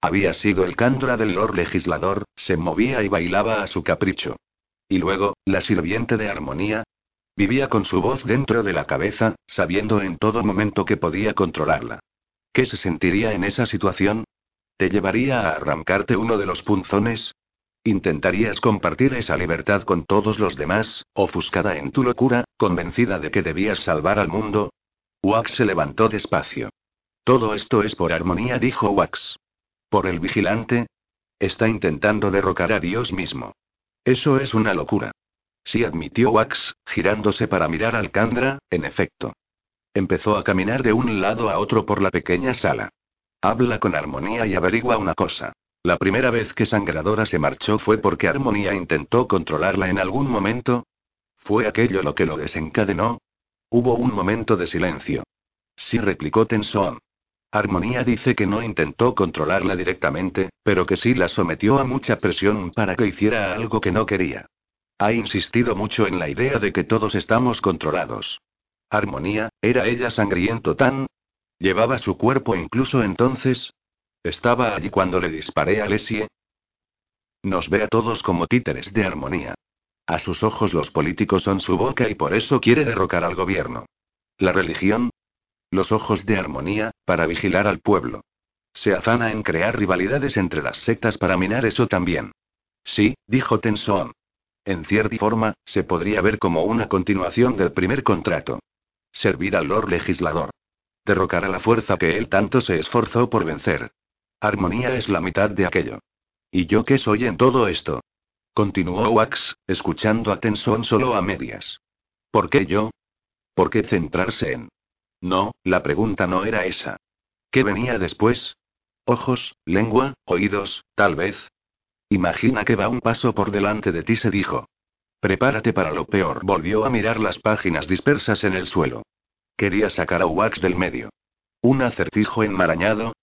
Había sido el cándora del Lord Legislador, se movía y bailaba a su capricho. Y luego, la sirviente de armonía. Vivía con su voz dentro de la cabeza, sabiendo en todo momento que podía controlarla. ¿Qué se sentiría en esa situación? ¿Te llevaría a arrancarte uno de los punzones? ¿Intentarías compartir esa libertad con todos los demás, ofuscada en tu locura, convencida de que debías salvar al mundo? Wax se levantó despacio. Todo esto es por armonía, dijo Wax. ¿Por el vigilante? Está intentando derrocar a Dios mismo. Eso es una locura. Sí admitió Wax, girándose para mirar al Candra, en efecto. Empezó a caminar de un lado a otro por la pequeña sala. Habla con Armonía y averigua una cosa. La primera vez que Sangradora se marchó fue porque Armonía intentó controlarla en algún momento. ¿Fue aquello lo que lo desencadenó? Hubo un momento de silencio. Sí replicó Tenson. Armonía dice que no intentó controlarla directamente, pero que sí la sometió a mucha presión para que hiciera algo que no quería. Ha insistido mucho en la idea de que todos estamos controlados. Armonía, ¿era ella sangriento tan? ¿Llevaba su cuerpo incluso entonces? ¿Estaba allí cuando le disparé a Lesie? Nos ve a todos como títeres de armonía. A sus ojos los políticos son su boca y por eso quiere derrocar al gobierno. La religión. Los ojos de armonía, para vigilar al pueblo. Se afana en crear rivalidades entre las sectas para minar eso también. Sí, dijo Tenson. En cierta forma, se podría ver como una continuación del primer contrato. Servir al Lord Legislador. Derrocar a la fuerza que él tanto se esforzó por vencer. Armonía es la mitad de aquello. ¿Y yo qué soy en todo esto? Continuó Wax, escuchando a Tenson solo a medias. ¿Por qué yo? ¿Por qué centrarse en? No, la pregunta no era esa. ¿Qué venía después? Ojos, lengua, oídos, tal vez. Imagina que va un paso por delante de ti, se dijo. Prepárate para lo peor. Volvió a mirar las páginas dispersas en el suelo. Quería sacar a Wax del medio. Un acertijo enmarañado.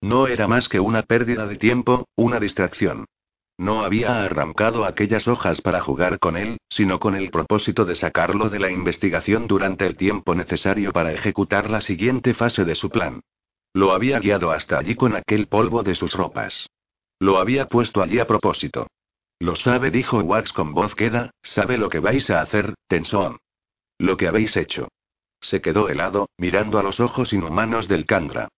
No era más que una pérdida de tiempo, una distracción. No había arrancado aquellas hojas para jugar con él, sino con el propósito de sacarlo de la investigación durante el tiempo necesario para ejecutar la siguiente fase de su plan. Lo había guiado hasta allí con aquel polvo de sus ropas. Lo había puesto allí a propósito. Lo sabe, dijo Wax con voz queda, sabe lo que vais a hacer, Tenson. Lo que habéis hecho. Se quedó helado, mirando a los ojos inhumanos del Kandra.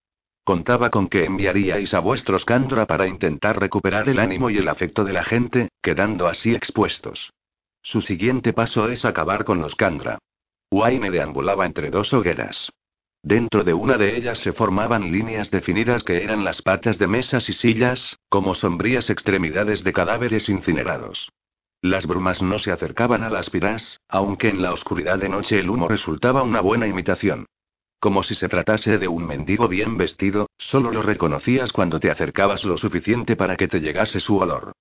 Contaba con que enviaríais a vuestros Kandra para intentar recuperar el ánimo y el afecto de la gente, quedando así expuestos. Su siguiente paso es acabar con los Kandra. Wayne deambulaba entre dos hogueras. Dentro de una de ellas se formaban líneas definidas que eran las patas de mesas y sillas, como sombrías extremidades de cadáveres incinerados. Las brumas no se acercaban a las piras, aunque en la oscuridad de noche el humo resultaba una buena imitación. Como si se tratase de un mendigo bien vestido, solo lo reconocías cuando te acercabas lo suficiente para que te llegase su olor.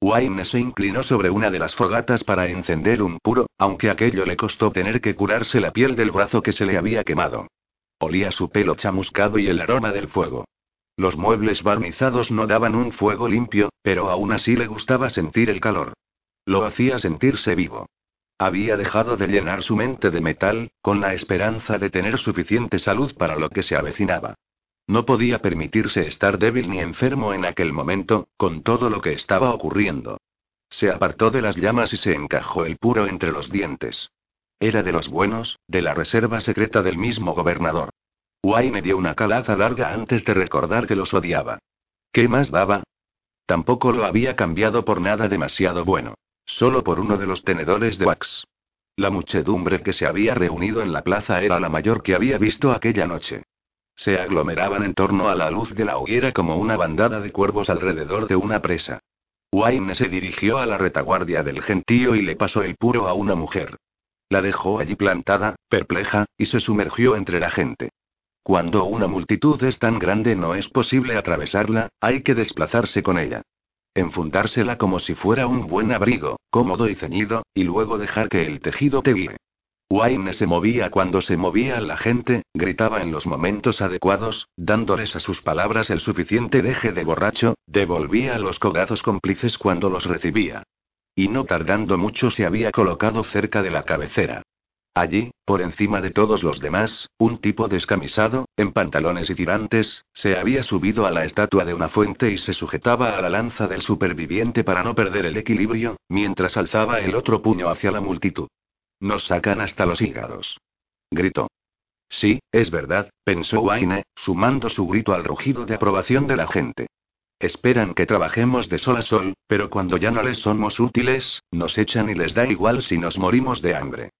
Wayne se inclinó sobre una de las fogatas para encender un puro, aunque aquello le costó tener que curarse la piel del brazo que se le había quemado. Olía su pelo chamuscado y el aroma del fuego. Los muebles barnizados no daban un fuego limpio, pero aún así le gustaba sentir el calor. Lo hacía sentirse vivo. Había dejado de llenar su mente de metal, con la esperanza de tener suficiente salud para lo que se avecinaba. No podía permitirse estar débil ni enfermo en aquel momento, con todo lo que estaba ocurriendo. Se apartó de las llamas y se encajó el puro entre los dientes. Era de los buenos, de la reserva secreta del mismo gobernador. me dio una calaza larga antes de recordar que los odiaba. ¿Qué más daba? Tampoco lo había cambiado por nada demasiado bueno. Solo por uno de los tenedores de wax. La muchedumbre que se había reunido en la plaza era la mayor que había visto aquella noche. Se aglomeraban en torno a la luz de la hoguera como una bandada de cuervos alrededor de una presa. Wayne se dirigió a la retaguardia del gentío y le pasó el puro a una mujer. La dejó allí plantada, perpleja, y se sumergió entre la gente. Cuando una multitud es tan grande no es posible atravesarla, hay que desplazarse con ella. Enfundársela como si fuera un buen abrigo, cómodo y ceñido, y luego dejar que el tejido te guíe. Wayne se movía cuando se movía la gente, gritaba en los momentos adecuados, dándoles a sus palabras el suficiente deje de borracho, devolvía los cogazos cómplices cuando los recibía. Y no tardando mucho se había colocado cerca de la cabecera. Allí, por encima de todos los demás, un tipo descamisado, en pantalones y tirantes, se había subido a la estatua de una fuente y se sujetaba a la lanza del superviviente para no perder el equilibrio, mientras alzaba el otro puño hacia la multitud. Nos sacan hasta los hígados. Gritó. Sí, es verdad, pensó Wayne, sumando su grito al rugido de aprobación de la gente. Esperan que trabajemos de sol a sol, pero cuando ya no les somos útiles, nos echan y les da igual si nos morimos de hambre.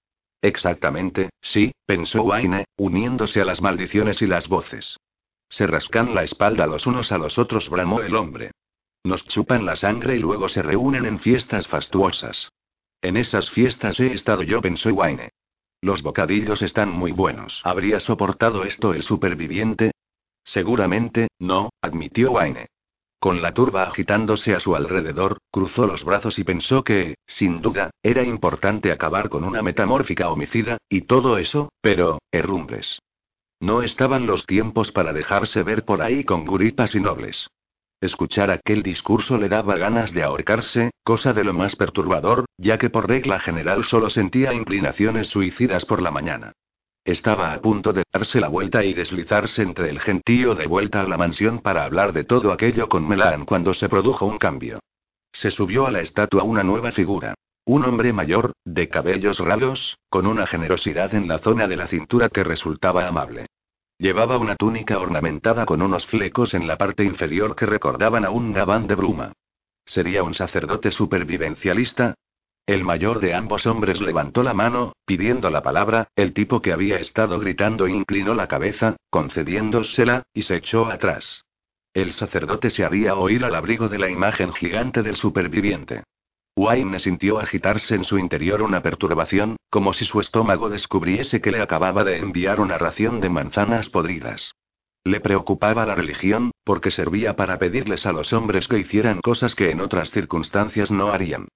Exactamente, sí, pensó Wayne, uniéndose a las maldiciones y las voces. Se rascan la espalda los unos a los otros, bramó el hombre. Nos chupan la sangre y luego se reúnen en fiestas fastuosas. En esas fiestas he estado yo, pensó Wayne. Los bocadillos están muy buenos. ¿Habría soportado esto el superviviente? Seguramente, no, admitió Wayne. Con la turba agitándose a su alrededor, cruzó los brazos y pensó que, sin duda, era importante acabar con una metamórfica homicida, y todo eso, pero, herrumbres. No estaban los tiempos para dejarse ver por ahí con guripas y nobles. Escuchar aquel discurso le daba ganas de ahorcarse, cosa de lo más perturbador, ya que por regla general solo sentía inclinaciones suicidas por la mañana. Estaba a punto de darse la vuelta y deslizarse entre el gentío de vuelta a la mansión para hablar de todo aquello con Melan cuando se produjo un cambio. Se subió a la estatua una nueva figura. Un hombre mayor, de cabellos ralos, con una generosidad en la zona de la cintura que resultaba amable. Llevaba una túnica ornamentada con unos flecos en la parte inferior que recordaban a un gabán de bruma. ¿Sería un sacerdote supervivencialista? El mayor de ambos hombres levantó la mano, pidiendo la palabra, el tipo que había estado gritando inclinó la cabeza, concediéndosela, y se echó atrás. El sacerdote se había oído al abrigo de la imagen gigante del superviviente. Wayne sintió agitarse en su interior una perturbación, como si su estómago descubriese que le acababa de enviar una ración de manzanas podridas. Le preocupaba la religión, porque servía para pedirles a los hombres que hicieran cosas que en otras circunstancias no harían.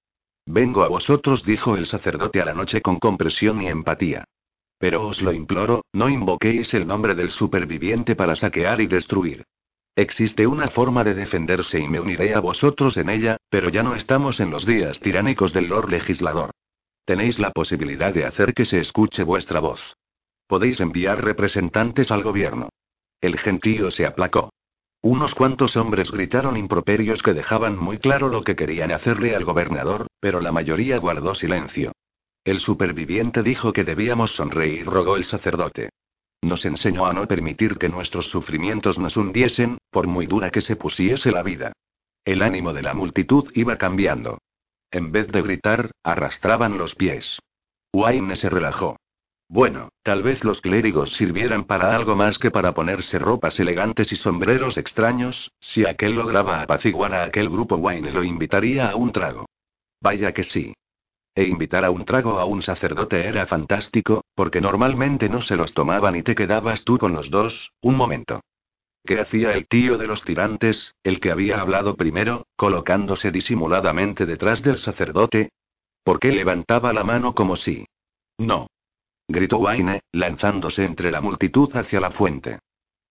Vengo a vosotros, dijo el sacerdote a la noche con compresión y empatía. Pero os lo imploro, no invoquéis el nombre del superviviente para saquear y destruir. Existe una forma de defenderse y me uniré a vosotros en ella, pero ya no estamos en los días tiránicos del Lord Legislador. Tenéis la posibilidad de hacer que se escuche vuestra voz. Podéis enviar representantes al gobierno. El gentío se aplacó. Unos cuantos hombres gritaron improperios que dejaban muy claro lo que querían hacerle al gobernador, pero la mayoría guardó silencio. El superviviente dijo que debíamos sonreír, rogó el sacerdote. Nos enseñó a no permitir que nuestros sufrimientos nos hundiesen, por muy dura que se pusiese la vida. El ánimo de la multitud iba cambiando. En vez de gritar, arrastraban los pies. Wayne se relajó. Bueno, tal vez los clérigos sirvieran para algo más que para ponerse ropas elegantes y sombreros extraños, si aquel lograba apaciguar a aquel grupo Wayne lo invitaría a un trago. Vaya que sí. E invitar a un trago a un sacerdote era fantástico, porque normalmente no se los tomaban y te quedabas tú con los dos, un momento. ¿Qué hacía el tío de los tirantes, el que había hablado primero, colocándose disimuladamente detrás del sacerdote? ¿Por qué levantaba la mano como si... No, gritó Wayne, lanzándose entre la multitud hacia la fuente.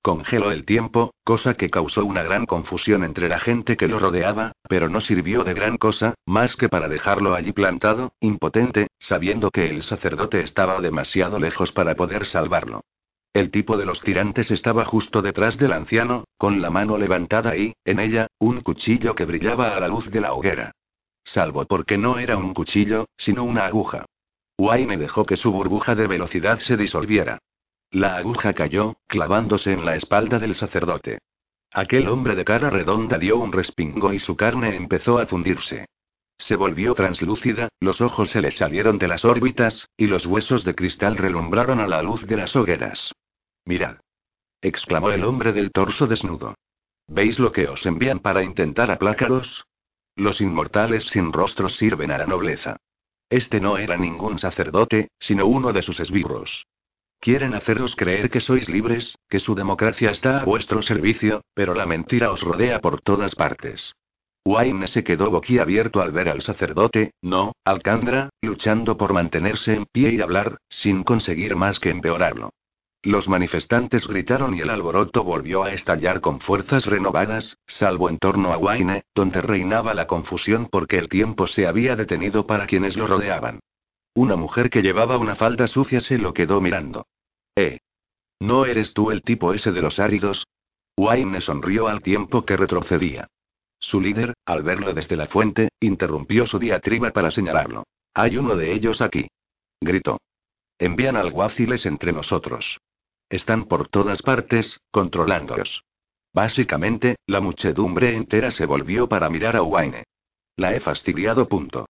Congeló el tiempo, cosa que causó una gran confusión entre la gente que lo rodeaba, pero no sirvió de gran cosa, más que para dejarlo allí plantado, impotente, sabiendo que el sacerdote estaba demasiado lejos para poder salvarlo. El tipo de los tirantes estaba justo detrás del anciano, con la mano levantada y, en ella, un cuchillo que brillaba a la luz de la hoguera. Salvo porque no era un cuchillo, sino una aguja. Wayne dejó que su burbuja de velocidad se disolviera. La aguja cayó, clavándose en la espalda del sacerdote. Aquel hombre de cara redonda dio un respingo y su carne empezó a fundirse. Se volvió translúcida, los ojos se le salieron de las órbitas, y los huesos de cristal relumbraron a la luz de las hogueras. Mirad. exclamó el hombre del torso desnudo. ¿Veis lo que os envían para intentar aplacaros? Los inmortales sin rostros sirven a la nobleza. Este no era ningún sacerdote, sino uno de sus esbirros. Quieren haceros creer que sois libres, que su democracia está a vuestro servicio, pero la mentira os rodea por todas partes. Wayne se quedó boquiabierto al ver al sacerdote, no, Alcandra, luchando por mantenerse en pie y hablar, sin conseguir más que empeorarlo. Los manifestantes gritaron y el alboroto volvió a estallar con fuerzas renovadas, salvo en torno a Wayne, donde reinaba la confusión porque el tiempo se había detenido para quienes lo rodeaban. Una mujer que llevaba una falda sucia se lo quedó mirando. ¿Eh? ¿No eres tú el tipo ese de los áridos? Wayne sonrió al tiempo que retrocedía. Su líder, al verlo desde la fuente, interrumpió su diatriba para señalarlo. Hay uno de ellos aquí. Gritó. Envían alguaciles entre nosotros. Están por todas partes, controlándolos. Básicamente, la muchedumbre entera se volvió para mirar a Wayne. La he fastidiado. Punto.